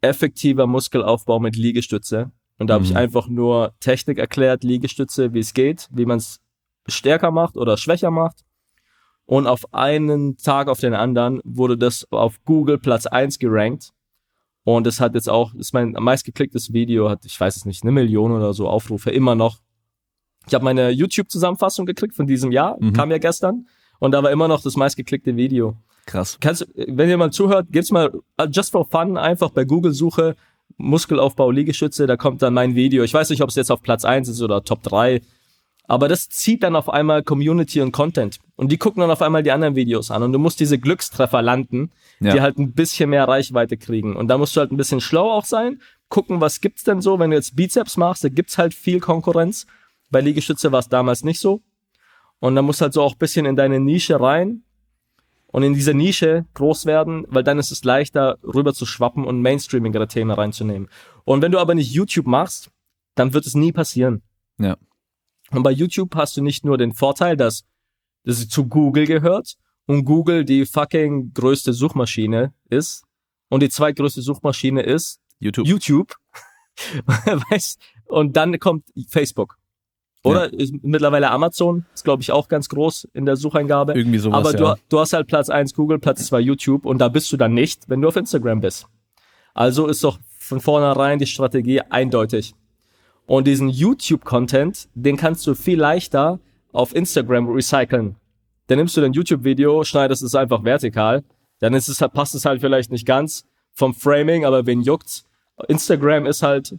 effektiver Muskelaufbau mit Liegestütze. Und da mhm. habe ich einfach nur Technik erklärt, Liegestütze, wie es geht, wie man es stärker macht oder schwächer macht und auf einen Tag auf den anderen wurde das auf Google Platz eins gerankt. Und es hat jetzt auch, ist mein meistgeklicktes Video, hat, ich weiß es nicht, eine Million oder so Aufrufe, immer noch. Ich habe meine YouTube-Zusammenfassung gekriegt von diesem Jahr, mhm. kam ja gestern. Und da war immer noch das meistgeklickte Video. Krass. Kannst, wenn ihr mal zuhört, gibt's mal uh, just for fun einfach bei Google Suche Muskelaufbau Liegestütze, da kommt dann mein Video. Ich weiß nicht, ob es jetzt auf Platz eins ist oder Top drei aber das zieht dann auf einmal Community und Content. Und die gucken dann auf einmal die anderen Videos an. Und du musst diese Glückstreffer landen, ja. die halt ein bisschen mehr Reichweite kriegen. Und da musst du halt ein bisschen schlau auch sein. Gucken, was gibt's denn so? Wenn du jetzt Bizeps machst, da gibt's halt viel Konkurrenz. Bei Liegestütze war es damals nicht so. Und dann musst du halt so auch ein bisschen in deine Nische rein und in dieser Nische groß werden, weil dann ist es leichter, rüber zu schwappen und mainstreamigere Themen reinzunehmen. Und wenn du aber nicht YouTube machst, dann wird es nie passieren. Ja. Und bei YouTube hast du nicht nur den Vorteil, dass das zu Google gehört und Google die fucking größte Suchmaschine ist und die zweitgrößte Suchmaschine ist YouTube. YouTube. weißt? Und dann kommt Facebook. Oder ja. ist mittlerweile Amazon, ist glaube ich auch ganz groß in der Sucheingabe. Irgendwie sowas, Aber du, ja. du hast halt Platz eins Google, Platz zwei YouTube und da bist du dann nicht, wenn du auf Instagram bist. Also ist doch von vornherein die Strategie eindeutig. Und diesen YouTube-Content, den kannst du viel leichter auf Instagram recyceln. Dann nimmst du dein YouTube-Video, schneidest es einfach vertikal, dann ist es, passt es halt vielleicht nicht ganz vom Framing, aber wen juckt's? Instagram ist halt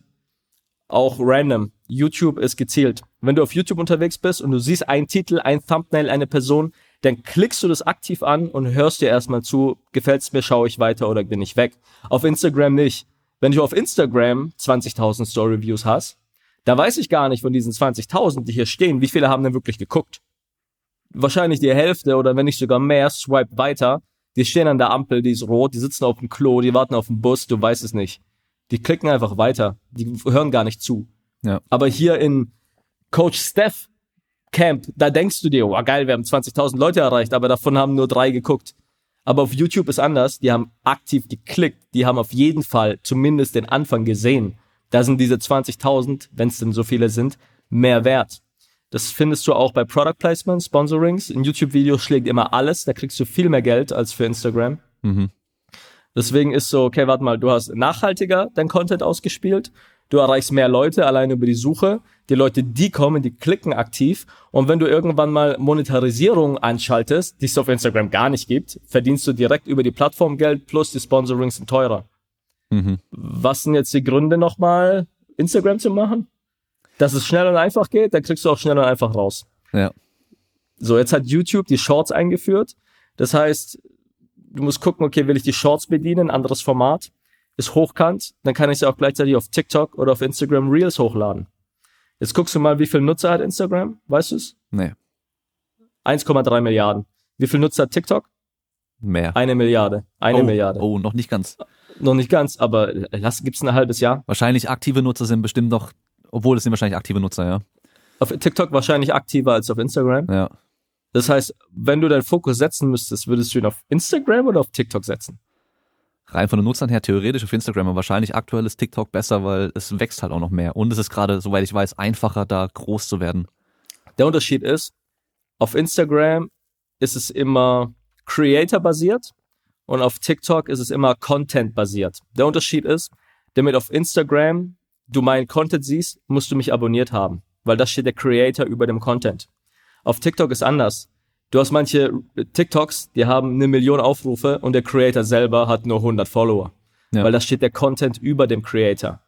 auch random. YouTube ist gezielt. Wenn du auf YouTube unterwegs bist und du siehst einen Titel, ein Thumbnail, eine Person, dann klickst du das aktiv an und hörst dir erstmal zu, gefällt's mir, schaue ich weiter oder bin ich weg. Auf Instagram nicht. Wenn du auf Instagram 20.000 Story-Views hast, da weiß ich gar nicht von diesen 20.000, die hier stehen, wie viele haben denn wirklich geguckt. Wahrscheinlich die Hälfte oder wenn nicht sogar mehr, swipe weiter. Die stehen an der Ampel, die ist rot, die sitzen auf dem Klo, die warten auf den Bus, du weißt es nicht. Die klicken einfach weiter. Die hören gar nicht zu. Ja. Aber hier in Coach Steph Camp, da denkst du dir, oh geil, wir haben 20.000 Leute erreicht, aber davon haben nur drei geguckt. Aber auf YouTube ist anders. Die haben aktiv geklickt. Die haben auf jeden Fall zumindest den Anfang gesehen. Da sind diese 20.000, wenn es denn so viele sind, mehr wert. Das findest du auch bei Product Placement, Sponsorings. In YouTube-Videos schlägt immer alles. Da kriegst du viel mehr Geld als für Instagram. Mhm. Deswegen ist so, okay, warte mal, du hast nachhaltiger dein Content ausgespielt. Du erreichst mehr Leute allein über die Suche. Die Leute, die kommen, die klicken aktiv. Und wenn du irgendwann mal Monetarisierung anschaltest, die es auf Instagram gar nicht gibt, verdienst du direkt über die Plattform Geld plus die Sponsorings sind teurer. Mhm. Was sind jetzt die Gründe nochmal, Instagram zu machen? Dass es schnell und einfach geht, dann kriegst du auch schnell und einfach raus. Ja. So, jetzt hat YouTube die Shorts eingeführt. Das heißt, du musst gucken, okay, will ich die Shorts bedienen, anderes Format, ist hochkant, dann kann ich sie auch gleichzeitig auf TikTok oder auf Instagram Reels hochladen. Jetzt guckst du mal, wie viel Nutzer hat Instagram, weißt du es? Nee. 1,3 Milliarden. Wie viel Nutzer hat TikTok? Mehr. Eine Milliarde. Eine oh, Milliarde. Oh, noch nicht ganz. Noch nicht ganz, aber lass, gibt's ein halbes Jahr. Wahrscheinlich aktive Nutzer sind bestimmt noch, obwohl es sind wahrscheinlich aktive Nutzer, ja. Auf TikTok wahrscheinlich aktiver als auf Instagram. Ja. Das heißt, wenn du deinen Fokus setzen müsstest, würdest du ihn auf Instagram oder auf TikTok setzen? Rein von den Nutzern her theoretisch auf Instagram, aber wahrscheinlich aktuell ist TikTok besser, weil es wächst halt auch noch mehr. Und es ist gerade, soweit ich weiß, einfacher, da groß zu werden. Der Unterschied ist, auf Instagram ist es immer Creator-basiert und auf TikTok ist es immer Content-basiert. Der Unterschied ist, damit auf Instagram du meinen Content siehst, musst du mich abonniert haben, weil da steht der Creator über dem Content. Auf TikTok ist anders. Du hast manche TikToks, die haben eine Million Aufrufe und der Creator selber hat nur 100 Follower. Ja. Weil da steht der Content über dem Creator.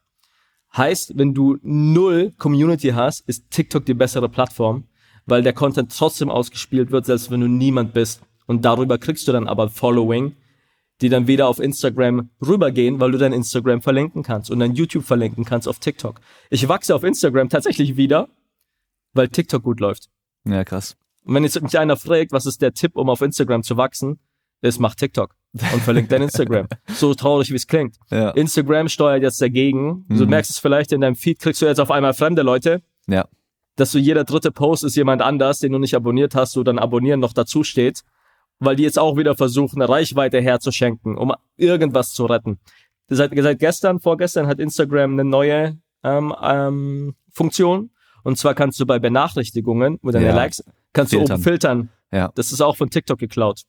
Heißt, wenn du null Community hast, ist TikTok die bessere Plattform, weil der Content trotzdem ausgespielt wird, selbst wenn du niemand bist. Und darüber kriegst du dann aber Following, die dann wieder auf Instagram rübergehen, weil du dein Instagram verlinken kannst und dein YouTube verlinken kannst auf TikTok. Ich wachse auf Instagram tatsächlich wieder, weil TikTok gut läuft. Ja, krass. Und wenn jetzt mich einer fragt, was ist der Tipp, um auf Instagram zu wachsen, ist, mach TikTok und verlinkt dein Instagram. so traurig, wie es klingt. Ja. Instagram steuert jetzt dagegen. Du Mhm. merkst es vielleicht in deinem Feed, kriegst du jetzt auf einmal fremde Leute, Ja. dass du jeder dritte Post ist jemand anders, den du nicht abonniert hast, wo dann abonnieren noch dazu steht, weil die jetzt auch wieder versuchen, eine Reichweite herzuschenken, um irgendwas zu retten. Seit, seit gestern, vorgestern hat Instagram eine neue ähm, ähm, Funktion. Und zwar kannst du bei Benachrichtigungen mit deinen Ja. Likes, kannst du Filtern. oben filtern. Ja. Das ist auch von TikTok geklaut.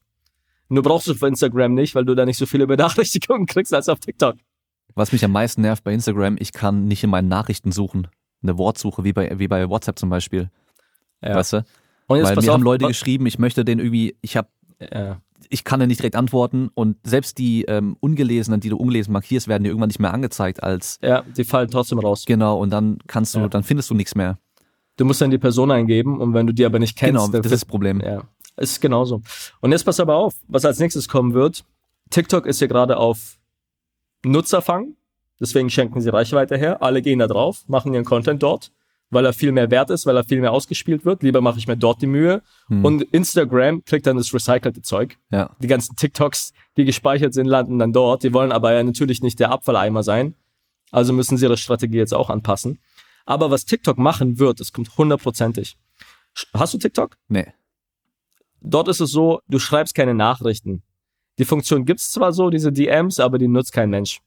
Nur brauchst du für Instagram nicht, weil du da nicht so viele Benachrichtigungen kriegst als auf TikTok. Was mich am meisten nervt bei Instagram, ich kann nicht in meinen Nachrichten suchen. Eine Wortsuche, wie bei, wie bei WhatsApp zum Beispiel. Ja. Weißt du? Und jetzt Weil mir auf, haben Leute geschrieben, ich möchte den irgendwie, ich habe ja. ich kann ja nicht direkt antworten und selbst die ähm, ungelesenen, die du ungelesen markierst, werden dir irgendwann nicht mehr angezeigt als ja, die fallen trotzdem raus. genau und dann kannst du, Ja. dann findest du nichts mehr. Du musst dann die Person eingeben und wenn du die aber nicht kennst, genau, dann das ist das Problem. Ja, ist genauso. Und jetzt pass aber auf, was als nächstes kommen wird. TikTok ist ja gerade auf Nutzerfang, deswegen schenken sie Reichweite her. Alle gehen da drauf, machen ihren Content dort, weil er viel mehr wert ist, weil er viel mehr ausgespielt wird. Lieber mache ich mir dort die Mühe. Hm. Und Instagram kriegt dann das recycelte Zeug. Ja. Die ganzen TikToks, die gespeichert sind, landen dann dort. Die wollen aber ja natürlich nicht der Abfalleimer sein. Also müssen sie ihre Strategie jetzt auch anpassen. Aber was TikTok machen wird, das kommt hundertprozentig. Hast du TikTok? Nee. Dort ist es so, du schreibst keine Nachrichten. Die Funktion gibt's zwar so, diese DMs, aber die nutzt kein Mensch.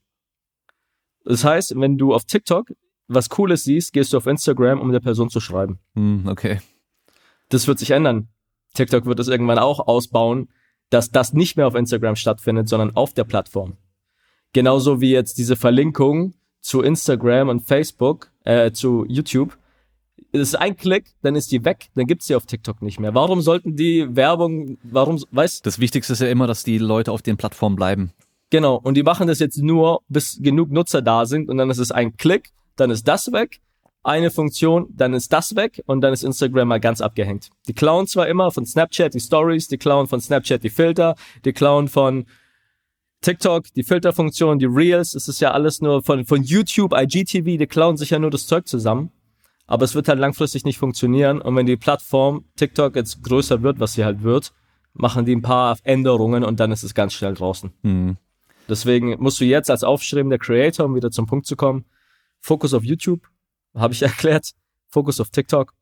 Das heißt, wenn du auf TikTok was Cooles siehst, gehst du auf Instagram, um der Person zu schreiben. Hm, okay. Das wird sich ändern. TikTok wird es irgendwann auch ausbauen, dass das nicht mehr auf Instagram stattfindet, sondern auf der Plattform. Genauso wie jetzt diese Verlinkung zu Instagram und Facebook, äh, zu YouTube. Das ist ein Klick, dann ist die weg, dann gibt's die auf TikTok nicht mehr. Warum sollten die Werbung, warum, weißt Das Wichtigste ist ja immer, dass die Leute auf den Plattformen bleiben. Genau, und die machen das jetzt nur, bis genug Nutzer da sind und dann ist es ein Klick, dann ist das weg, eine Funktion, dann ist das weg und dann ist Instagram mal ganz abgehängt. Die klauen zwar immer von Snapchat die Stories, die klauen von Snapchat die Filter, die klauen von TikTok, die Filterfunktion, die Reels, es ist ja alles nur von, von YouTube, IGTV, die klauen sich ja nur das Zeug zusammen. Aber es wird halt langfristig nicht funktionieren. Und wenn die Plattform TikTok jetzt größer wird, was sie halt wird, machen die ein paar Änderungen und dann ist es ganz schnell draußen. Mhm. Deswegen musst du jetzt als aufstrebender Creator, um wieder zum Punkt zu kommen, Fokus auf YouTube, habe ich erklärt, Fokus auf TikTok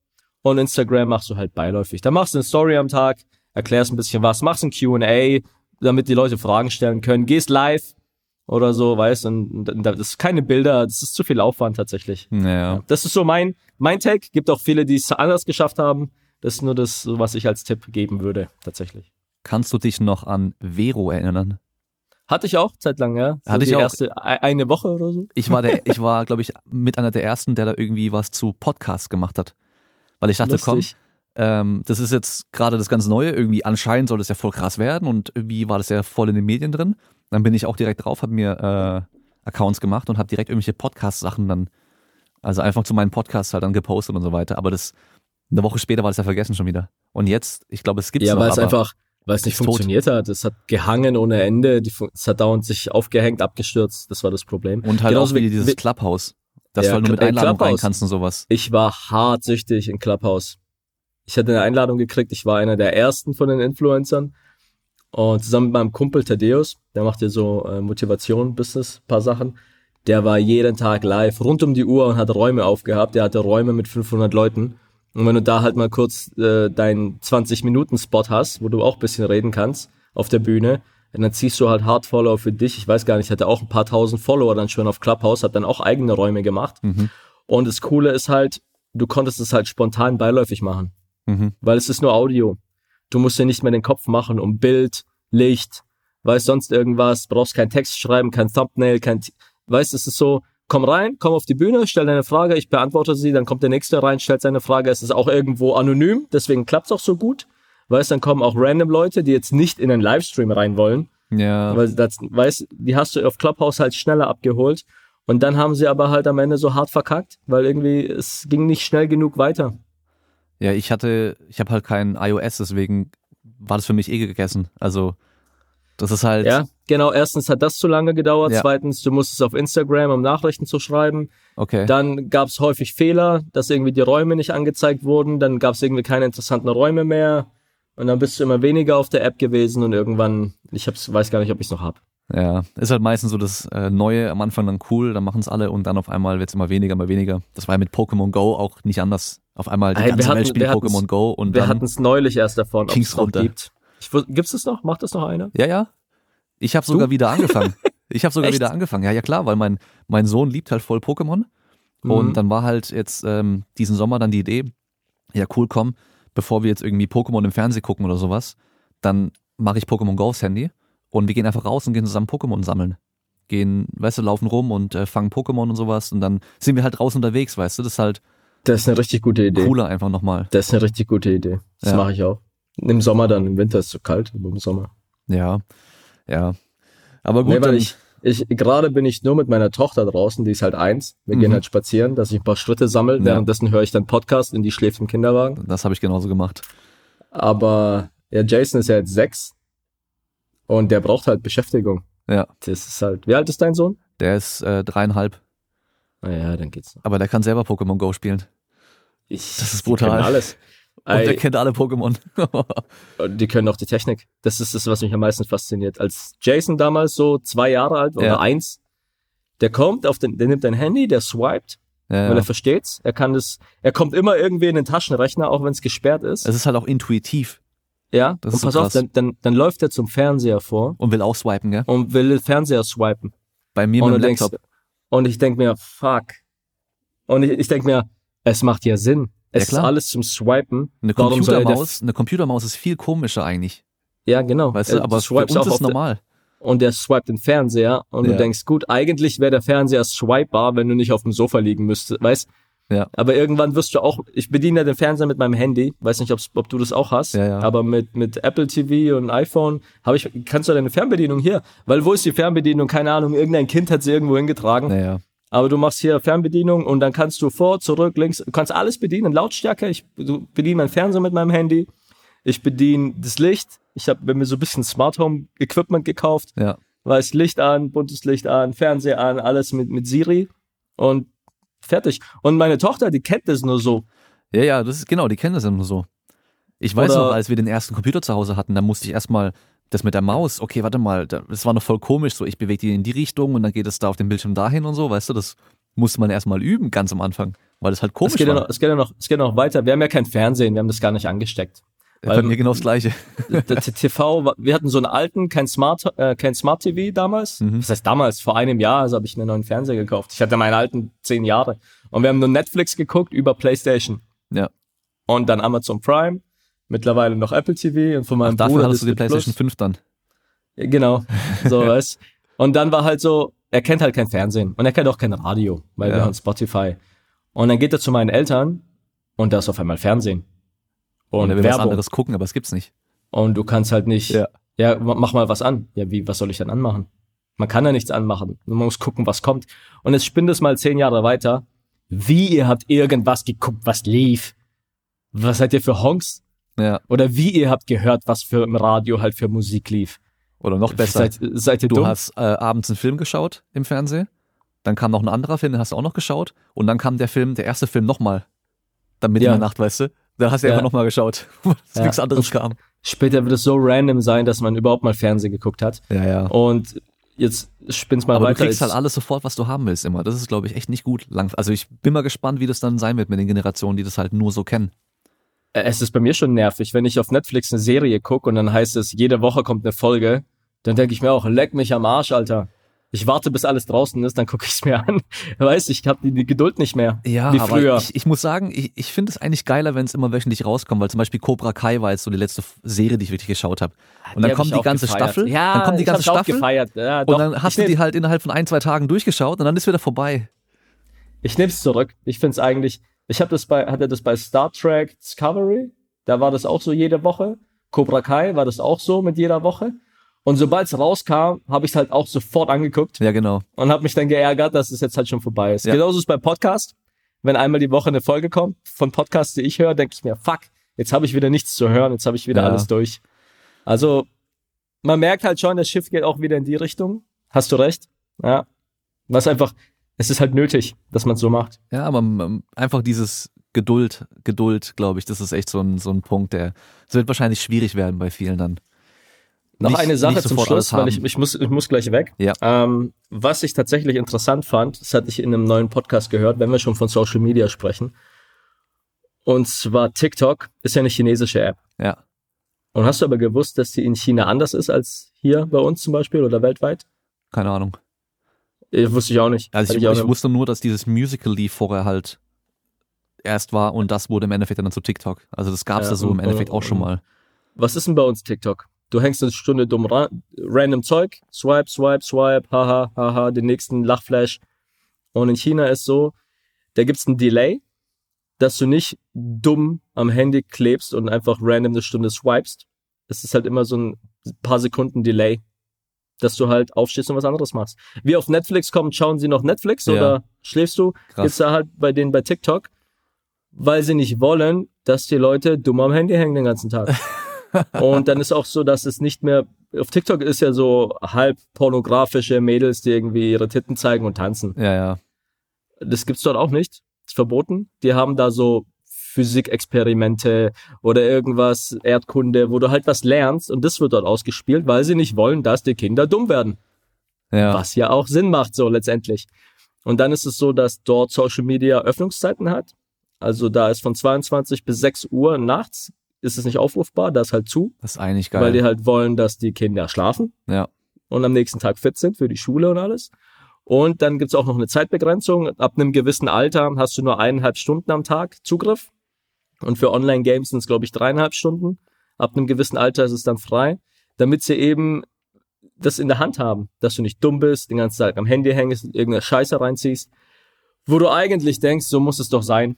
und Instagram machst du halt beiläufig. Da machst du eine Story am Tag, erklärst ein bisschen was, machst ein Q&A, damit die Leute Fragen stellen können, gehst live oder so, weißt, und, und das ist keine Bilder, das ist zu viel Aufwand tatsächlich. Ja. Das ist so mein, mein Take. Gibt auch viele, die es anders geschafft haben. Das ist nur das, was ich als Tipp geben würde, tatsächlich. Kannst du dich noch an Vero erinnern? Hatte ich auch zeitlang, ja. So Hatte ich auch. Erste, e-, eine Woche oder so. Ich war der, ich war, glaube ich, mit einer der ersten, der da irgendwie was zu Podcasts gemacht hat. Weil ich dachte, Lustig. komm, ähm, das ist jetzt gerade das ganz Neue. Irgendwie anscheinend soll das ja voll krass werden und irgendwie war das ja voll in den Medien drin. Dann bin ich auch direkt drauf, habe mir äh, Accounts gemacht und habe direkt irgendwelche Podcast-Sachen dann, also einfach zu meinen Podcasts halt dann gepostet und so weiter. Aber das, eine Woche später war das ja vergessen schon wieder. Und jetzt, ich glaube, es gibt Ja, weil es einfach, weil es nicht funktioniert tot. hat. Es hat gehangen ohne Ende. Die, es hat dauernd sich aufgehängt, abgestürzt. Das war das Problem. Und halt Genauso auch wie, dieses Clubhouse. Dass ja, du halt nur mit Einladung rein kannst und sowas. Ich war hart süchtig in Clubhouse. Ich hatte eine Einladung gekriegt. Ich war einer der ersten von den Influencern. Und zusammen mit meinem Kumpel Thaddeus, der macht ja so äh, Motivation, Business, paar Sachen. Der war jeden Tag live, rund um die Uhr und hat Räume aufgehabt. Der hatte Räume mit 500 Leuten. Und wenn du da halt mal kurz äh, deinen 20-Minuten-Spot hast, wo du auch bisschen reden kannst auf der Bühne, dann ziehst du halt Hard Follower für dich. Ich weiß gar nicht, hatte auch ein paar tausend Follower dann schon auf Clubhouse, hat dann auch eigene Räume gemacht. Mhm. Und das Coole ist halt, du konntest es halt spontan beiläufig machen. Mhm. Weil es ist nur Audio. Du musst dir nicht mehr den Kopf machen um Bild, Licht, weißt sonst irgendwas, brauchst keinen Text schreiben, kein Thumbnail, kein, weißt, es ist so, komm rein, komm auf die Bühne, stell deine Frage, ich beantworte sie, dann kommt der nächste rein, stellt seine Frage, es ist auch irgendwo anonym, deswegen klappt's auch so gut. Weißt, dann kommen auch random Leute, die jetzt nicht in einen Livestream rein wollen. Ja. Weil das, weißt, die hast du auf Clubhouse halt schneller abgeholt. Und dann haben sie aber halt am Ende so hart verkackt, weil irgendwie es ging nicht schnell genug weiter. Ja, ich hatte, ich habe halt kein iOS, deswegen war das für mich eh gegessen. Also das ist halt. Ja, genau. Erstens hat das zu lange gedauert. Ja. Zweitens, du musstest auf Instagram, um Nachrichten zu schreiben. Okay. Dann gab es häufig Fehler, dass irgendwie die Räume nicht angezeigt wurden. Dann gab es irgendwie keine interessanten Räume mehr. Und dann bist du immer weniger auf der App gewesen und irgendwann, ich hab's, weiß gar nicht, ob ich es noch hab. Ja, ist halt meistens so das äh, Neue am Anfang dann cool, dann machen es alle und dann auf einmal wird's immer weniger, immer weniger. Das war ja mit Pokémon Go auch nicht anders. Auf einmal die hey, ganze hatten, Welt spielt Pokémon Go und wir hatten es neulich erst davon, ob es noch gibt. Ich, gibt's es noch? Macht das noch einer? Ja, ja. Ich habe sogar wieder angefangen. Ich habe sogar wieder angefangen. Ja, ja klar, weil mein mein Sohn liebt halt voll Pokémon Mhm. und dann war halt jetzt ähm, diesen Sommer dann die Idee, ja cool, komm, bevor wir jetzt irgendwie Pokémon im Fernsehen gucken oder sowas, dann mache ich Pokémon Go aufs Handy und wir gehen einfach raus und gehen zusammen Pokémon sammeln. Gehen, weißt du, laufen rum und äh, fangen Pokémon und sowas und dann sind wir halt draußen unterwegs, weißt du, das ist halt Das ist eine richtig gute Idee. cooler einfach nochmal. Das ist eine richtig gute Idee. Das Ja. mache ich auch. Im Sommer dann, im Winter ist es zu kalt, aber im Sommer. Ja, ja. Aber gut, Nee, weil ich, ich, gerade bin ich nur mit meiner Tochter draußen, die ist halt eins. Wir Mhm. gehen halt spazieren, dass ich ein paar Schritte sammle. Ja. Währenddessen höre ich dann Podcast und die schläft im Kinderwagen. das habe ich genauso gemacht. Aber ja, Jason ist ja jetzt sechs und der braucht halt Beschäftigung. Ja, Das ist halt. Wie alt ist dein Sohn? der ist äh, dreieinhalb, Naja, dann geht's noch. aber der kann selber Pokémon Go spielen. Ich, Das ist brutal. Alles. Und er kennt alle Pokémon. die können auch die Technik. Das ist das, was mich am meisten fasziniert. Als Jason damals so zwei Jahre alt war Ja. oder eins, der kommt auf den, der nimmt ein Handy, der swiped, ja, weil er versteht's. Er kann das, er kommt immer irgendwie in den Taschenrechner, auch wenn es gesperrt ist. Es ist halt auch intuitiv ja. das und ist so pass auf, dann, dann, dann läuft er zum Fernseher vor und will auch swipen, gell? und will den Fernseher swipen. Bei mir und, mit dem denkst, Laptop. und ich denk mir, fuck. Und ich, ich denk mir, es macht ja Sinn. Es Ja, ist alles zum Swipen. Eine er Computermaus, eine Computermaus ist viel komischer eigentlich. Ja, genau. Weißt du, aber für swipest uns auch ist normal. und der swiped den Fernseher und Ja. du denkst, gut, eigentlich wäre der Fernseher swipebar, wenn du nicht auf dem Sofa liegen müsstest, weißt? Ja. Aber irgendwann wirst du auch, ich bediene ja den Fernseher mit meinem Handy, weiß nicht, ob du das auch hast, Ja, ja. aber mit, mit Apple TV und iPhone habe ich, kannst du deine Fernbedienung hier, weil wo ist die Fernbedienung? Keine Ahnung, irgendein Kind hat sie irgendwo hingetragen, Naja. Aber du machst hier Fernbedienung und dann kannst du vor, zurück, links, du kannst alles bedienen, Lautstärke, ich bediene meinen Fernseher mit meinem Handy, ich bediene das Licht, ich habe mir so ein bisschen Smart Home Equipment gekauft, Ja. weiß Licht an, buntes Licht an, Fernseher an, alles mit, mit Siri und fertig. Und meine Tochter, die kennt das nur so. Ja, ja, das ist genau, die kennen das ja nur so. Ich weiß Oder- noch, als wir den ersten Computer zu Hause hatten, da musste ich erstmal das mit der Maus, okay, warte mal, da- das war noch voll komisch, so ich bewege die in die Richtung und dann geht es da auf dem Bildschirm dahin und so, weißt du, das musste man erstmal üben, ganz am Anfang, weil das halt Es komisch geht, ja war. noch, es, geht ja noch, es geht ja noch weiter. Wir haben ja kein Fernsehen, wir haben das gar nicht angesteckt. Bei mir genau das Gleiche. der TV, wir hatten so einen alten, kein Smart, äh, kein Smart TV damals. Mhm. Das heißt damals, vor einem Jahr, also habe ich einen neuen Fernseher gekauft. Ich hatte meinen alten zehn Jahre. Und wir haben nur Netflix geguckt über PlayStation. Ja. Und dann Amazon Prime. Mittlerweile noch Apple TV und von meinem Dafür Bruder hattest du die PlayStation Plus. 5 dann. Ja, Genau, so was. Und dann war halt so, er kennt halt kein Fernsehen und er kennt auch kein Radio, weil Ja. wir haben Spotify. Und dann geht er zu meinen Eltern und da ist auf einmal Fernsehen. Und, Und er will was Werbung. anderes gucken, aber es gibt's nicht. Und du kannst halt nicht, Ja. ja. ma- mach mal was an. Ja, wie, was soll ich denn anmachen? Man kann ja nichts anmachen. Man muss gucken, was kommt. Und jetzt spinn das mal zehn Jahre weiter. Wie ihr habt irgendwas geguckt, was lief? Was seid ihr für Honks? Ja. Oder wie ihr habt gehört, was für im Radio halt für Musik lief? Oder noch besser, Seid, seid ihr du dumm? hast äh, abends einen Film geschaut im Fernsehen, dann kam noch ein anderer Film, den hast du auch noch geschaut und dann kam der Film, der erste Film nochmal. Dann mitten Ja. in der Nacht, weißt du? Dann hast du Ja. einfach nochmal geschaut, weil Ja. nichts anderes kam. Später wird es so random sein, dass man überhaupt mal Fernsehen geguckt hat. Ja, ja. Und jetzt spinn's mal Aber du weiter. kriegst halt alles sofort, was du haben willst immer. Das ist, glaube ich, echt nicht gut. Lang also ich bin mal gespannt, wie das dann sein wird mit den Generationen, die das halt nur so kennen. Äh, Es ist bei mir schon nervig, wenn ich auf Netflix eine Serie gucke und dann heißt es, jede Woche kommt eine Folge, dann denke ich mir auch, leck mich am Arsch, Alter. Ich warte, bis alles draußen ist, dann gucke ich's mir an. Weißt, ich habe die, die Geduld nicht mehr. Ja, wie früher. ich, ich muss sagen, ich, ich finde es eigentlich geiler, wenn es immer wöchentlich rauskommt, weil zum Beispiel Cobra Kai war jetzt so die letzte Serie, die ich wirklich geschaut habe. Und dann kommt ich die ganze gefeiert. Staffel, Ja, dann kommt die ich ganze auch Staffel gefeiert. Ja, und dann hast ich du die halt innerhalb von ein, zwei Tagen durchgeschaut und dann ist wieder vorbei. Ich nehm's zurück. Ich find's eigentlich, ich habe das bei, hatte das bei Star Trek Discovery, da war das auch so jede Woche. Cobra Kai war das auch so mit jeder Woche. Und sobald es rauskam, habe ich halt auch sofort angeguckt. Ja, genau. und habe mich dann geärgert, dass es jetzt halt schon vorbei ist. Ja. Genauso ist es beim Podcast. Wenn einmal die Woche eine Folge kommt von Podcasts, die ich höre, denke ich mir, fuck, jetzt habe ich wieder nichts zu hören, jetzt habe ich wieder Ja. alles durch. Also man merkt halt schon, das Schiff geht auch wieder in die Richtung. Hast du recht? Ja. Was einfach, es ist halt nötig, dass man so macht. Ja, aber ähm, einfach dieses Geduld, Geduld, glaube ich, das ist echt so ein, so ein Punkt, der, es wird wahrscheinlich schwierig werden bei vielen dann. Noch Nicht- eine Sache zum Schluss, weil ich, ich, muss, ich muss gleich weg. Ja. Ähm, was ich tatsächlich interessant fand, das hatte ich in einem neuen Podcast gehört, wenn wir schon von Social Media sprechen. Und zwar TikTok ist ja eine chinesische App. Ja. Und hast du aber gewusst, dass die in China anders ist als hier bei uns zum Beispiel oder weltweit? Keine Ahnung. Ich wusste ich auch nicht. Also ich, ich nicht. wusste nur, dass dieses Musical.ly vorher halt erst war und das wurde im Endeffekt dann zu TikTok. Also das gab's Ja, ja, so im und- Endeffekt auch schon mal. Was ist denn bei uns TikTok? Du hängst eine Stunde dumm ra random Zeug, swipe, swipe, swipe, haha, haha, den nächsten Lachflash. Und in China ist so, da gibt's ein Delay, dass du nicht dumm am Handy klebst und einfach random eine Stunde swipest. Es ist halt immer so ein paar Sekunden Delay, dass du halt aufstehst und was anderes machst. Wie auf Netflix kommt, schauen sie noch Netflix Ja. oder schläfst du? Krass. Jetzt da halt bei denen bei TikTok, weil sie nicht wollen, dass die Leute dumm am Handy hängen den ganzen Tag. Und dann ist auch so, dass es nicht mehr, auf TikTok ist ja so halb pornografische Mädels, die irgendwie ihre Titten zeigen und tanzen. Ja, ja. Das gibt's dort auch nicht. Ist verboten. Die haben da so Physikexperimente oder irgendwas, Erdkunde, wo du halt was lernst und das wird dort ausgespielt, weil sie nicht wollen, dass die Kinder dumm werden. Ja. Was ja auch Sinn macht, so letztendlich. Und dann ist es so, dass dort Social Media Öffnungszeiten hat. Also da ist von 22 bis 6 Uhr nachts ist es nicht aufrufbar, da ist halt zu. Das ist eigentlich geil. Weil die halt wollen, dass die Kinder schlafen. Ja. Und am nächsten Tag fit sind für die Schule und alles. Und dann gibt's auch noch eine Zeitbegrenzung. Ab einem gewissen Alter hast du nur eineinhalb Stunden am Tag Zugriff. Und für Online-Games sind es, glaube ich, dreieinhalb Stunden. Ab einem gewissen Alter ist es dann frei, damit sie eben das in der Hand haben, dass du nicht dumm bist, den ganzen Tag am Handy hängst, irgendeine Scheiße reinziehst, wo du eigentlich denkst, so muss es doch sein.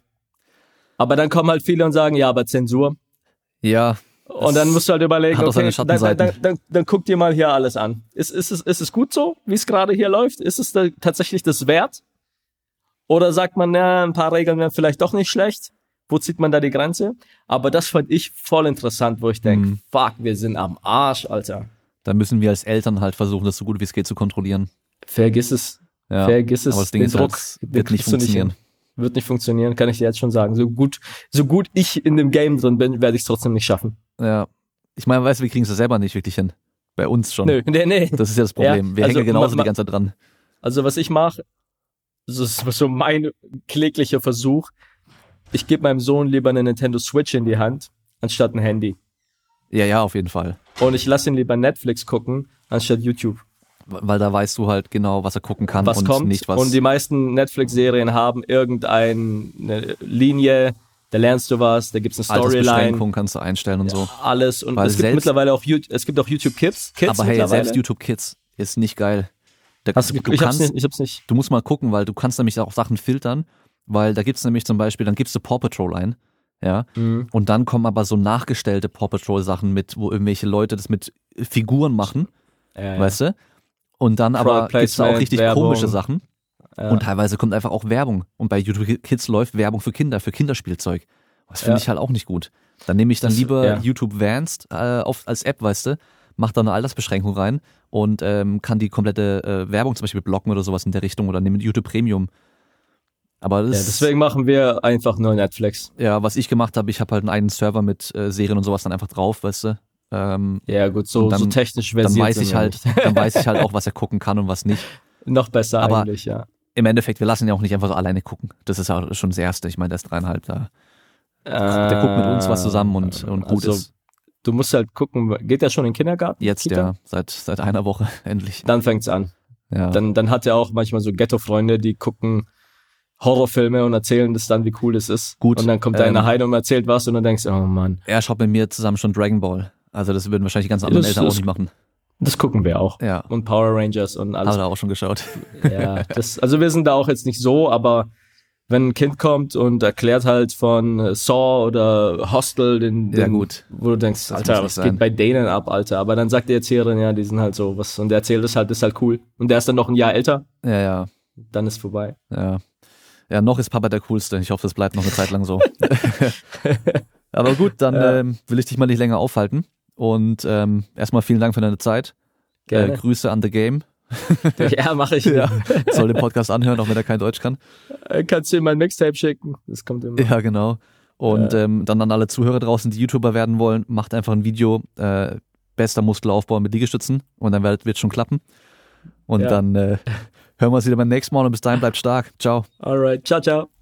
Aber dann kommen halt viele und sagen, ja, aber Zensur. Ja. Und dann musst du halt überlegen, okay, dann, dann, dann, dann, guck dir mal hier alles an. Ist, ist, es, ist es gut so, wie es gerade hier läuft? Ist es da tatsächlich das wert? Oder sagt man, ja, ein paar Regeln wären vielleicht doch nicht schlecht? Wo zieht man da die Grenze? Aber das fand ich voll interessant, wo ich denke, hm. fuck, wir sind am Arsch, Alter. Da müssen wir als Eltern halt versuchen, das so gut wie es geht zu kontrollieren. Vergiss es. Ja, Vergiss es. Aber das Ding den ist, Druck halt, wird nicht funktionieren. Nicht wird nicht funktionieren, kann ich dir jetzt schon sagen. So gut, so gut ich in dem Game drin bin, werde ich es trotzdem nicht schaffen. Ja. Ich meine, weißt du, wir kriegen es selber nicht wirklich hin. Bei uns schon. Nö, nee, nee. Das ist ja das Problem. Ja, wir also, hängen genauso die ganze Zeit dran. Also was ich mache, das ist so mein kläglicher Versuch. Ich gebe meinem Sohn lieber eine Nintendo Switch in die Hand, anstatt ein Handy. Ja, ja, auf jeden Fall. Und ich lasse ihn lieber Netflix gucken, anstatt YouTube weil da weißt du halt genau, was er gucken kann was und kommt. nicht was. Und die meisten Netflix-Serien haben irgendeine Linie, da lernst du was, da gibt's eine Storyline. kannst du einstellen und ja, so. Alles und weil es gibt mittlerweile auch es gibt auch YouTube Kids. Kids aber hey, selbst YouTube Kids ist nicht geil. Da, Hast du, du ich, kannst, hab's nicht, ich hab's nicht. Du musst mal gucken, weil du kannst nämlich auch Sachen filtern, weil da gibt's nämlich zum Beispiel, dann gibst du Paw Patrol ein, ja, mhm. und dann kommen aber so nachgestellte Paw Patrol Sachen mit, wo irgendwelche Leute das mit Figuren machen, ja, weißt du? Und dann aber gibt es auch richtig Werbung. komische Sachen. Ja. Und teilweise kommt einfach auch Werbung. Und bei YouTube Kids läuft Werbung für Kinder, für Kinderspielzeug. Das finde ich halt auch nicht gut. Dann nehme ich dann das, lieber. YouTube Vanced äh, auf, als App, weißt du, mach da eine Altersbeschränkung rein und ähm, kann die komplette äh, Werbung zum Beispiel blocken oder sowas in der Richtung oder nehme YouTube Premium. Aber das, ja, deswegen machen wir einfach nur Netflix. Ja, was ich gemacht habe, ich habe halt einen eigenen Server mit äh, Serien und sowas dann einfach drauf, weißt du. Ähm, ja, gut, so, dann, so technisch versiert. Dann weiß ich halt, dann weiß ich halt auch, was er gucken kann und was nicht. Noch besser Aber eigentlich, ja. Im Endeffekt, wir lassen ihn ja auch nicht einfach so alleine gucken. Das ist ja schon das Erste. Ich meine, der ist dreieinhalb da. Äh, der guckt mit uns was zusammen und, und gut also, ist. Du musst halt gucken, geht er schon in den Kindergarten? Jetzt, Kita? ja, seit, seit einer Woche, endlich. Dann fängt's an. Ja. Dann, dann hat er auch manchmal so Ghetto-Freunde, die gucken Horrorfilme und erzählen das dann, wie cool das ist. Gut. Und dann kommt ähm, einer heim und erzählt was und dann denkst du, oh Mann. Er schaut mit mir zusammen schon Dragon Ball. Also das würden wahrscheinlich ganz andere Eltern auch nicht machen. Das gucken wir auch. Ja. Und Power Rangers und alles. Hat er auch schon geschaut. Ja, das, also wir sind da auch jetzt nicht so, aber wenn ein Kind kommt und erklärt halt von Saw oder Hostel, den, den ja, gut. wo du denkst, das Alter, was sein. geht bei denen ab, Alter? Aber dann sagt die Erzählerin, ja, die sind halt so was und der erzählt es halt, das ist halt cool. Und der ist dann noch ein Jahr älter. Ja, ja. Dann ist vorbei. Ja. Ja, noch ist Papa der Coolste. Ich hoffe, das bleibt noch eine Zeit lang so. Aber gut, dann ja. ähm, will ich dich mal nicht länger aufhalten. Und ähm, erstmal vielen Dank für deine Zeit. Äh, Grüße an The Game. ja, mache ich. Ja. Soll den Podcast anhören, auch wenn er kein Deutsch kann. Äh, kannst du ihm mein Mixtape schicken? Das kommt immer. Ja, genau. Und ja. ähm, dann an alle Zuhörer draußen, die YouTuber werden wollen, macht einfach ein Video, äh, bester Muskelaufbau mit Liegestützen und dann wird es schon klappen. Und ja. dann äh, hören wir uns wieder beim nächsten Mal und bis dahin bleibt stark. Ciao. Alright, ciao, ciao.